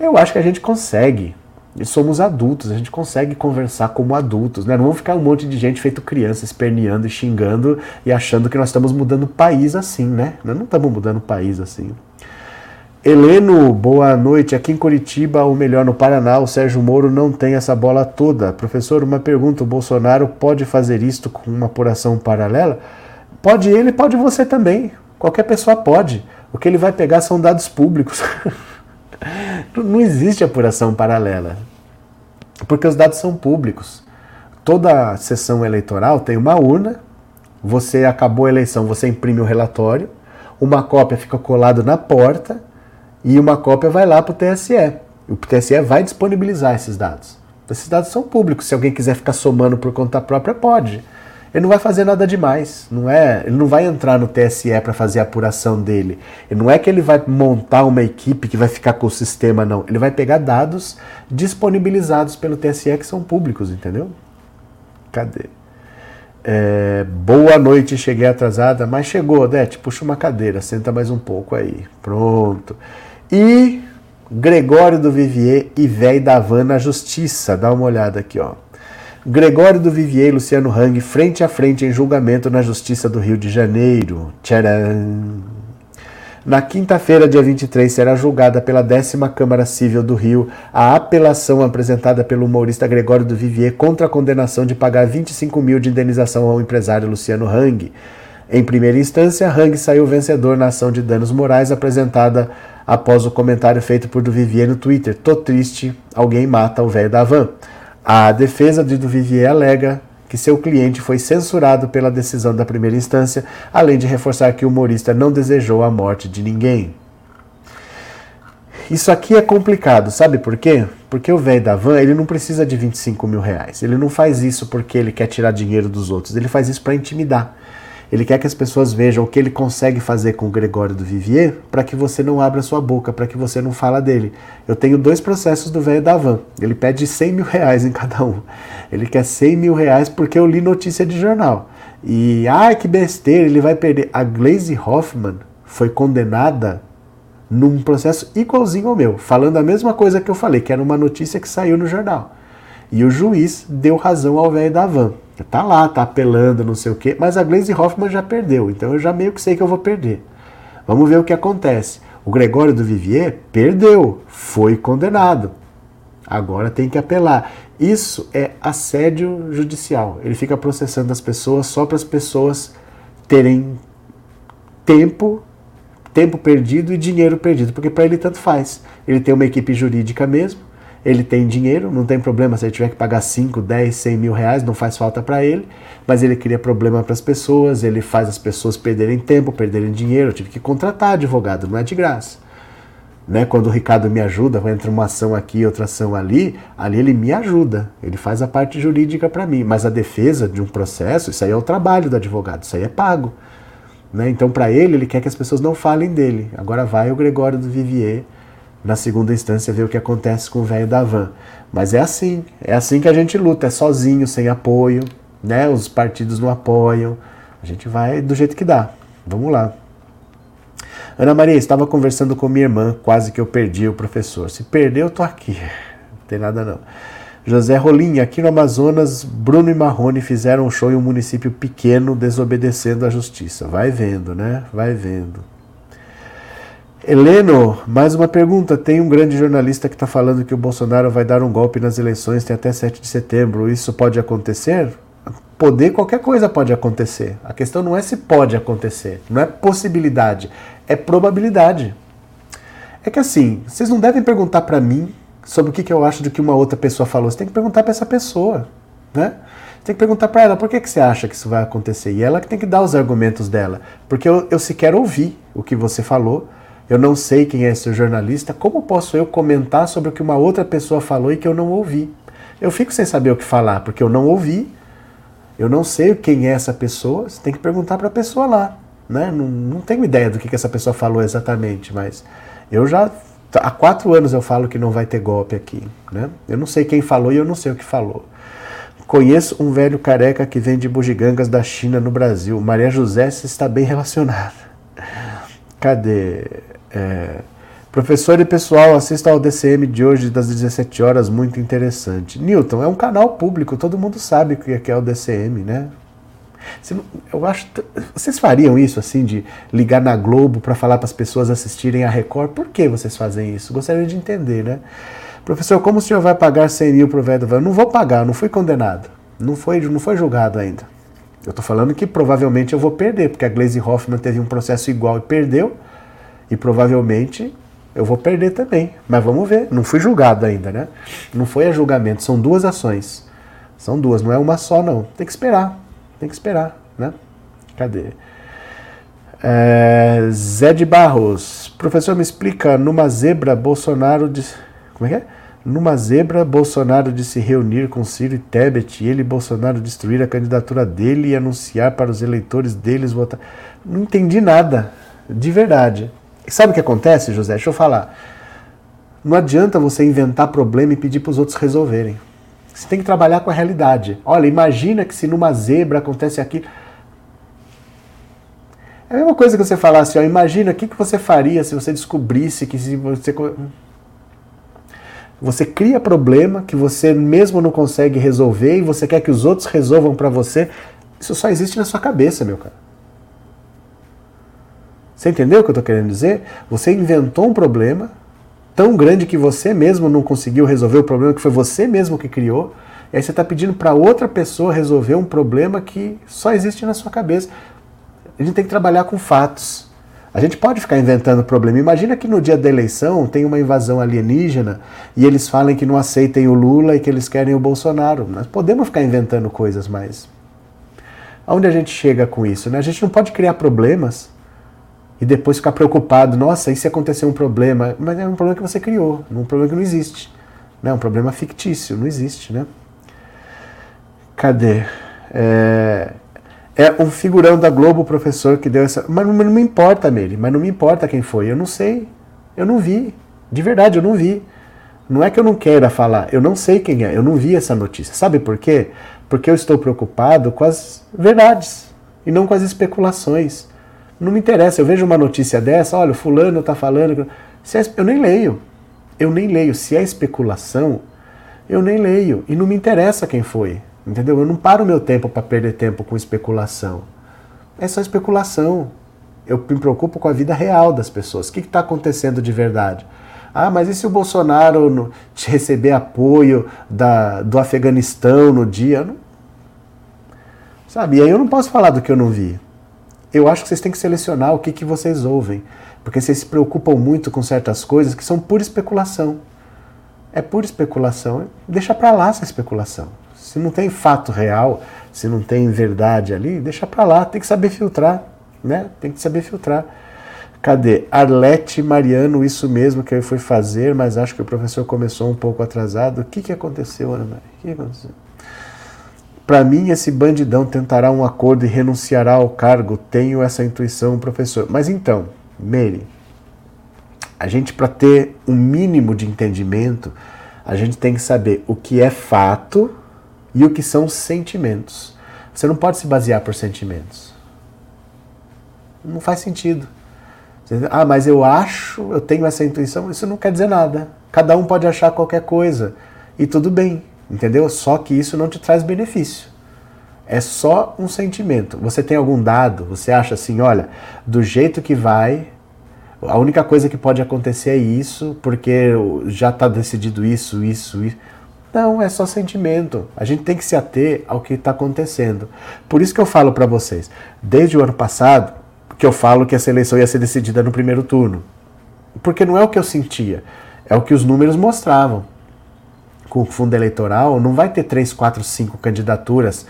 Eu acho que a gente consegue somos adultos, a gente consegue conversar como adultos, né? Não vamos ficar um monte de gente feito criança, esperneando e xingando e achando que nós estamos mudando o país assim, né? Nós não estamos mudando o país assim. Heleno, boa noite. Aqui em Curitiba, ou melhor, no Paraná, o Sérgio Moro não tem essa bola toda. Professor, uma pergunta: o Bolsonaro pode fazer isto com uma apuração paralela? Pode ele, pode você também. Qualquer pessoa pode. O que ele vai pegar são dados públicos. Não existe apuração paralela, porque os dados são públicos. Toda sessão eleitoral tem uma urna, você acabou a eleição, você imprime o relatório, uma cópia fica colado na porta e uma cópia vai lá para o TSE. O TSE vai disponibilizar esses dados. Esses dados são públicos. Se alguém quiser ficar somando por conta própria, pode ele não vai fazer nada demais, não é? Ele não vai entrar no TSE para fazer a apuração dele. E não é que ele vai montar uma equipe que vai ficar com o sistema, não. Ele vai pegar dados disponibilizados pelo TSE que são públicos, entendeu? Cadê? É, boa noite, cheguei atrasada, mas chegou, Odete, puxa uma cadeira, senta mais um pouco aí. Pronto. E Gregório do Vivier e Véi da Van na Justiça. Dá uma olhada aqui, ó. Gregório do Vivier e Luciano Hang frente a frente em julgamento na Justiça do Rio de Janeiro. Tcharam! Na quinta-feira, dia 23, será julgada pela décima Câmara Civil do Rio a apelação apresentada pelo humorista Gregório do Vivier contra a condenação de pagar 25 mil de indenização ao empresário Luciano Hang. Em primeira instância, Hang saiu vencedor na ação de danos morais apresentada após o comentário feito por do Vivier no Twitter. Tô triste, alguém mata o velho da van. A defesa de Duvivier alega que seu cliente foi censurado pela decisão da primeira instância, além de reforçar que o humorista não desejou a morte de ninguém. Isso aqui é complicado, sabe por quê? Porque o velho da van ele não precisa de 25 mil reais. Ele não faz isso porque ele quer tirar dinheiro dos outros. Ele faz isso para intimidar. Ele quer que as pessoas vejam o que ele consegue fazer com o Gregório do Vivier para que você não abra sua boca, para que você não fala dele. Eu tenho dois processos do velho da van. Ele pede 100 mil reais em cada um. Ele quer 100 mil reais porque eu li notícia de jornal. E, ai que besteira, ele vai perder. A Glaze Hoffman foi condenada num processo igualzinho ao meu, falando a mesma coisa que eu falei, que era uma notícia que saiu no jornal. E o juiz deu razão ao velho da van. Tá lá, tá apelando, não sei o quê, mas a Glaze Hoffman já perdeu, então eu já meio que sei que eu vou perder. Vamos ver o que acontece. O Gregório do Vivier perdeu, foi condenado. Agora tem que apelar. Isso é assédio judicial. Ele fica processando as pessoas só para as pessoas terem tempo, tempo perdido e dinheiro perdido, porque para ele tanto faz. Ele tem uma equipe jurídica mesmo ele tem dinheiro, não tem problema se ele tiver que pagar 5, 10, 100 mil reais, não faz falta para ele, mas ele cria problema para as pessoas, ele faz as pessoas perderem tempo, perderem dinheiro. Eu tive que contratar advogado, não é de graça. Né? Quando o Ricardo me ajuda, entra uma ação aqui, outra ação ali, ali ele me ajuda, ele faz a parte jurídica para mim. Mas a defesa de um processo, isso aí é o trabalho do advogado, isso aí é pago. Né? Então, para ele, ele quer que as pessoas não falem dele. Agora vai o Gregório do Vivier, na segunda instância, ver o que acontece com o velho da van. Mas é assim, é assim que a gente luta, é sozinho, sem apoio, né? Os partidos não apoiam. A gente vai do jeito que dá. Vamos lá. Ana Maria, estava conversando com minha irmã, quase que eu perdi o professor. Se perdeu, eu tô aqui. Não tem nada não. José Rolim, aqui no Amazonas, Bruno e Marrone fizeram um show em um município pequeno, desobedecendo à justiça. Vai vendo, né? Vai vendo. Heleno, mais uma pergunta. Tem um grande jornalista que está falando que o Bolsonaro vai dar um golpe nas eleições, tem até 7 de setembro. Isso pode acontecer? Poder, qualquer coisa pode acontecer. A questão não é se pode acontecer, não é possibilidade, é probabilidade. É que assim, vocês não devem perguntar para mim sobre o que, que eu acho do que uma outra pessoa falou. Você tem que perguntar para essa pessoa, né? Tem que perguntar para ela por que, que você acha que isso vai acontecer. E ela que tem que dar os argumentos dela. Porque eu, eu sequer ouvi o que você falou. Eu não sei quem é esse jornalista. Como posso eu comentar sobre o que uma outra pessoa falou e que eu não ouvi? Eu fico sem saber o que falar, porque eu não ouvi. Eu não sei quem é essa pessoa. Você tem que perguntar para a pessoa lá. Né? Não, não tenho ideia do que, que essa pessoa falou exatamente, mas eu já há quatro anos eu falo que não vai ter golpe aqui. Né? Eu não sei quem falou e eu não sei o que falou. Conheço um velho careca que vende bugigangas da China no Brasil. Maria José está bem relacionada. Cadê? É... Professor e pessoal, assista ao DCM de hoje das 17 horas, muito interessante. Newton, é um canal público, todo mundo sabe o que é o DCM, né? Eu acho. Vocês fariam isso assim de ligar na Globo para falar para as pessoas assistirem a Record? Por que vocês fazem isso? Gostaria de entender, né? Professor, como o senhor vai pagar 100 mil para o velho não vou pagar, não fui condenado. Não foi, não foi julgado ainda. Eu estou falando que provavelmente eu vou perder, porque a Glaze Hoffman teve um processo igual e perdeu. E provavelmente eu vou perder também. Mas vamos ver. Não fui julgado ainda, né? Não foi a julgamento. São duas ações. São duas, não é uma só, não. Tem que esperar. Tem que esperar, né? Cadê? É, Zé de Barros. Professor, me explica, numa zebra, Bolsonaro disse. Como é que é? Numa zebra, Bolsonaro de se reunir com Ciro e Tebet e ele, Bolsonaro, destruir a candidatura dele e anunciar para os eleitores deles votar. Não entendi nada, de verdade. E sabe o que acontece, José? Deixa eu falar. Não adianta você inventar problema e pedir para os outros resolverem. Você tem que trabalhar com a realidade. Olha, imagina que se numa zebra acontece aquilo. É a mesma coisa que você falasse, ó, imagina o que, que você faria se você descobrisse que se você. Você cria problema que você mesmo não consegue resolver e você quer que os outros resolvam para você. Isso só existe na sua cabeça, meu cara. Você entendeu o que eu estou querendo dizer? Você inventou um problema, tão grande que você mesmo não conseguiu resolver o problema que foi você mesmo que criou. E aí você está pedindo para outra pessoa resolver um problema que só existe na sua cabeça. A gente tem que trabalhar com fatos. A gente pode ficar inventando problema. Imagina que no dia da eleição tem uma invasão alienígena e eles falem que não aceitem o Lula e que eles querem o Bolsonaro. Nós podemos ficar inventando coisas, mas aonde a gente chega com isso? Né? A gente não pode criar problemas e depois ficar preocupado, nossa, e se acontecer um problema? Mas é um problema que você criou, um problema que não existe. Né? Um problema fictício, não existe, né? Cadê? É, é um figurão da Globo, professor, que deu essa. Mas não, me importa, Meire, mas não me importa quem foi. Eu não sei. Eu não vi. De verdade, eu não vi. Não é que eu não queira falar, eu não sei quem é, eu não vi essa notícia. Sabe por quê? Porque eu estou preocupado com as verdades e não com as especulações. Não me interessa, eu vejo uma notícia dessa, olha, fulano está falando. É, eu nem leio. Eu nem leio. Se é especulação, eu nem leio. E não me interessa quem foi. Entendeu? Eu não paro meu tempo para perder tempo com especulação. É só especulação. Eu me preocupo com a vida real das pessoas. O que está acontecendo de verdade? Ah, mas e se o Bolsonaro receber apoio da, do Afeganistão no dia? Não... Sabe? E aí eu não posso falar do que eu não vi eu acho que vocês têm que selecionar o que, que vocês ouvem, porque vocês se preocupam muito com certas coisas que são pura especulação. É pura especulação. Deixa para lá essa especulação. Se não tem fato real, se não tem verdade ali, deixa para lá. Tem que saber filtrar, né? Tem que saber filtrar. Cadê? Arlete Mariano, isso mesmo que eu fui fazer, mas acho que o professor começou um pouco atrasado. O que, que aconteceu, Ana Maria? O que aconteceu? Para mim, esse bandidão tentará um acordo e renunciará ao cargo. Tenho essa intuição, professor. Mas então, Mary, a gente, para ter um mínimo de entendimento, a gente tem que saber o que é fato e o que são sentimentos. Você não pode se basear por sentimentos. Não faz sentido. Ah, mas eu acho, eu tenho essa intuição, isso não quer dizer nada. Cada um pode achar qualquer coisa e tudo bem, entendeu? Só que isso não te traz benefício. É só um sentimento. Você tem algum dado, você acha assim, olha, do jeito que vai, a única coisa que pode acontecer é isso, porque já está decidido isso, isso, isso. Não, é só sentimento. A gente tem que se ater ao que está acontecendo. Por isso que eu falo para vocês, desde o ano passado, que eu falo que essa eleição ia ser decidida no primeiro turno. Porque não é o que eu sentia, é o que os números mostravam. Com o fundo eleitoral, não vai ter três, quatro, cinco candidaturas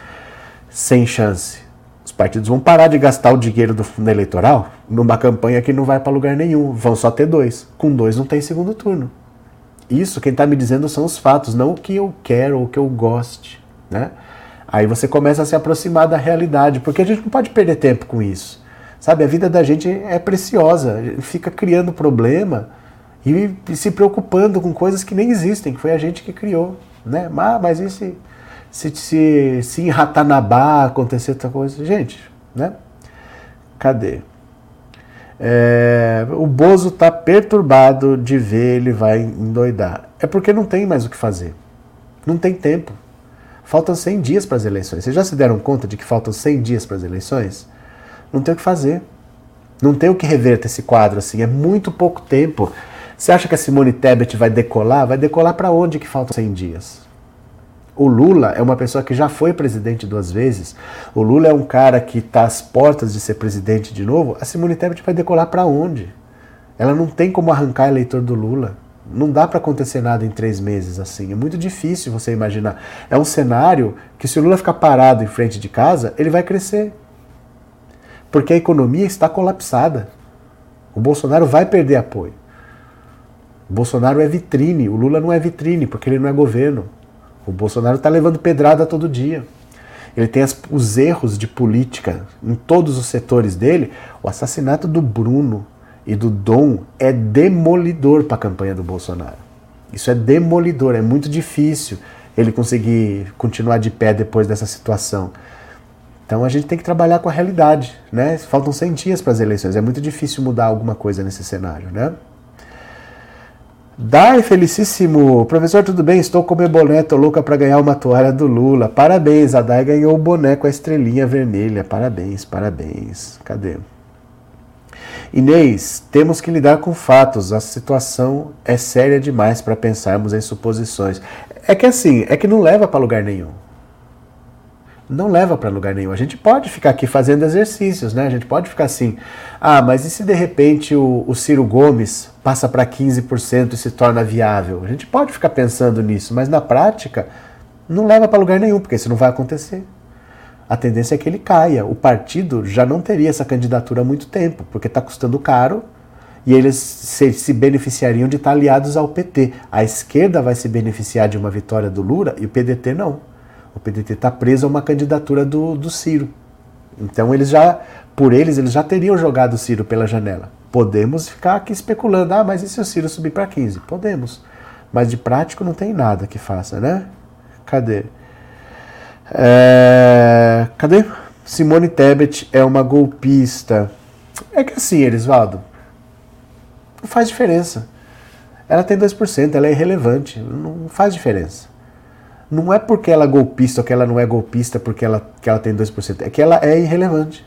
sem chance. Os partidos vão parar de gastar o dinheiro do fundo eleitoral numa campanha que não vai para lugar nenhum. Vão só ter dois. Com dois não tem segundo turno. Isso, quem está me dizendo são os fatos, não o que eu quero ou o que eu goste. Né? Aí você começa a se aproximar da realidade, porque a gente não pode perder tempo com isso. Sabe, a vida da gente é preciosa, fica criando problema e, se preocupando com coisas que nem existem, que foi a gente que criou, né? Mas, mas e se, se, se, se em Ratanabá acontecer outra coisa? Gente, né? Cadê? É, o Bozo está perturbado de ver ele vai endoidar. É porque não tem mais o que fazer. Não tem tempo. Faltam 100 dias para as eleições. Vocês já se deram conta de que faltam 100 dias para as eleições? Não tem o que fazer. Não tem o que reverter esse quadro assim. É muito pouco tempo. Você acha que a Simone Tebet vai decolar? Vai decolar para onde que faltam 100 dias? O Lula é uma pessoa que já foi presidente duas vezes. O Lula é um cara que está às portas de ser presidente de novo. A Simone Tebet vai decolar para onde? Ela não tem como arrancar eleitor do Lula. Não dá para acontecer nada em três meses assim. É muito difícil você imaginar. É um cenário que se o Lula ficar parado em frente de casa, ele vai crescer porque a economia está colapsada. O Bolsonaro vai perder apoio. O Bolsonaro é vitrine, o Lula não é vitrine, porque ele não é governo. O Bolsonaro está levando pedrada todo dia. Ele tem as, os erros de política em todos os setores dele. O assassinato do Bruno e do Dom é demolidor para a campanha do Bolsonaro. Isso é demolidor, é muito difícil ele conseguir continuar de pé depois dessa situação. Então a gente tem que trabalhar com a realidade, né? Faltam 100 dias para as eleições, é muito difícil mudar alguma coisa nesse cenário, né? Dai, felicíssimo! Professor, tudo bem? Estou com meu boné, tô louca para ganhar uma toalha do Lula. Parabéns, a Dai ganhou o boné com a estrelinha vermelha. Parabéns, parabéns. Cadê? Inês, temos que lidar com fatos. A situação é séria demais para pensarmos em suposições. É que assim, é que não leva para lugar nenhum não leva para lugar nenhum. A gente pode ficar aqui fazendo exercícios, né? A gente pode ficar assim, ah, mas e se de repente o, o Ciro Gomes passa para 15% e se torna viável? A gente pode ficar pensando nisso, mas na prática não leva para lugar nenhum, porque isso não vai acontecer. A tendência é que ele caia. O partido já não teria essa candidatura há muito tempo, porque está custando caro e eles se, se, beneficiariam de estar aliados ao PT. A esquerda vai se beneficiar de uma vitória do Lula e o PDT não. O PDT está preso a uma candidatura do, do Ciro. Então eles já, por eles, eles já teriam jogado o Ciro pela janela. Podemos ficar aqui especulando, ah, mas e se o Ciro subir para 15? Podemos. Mas de prático não tem nada que faça, né? Cadê? É... Cadê? Simone Tebet é uma golpista. É que assim, Elisvaldo, não faz diferença. Ela tem 2%, ela é irrelevante, não faz diferença não é porque ela é golpista ou que ela não é golpista porque ela, que ela tem 2%, é que ela é irrelevante.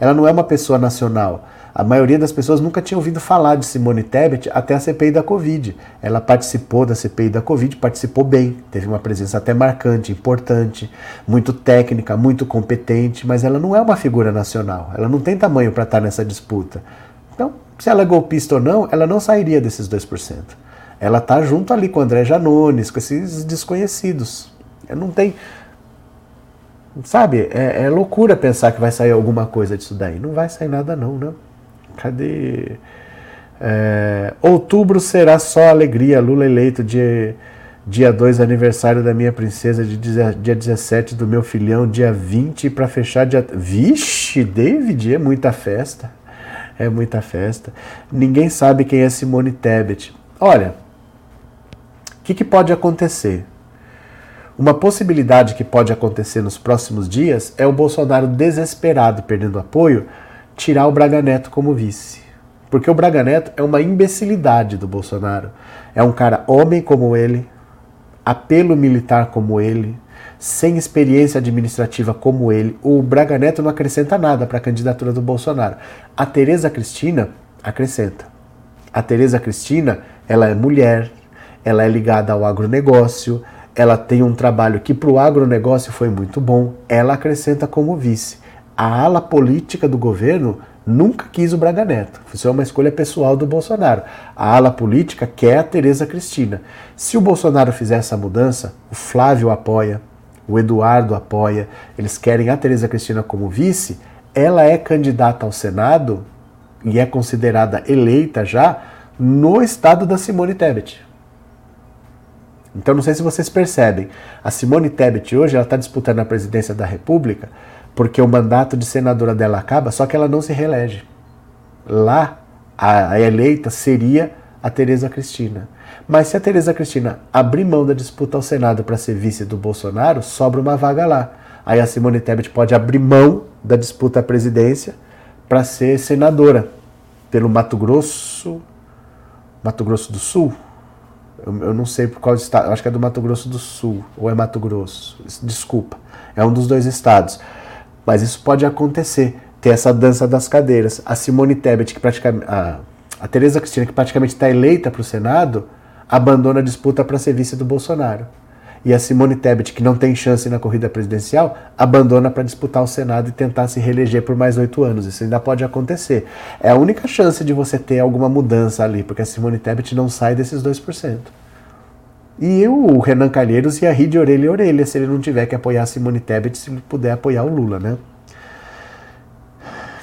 Ela não é uma pessoa nacional. A maioria das pessoas nunca tinha ouvido falar de Simone Tebet até a CPI da Covid. Ela participou da CPI da Covid, participou bem, teve uma presença até marcante, importante, muito técnica, muito competente, mas ela não é uma figura nacional. Ela não tem tamanho para estar nessa disputa. Então, se ela é golpista ou não, ela não sairia desses 2% ela tá junto ali com o André Janones, com esses desconhecidos. Não tem. Sabe, é, é, loucura pensar que vai sair alguma coisa disso daí. Não vai sair nada, não, né? Cadê? É, outubro será só alegria. Lula eleito dia, dia 2, aniversário da minha princesa, de dia 17 do meu filhão, dia 20 para fechar dia. Vixe, David, é muita festa. É muita festa. Ninguém sabe quem é Simone Tebet. Olha, o que, que pode acontecer? Uma possibilidade que pode acontecer nos próximos dias é o Bolsonaro desesperado, perdendo apoio, tirar o Braga Neto como vice. Porque o Braga Neto é uma imbecilidade do Bolsonaro. É um cara homem como ele, apelo militar como ele, sem experiência administrativa como ele. O Braga Neto não acrescenta nada para a candidatura do Bolsonaro. A Tereza Cristina acrescenta. A Tereza Cristina, ela é mulher, ela é ligada ao agronegócio, ela tem um trabalho que para o agronegócio foi muito bom, ela acrescenta como vice. A ala política do governo nunca quis o Braga Neto. Isso é uma escolha pessoal do Bolsonaro. A ala política quer a Tereza Cristina. Se o Bolsonaro fizer essa mudança, o Flávio apoia, o Eduardo apoia, eles querem a Tereza Cristina como vice, ela é candidata ao Senado e é considerada eleita já no estado da Simone Tebet. Então não sei se vocês percebem, a Simone Tebet hoje ela está disputando a presidência da República porque o mandato de senadora dela acaba, só que ela não se reelege. Lá a, eleita seria a Tereza Cristina. Mas se a Tereza Cristina abrir mão da disputa ao Senado para ser vice do Bolsonaro, sobra uma vaga lá. Aí a Simone Tebet pode abrir mão da disputa à presidência para ser senadora pelo Mato Grosso, Mato Grosso do Sul, eu, eu não sei por qual estado, acho que é do Mato Grosso do Sul, ou é Mato Grosso, desculpa. É um dos dois estados. Mas isso pode acontecer, ter essa dança das cadeiras. A Simone Tebet, que praticamente. A, a Tereza Cristina, que praticamente está eleita para o Senado, abandona a disputa para ser vice do Bolsonaro e a Simone Tebet, que não tem chance na corrida presidencial, abandona para disputar o Senado e tentar se reeleger por mais oito anos. Isso ainda pode acontecer. É a única chance de você ter alguma mudança ali, porque a Simone Tebet não sai desses 2%. E o Renan Calheiros ia rir de orelha a orelha se ele não tiver que apoiar a Simone Tebet, se puder apoiar o Lula, né?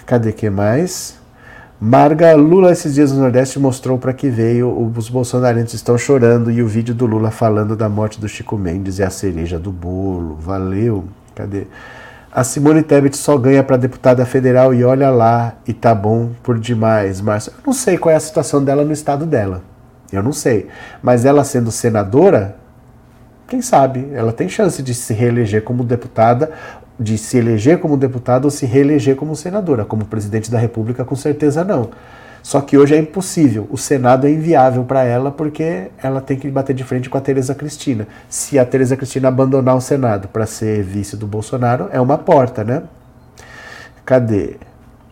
Cadê que mais? Marga, Lula esses dias no Nordeste mostrou para que veio, os bolsonarenses estão chorando e o vídeo do Lula falando da morte do Chico Mendes é a cereja do bolo. Valeu. Cadê? A Simone Tebet só ganha para deputada federal e olha lá, e tá bom por demais, Márcio. Eu não sei qual é a situação dela no estado dela. Eu não sei. Mas ela sendo senadora, quem sabe? Ela tem chance de se reeleger como deputada de se eleger como deputado ou se reeleger como senadora. Como presidente da República, com certeza não. Só que hoje é impossível. O Senado é inviável para ela porque ela tem que bater de frente com a Tereza Cristina. Se a Tereza Cristina abandonar o Senado para ser vice do Bolsonaro, é uma porta, né? Cadê?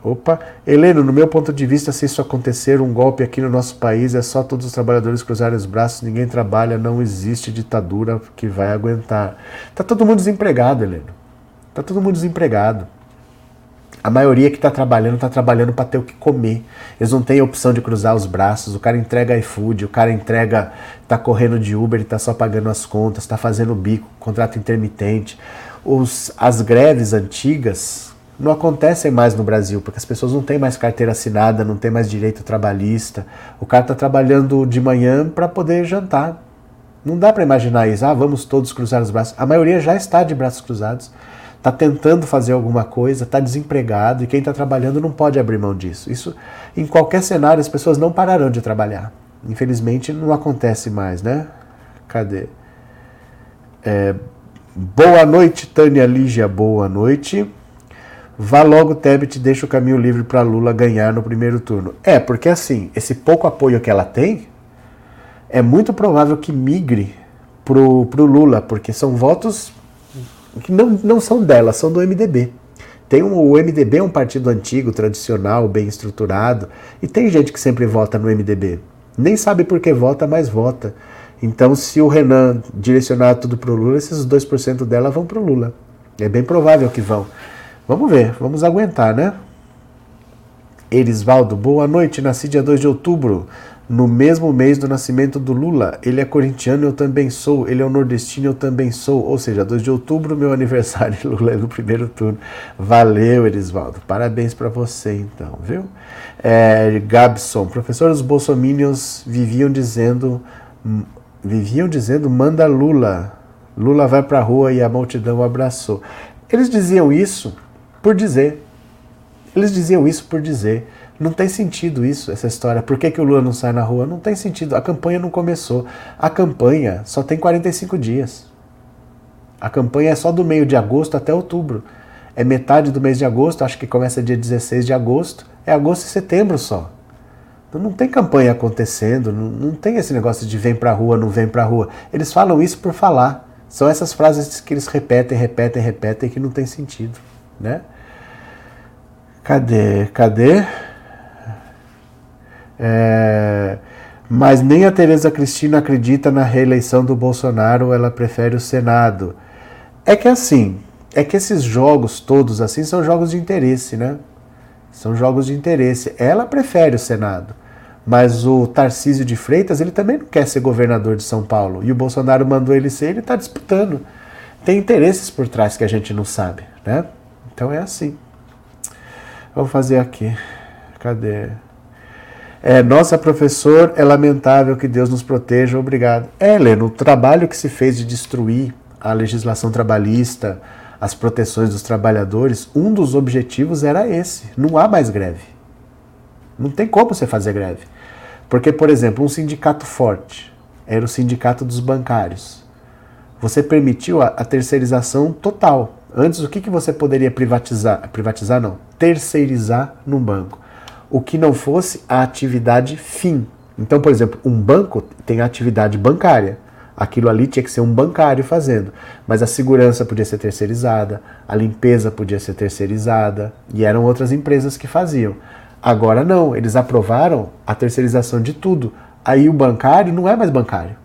Opa, Heleno, no meu ponto de vista, se isso acontecer, um golpe aqui no nosso país é só todos os trabalhadores cruzarem os braços, ninguém trabalha, não existe ditadura que vai aguentar. Tá todo mundo desempregado, Heleno. Está todo mundo desempregado. A maioria que está trabalhando está trabalhando para ter o que comer. Eles não têm opção de cruzar os braços. O cara entrega iFood, o cara entrega, está correndo de Uber está só pagando as contas, está fazendo bico, contrato intermitente. Os, as greves antigas não acontecem mais no Brasil, porque as pessoas não têm mais carteira assinada, não têm mais direito trabalhista. O cara está trabalhando de manhã para poder jantar. Não dá para imaginar isso. Ah, vamos todos cruzar os braços. A maioria já está de braços cruzados está tentando fazer alguma coisa, está desempregado e quem está trabalhando não pode abrir mão disso. Isso, em qualquer cenário, as pessoas não pararão de trabalhar. Infelizmente, não acontece mais, né? Cadê? É, boa noite, Tânia Lígia, boa noite. Vá logo, Tebet, deixa o caminho livre para Lula ganhar no primeiro turno. É, porque assim, esse pouco apoio que ela tem, é muito provável que migre pro, pro Lula, porque são votos que não, não são dela, são do MDB. Tem um, o MDB é um partido antigo, tradicional, bem estruturado, e tem gente que sempre vota no MDB. Nem sabe por que vota, mas vota. Então, se o Renan direcionar tudo para o Lula, esses 2% dela vão para o Lula. É bem provável que vão. Vamos ver, vamos aguentar, né? Erisvaldo, boa noite. Nasci dia 2 de outubro, no mesmo mês do nascimento do Lula. Ele é corintiano, eu também sou. Ele é o nordestino, eu também sou. Ou seja, 2 de outubro, meu aniversário. Lula é no primeiro turno. Valeu, Erisvaldo. Parabéns para você, então, viu? É, Gabson, professor, os bolsominions viviam dizendo, viviam dizendo, manda Lula. Lula vai para a rua e a multidão o abraçou. Eles diziam isso por dizer. Eles diziam isso por dizer. Não tem sentido isso, essa história. Por que, que o Lula não sai na rua? Não tem sentido. A campanha não começou. A campanha só tem 45 dias. A campanha é só do meio de agosto até outubro. É metade do mês de agosto, acho que começa dia 16 de agosto. É agosto e setembro só. Então não tem campanha acontecendo, não, não tem esse negócio de vem pra rua, não vem pra rua. Eles falam isso por falar. São essas frases que eles repetem, repetem, repetem que não tem sentido, né? Cadê? Cadê? É, mas nem a Tereza Cristina acredita na reeleição do Bolsonaro, ela prefere o Senado. É que assim, é que esses jogos todos assim são jogos de interesse, né? São jogos de interesse. Ela prefere o Senado. Mas o Tarcísio de Freitas, ele também não quer ser governador de São Paulo. E o Bolsonaro mandou ele ser, ele está disputando. Tem interesses por trás que a gente não sabe, né? Então é assim. Vamos fazer aqui. Cadê? É, nossa, professor, é lamentável que Deus nos proteja, obrigado. É, o trabalho que se fez de destruir a legislação trabalhista, as proteções dos trabalhadores, um dos objetivos era esse. Não há mais greve. Não tem como você fazer greve. Porque, por exemplo, um sindicato forte era o sindicato dos bancários. Você permitiu a, a terceirização total. Antes, o que, que você poderia privatizar? Privatizar não, terceirizar num banco o que não fosse a atividade fim. Então, por exemplo, um banco tem a atividade bancária. Aquilo ali tinha que ser um bancário fazendo. Mas a segurança podia ser terceirizada, a limpeza podia ser terceirizada, e eram outras empresas que faziam. Agora não, eles aprovaram a terceirização de tudo. Aí o bancário não é mais bancário.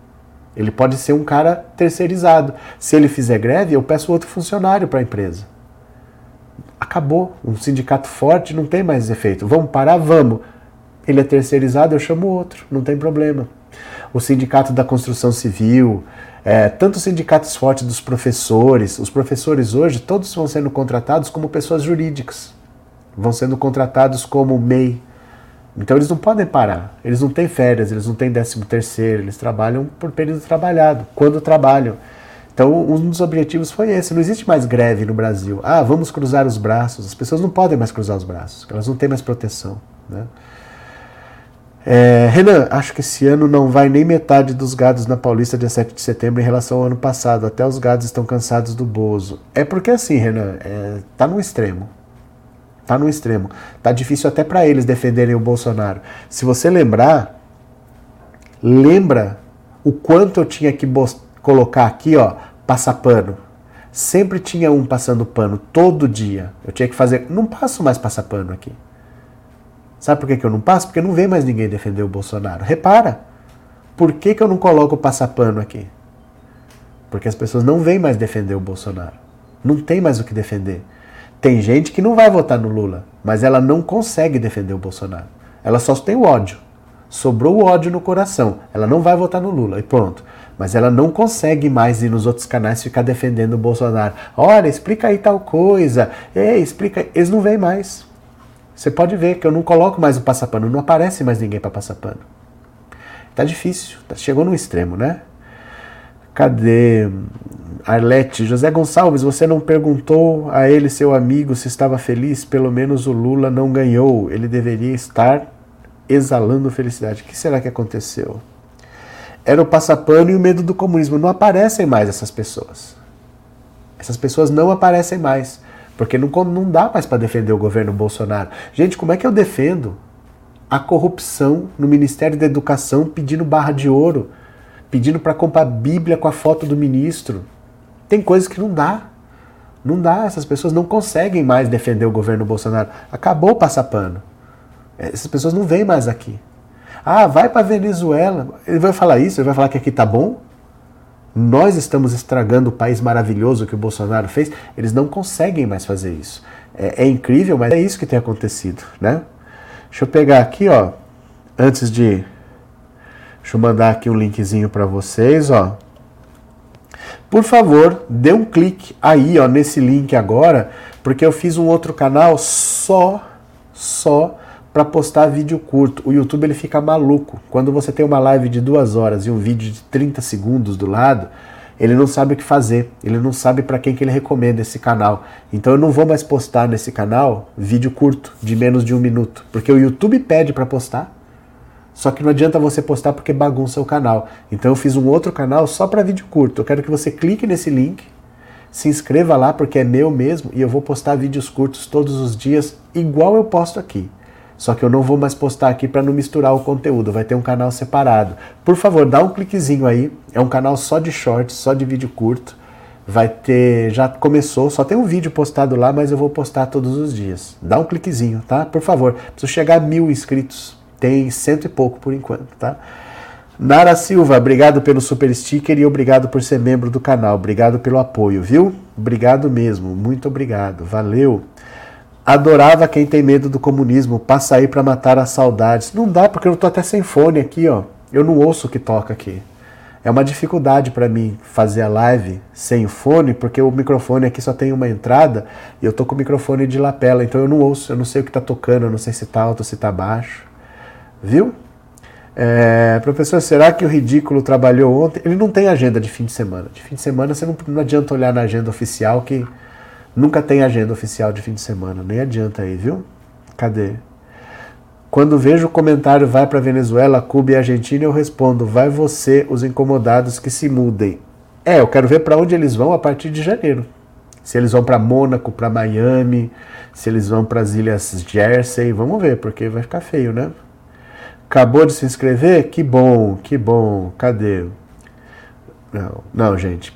Ele pode ser um cara terceirizado. Se ele fizer greve, eu peço outro funcionário para a empresa acabou. Um sindicato forte não tem mais efeito. Vamos parar? Vamos. Ele é terceirizado, eu chamo outro, não tem problema. O sindicato da construção civil, é, tanto os sindicatos fortes dos professores, os professores hoje, todos vão sendo contratados como pessoas jurídicas, vão sendo contratados como MEI. Então eles não podem parar, eles não têm férias, eles não têm décimo terceiro, eles trabalham por período trabalhado, quando trabalham. Então, um dos objetivos foi esse. Não existe mais greve no Brasil. Ah, vamos cruzar os braços. As pessoas não podem mais cruzar os braços, elas não têm mais proteção. Né? É, Renan, acho que esse ano não vai nem metade dos gados na Paulista dia 7 de setembro em relação ao ano passado. Até os gados estão cansados do Bozo. É porque assim, Renan, é, tá no extremo. Tá no extremo. Tá difícil até para eles defenderem o Bolsonaro. Se você lembrar, lembra o quanto eu tinha que colocar aqui, ó, passar pano. Sempre tinha um passando pano, todo dia. Eu tinha que fazer. Não passo mais passar pano aqui. Sabe por que, que eu não passo? Porque não vem mais ninguém defender o Bolsonaro. Repara. Por que, que eu não coloco passar pano aqui? Porque as pessoas não vêm mais defender o Bolsonaro. Não tem mais o que defender. Tem gente que não vai votar no Lula, mas ela não consegue defender o Bolsonaro. Ela só tem o ódio. Sobrou o ódio no coração. Ela não vai votar no Lula e pronto. Mas ela não consegue mais ir nos outros canais ficar defendendo o Bolsonaro. Olha, explica aí tal coisa. Ei, explica. Eles não vêm mais. Você pode ver que eu não coloco mais o passapano, não aparece mais ninguém para passar pano. Tá difícil, tá, chegou no extremo, né? Cadê Arlete? José Gonçalves, você não perguntou a ele, seu amigo, se estava feliz? Pelo menos o Lula não ganhou. Ele deveria estar exalando felicidade. O que será que aconteceu? Era o passapano e o medo do comunismo. Não aparecem mais essas pessoas. Essas pessoas não aparecem mais. Porque não, não dá mais para defender o governo Bolsonaro. Gente, como é que eu defendo a corrupção no Ministério da Educação pedindo barra de ouro, pedindo para comprar Bíblia com a foto do ministro? Tem coisas que não dá. Não dá, essas pessoas não conseguem mais defender o governo Bolsonaro. Acabou o passapano. Essas pessoas não vêm mais aqui. Ah, vai para Venezuela. Ele vai falar isso? Ele vai falar que aqui tá bom? Nós estamos estragando o país maravilhoso que o Bolsonaro fez. Eles não conseguem mais fazer isso. É, é incrível, mas é isso que tem acontecido, né? Deixa eu pegar aqui, ó, antes de Deixa eu mandar aqui um linkzinho para vocês, ó. Por favor, dê um clique aí, ó, nesse link agora, porque eu fiz um outro canal só, só para postar vídeo curto. O YouTube ele fica maluco. Quando você tem uma live de duas horas e um vídeo de 30 segundos do lado, ele não sabe o que fazer. Ele não sabe para quem que ele recomenda esse canal. Então eu não vou mais postar nesse canal vídeo curto de menos de um minuto, porque o YouTube pede para postar. Só que não adianta você postar porque bagunça o canal. Então eu fiz um outro canal só para vídeo curto. Eu quero que você clique nesse link, se inscreva lá porque é meu mesmo e eu vou postar vídeos curtos todos os dias, igual eu posto aqui. Só que eu não vou mais postar aqui para não misturar o conteúdo, vai ter um canal separado. Por favor, dá um cliquezinho aí. É um canal só de shorts, só de vídeo curto. Vai ter, já começou, só tem um vídeo postado lá, mas eu vou postar todos os dias. Dá um cliquezinho, tá? Por favor, preciso chegar a mil inscritos tem cento e pouco por enquanto, tá? Nara Silva, obrigado pelo super sticker e obrigado por ser membro do canal. Obrigado pelo apoio, viu? Obrigado mesmo, muito obrigado, valeu. Adorava quem tem medo do comunismo, passa aí para matar as saudades. Não dá porque eu tô até sem fone aqui, ó. Eu não ouço o que toca aqui. É uma dificuldade para mim fazer a live sem fone, porque o microfone aqui só tem uma entrada e eu tô com o microfone de lapela, então eu não ouço, eu não sei o que tá tocando, eu não sei se tá alto, se tá baixo. Viu? É, professor, será que o ridículo trabalhou ontem? Ele não tem agenda de fim de semana. De fim de semana você não, não adianta olhar na agenda oficial que nunca tem agenda oficial de fim de semana. Nem adianta aí, viu? Cadê? Quando vejo o comentário vai para Venezuela, Cuba e Argentina, eu respondo: vai você, os incomodados que se mudem. É, eu quero ver para onde eles vão a partir de janeiro. Se eles vão para Mônaco, para Miami, se eles vão para as ilhas Jersey, vamos ver, porque vai ficar feio, né? Acabou de se inscrever? Que bom, que bom. Cadê? Não, não, gente.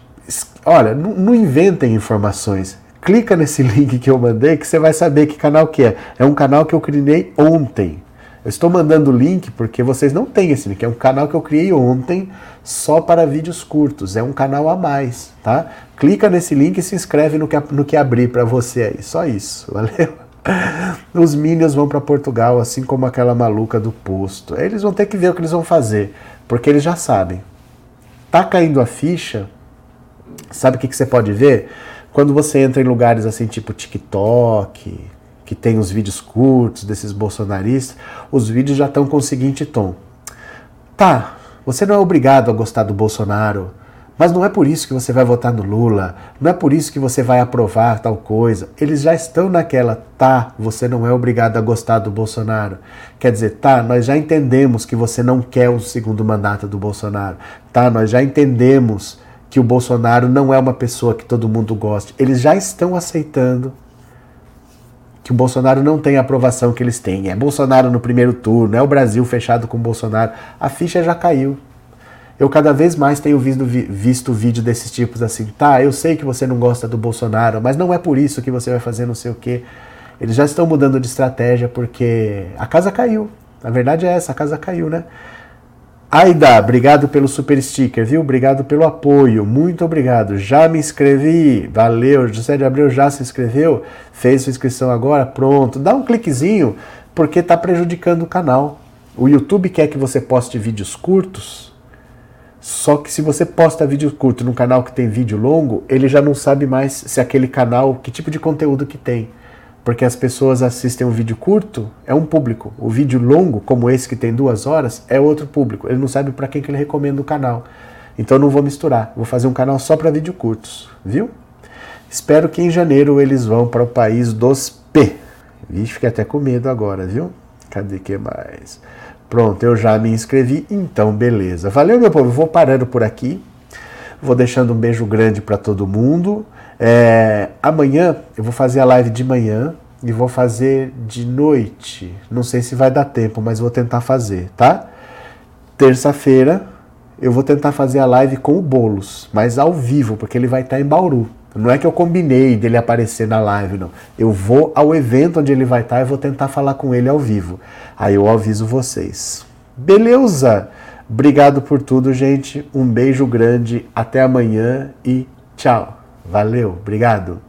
Olha, não, não inventem informações. Clica nesse link que eu mandei que você vai saber que canal que é. É um canal que eu criei ontem. Eu estou mandando o link porque vocês não têm esse link. É um canal que eu criei ontem só para vídeos curtos. É um canal a mais, tá? Clica nesse link e se inscreve no que, no que abrir para você aí. Só isso, valeu? Os Minions vão para Portugal, assim como aquela maluca do posto. Eles vão ter que ver o que eles vão fazer, porque eles já sabem. Tá caindo a ficha, sabe o que, que você pode ver? Quando você entra em lugares assim, tipo TikTok, que tem os vídeos curtos desses bolsonaristas, os vídeos já estão com o seguinte tom. Tá, você não é obrigado a gostar do Bolsonaro mas não é por isso que você vai votar no Lula, não é por isso que você vai aprovar tal coisa. Eles já estão naquela, tá, você não é obrigado a gostar do Bolsonaro. Quer dizer, tá, nós já entendemos que você não quer o segundo mandato do Bolsonaro. Tá, nós já entendemos que o Bolsonaro não é uma pessoa que todo mundo goste. Eles já estão aceitando que o Bolsonaro não tem a aprovação que eles têm. É Bolsonaro no primeiro turno, é o Brasil fechado com o Bolsonaro. A ficha já caiu. Eu cada vez mais tenho visto, visto vídeo desses tipos assim, tá, eu sei que você não gosta do Bolsonaro, mas não é por isso que você vai fazer não sei o quê. Eles já estão mudando de estratégia porque a casa caiu. A verdade é essa, a casa caiu, né? Aida, obrigado pelo super sticker, viu? Obrigado pelo apoio, muito obrigado. Já me inscrevi, valeu. José de Abreu já se inscreveu, fez sua inscrição agora, pronto. Dá um cliquezinho, porque está prejudicando o canal. O YouTube quer que você poste vídeos curtos, só que se você posta vídeo curto num canal que tem vídeo longo, ele já não sabe mais se aquele canal, que tipo de conteúdo que tem. Porque as pessoas assistem um vídeo curto, é um público. O vídeo longo, como esse que tem duas horas, é outro público. Ele não sabe para quem que ele recomenda o canal. Então não vou misturar. Vou fazer um canal só para vídeo curtos, viu? Espero que em janeiro eles vão para o país dos P. Vixe, fiquei até com medo agora, viu? Cadê que mais? Pronto, eu já me inscrevi, então beleza. Valeu, meu povo, vou parando por aqui. Vou deixando um beijo grande para todo mundo. É, amanhã eu vou fazer a live de manhã e vou fazer de noite. Não sei se vai dar tempo, mas vou tentar fazer, tá? Terça-feira eu vou tentar fazer a live com o Bolos, mas ao vivo, porque ele vai estar em Bauru. Não é que eu combinei dele aparecer na live, não. Eu vou ao evento onde ele vai estar e vou tentar falar com ele ao vivo. Aí eu aviso vocês. Beleza? Obrigado por tudo, gente. Um beijo grande. Até amanhã e tchau. Valeu. Obrigado.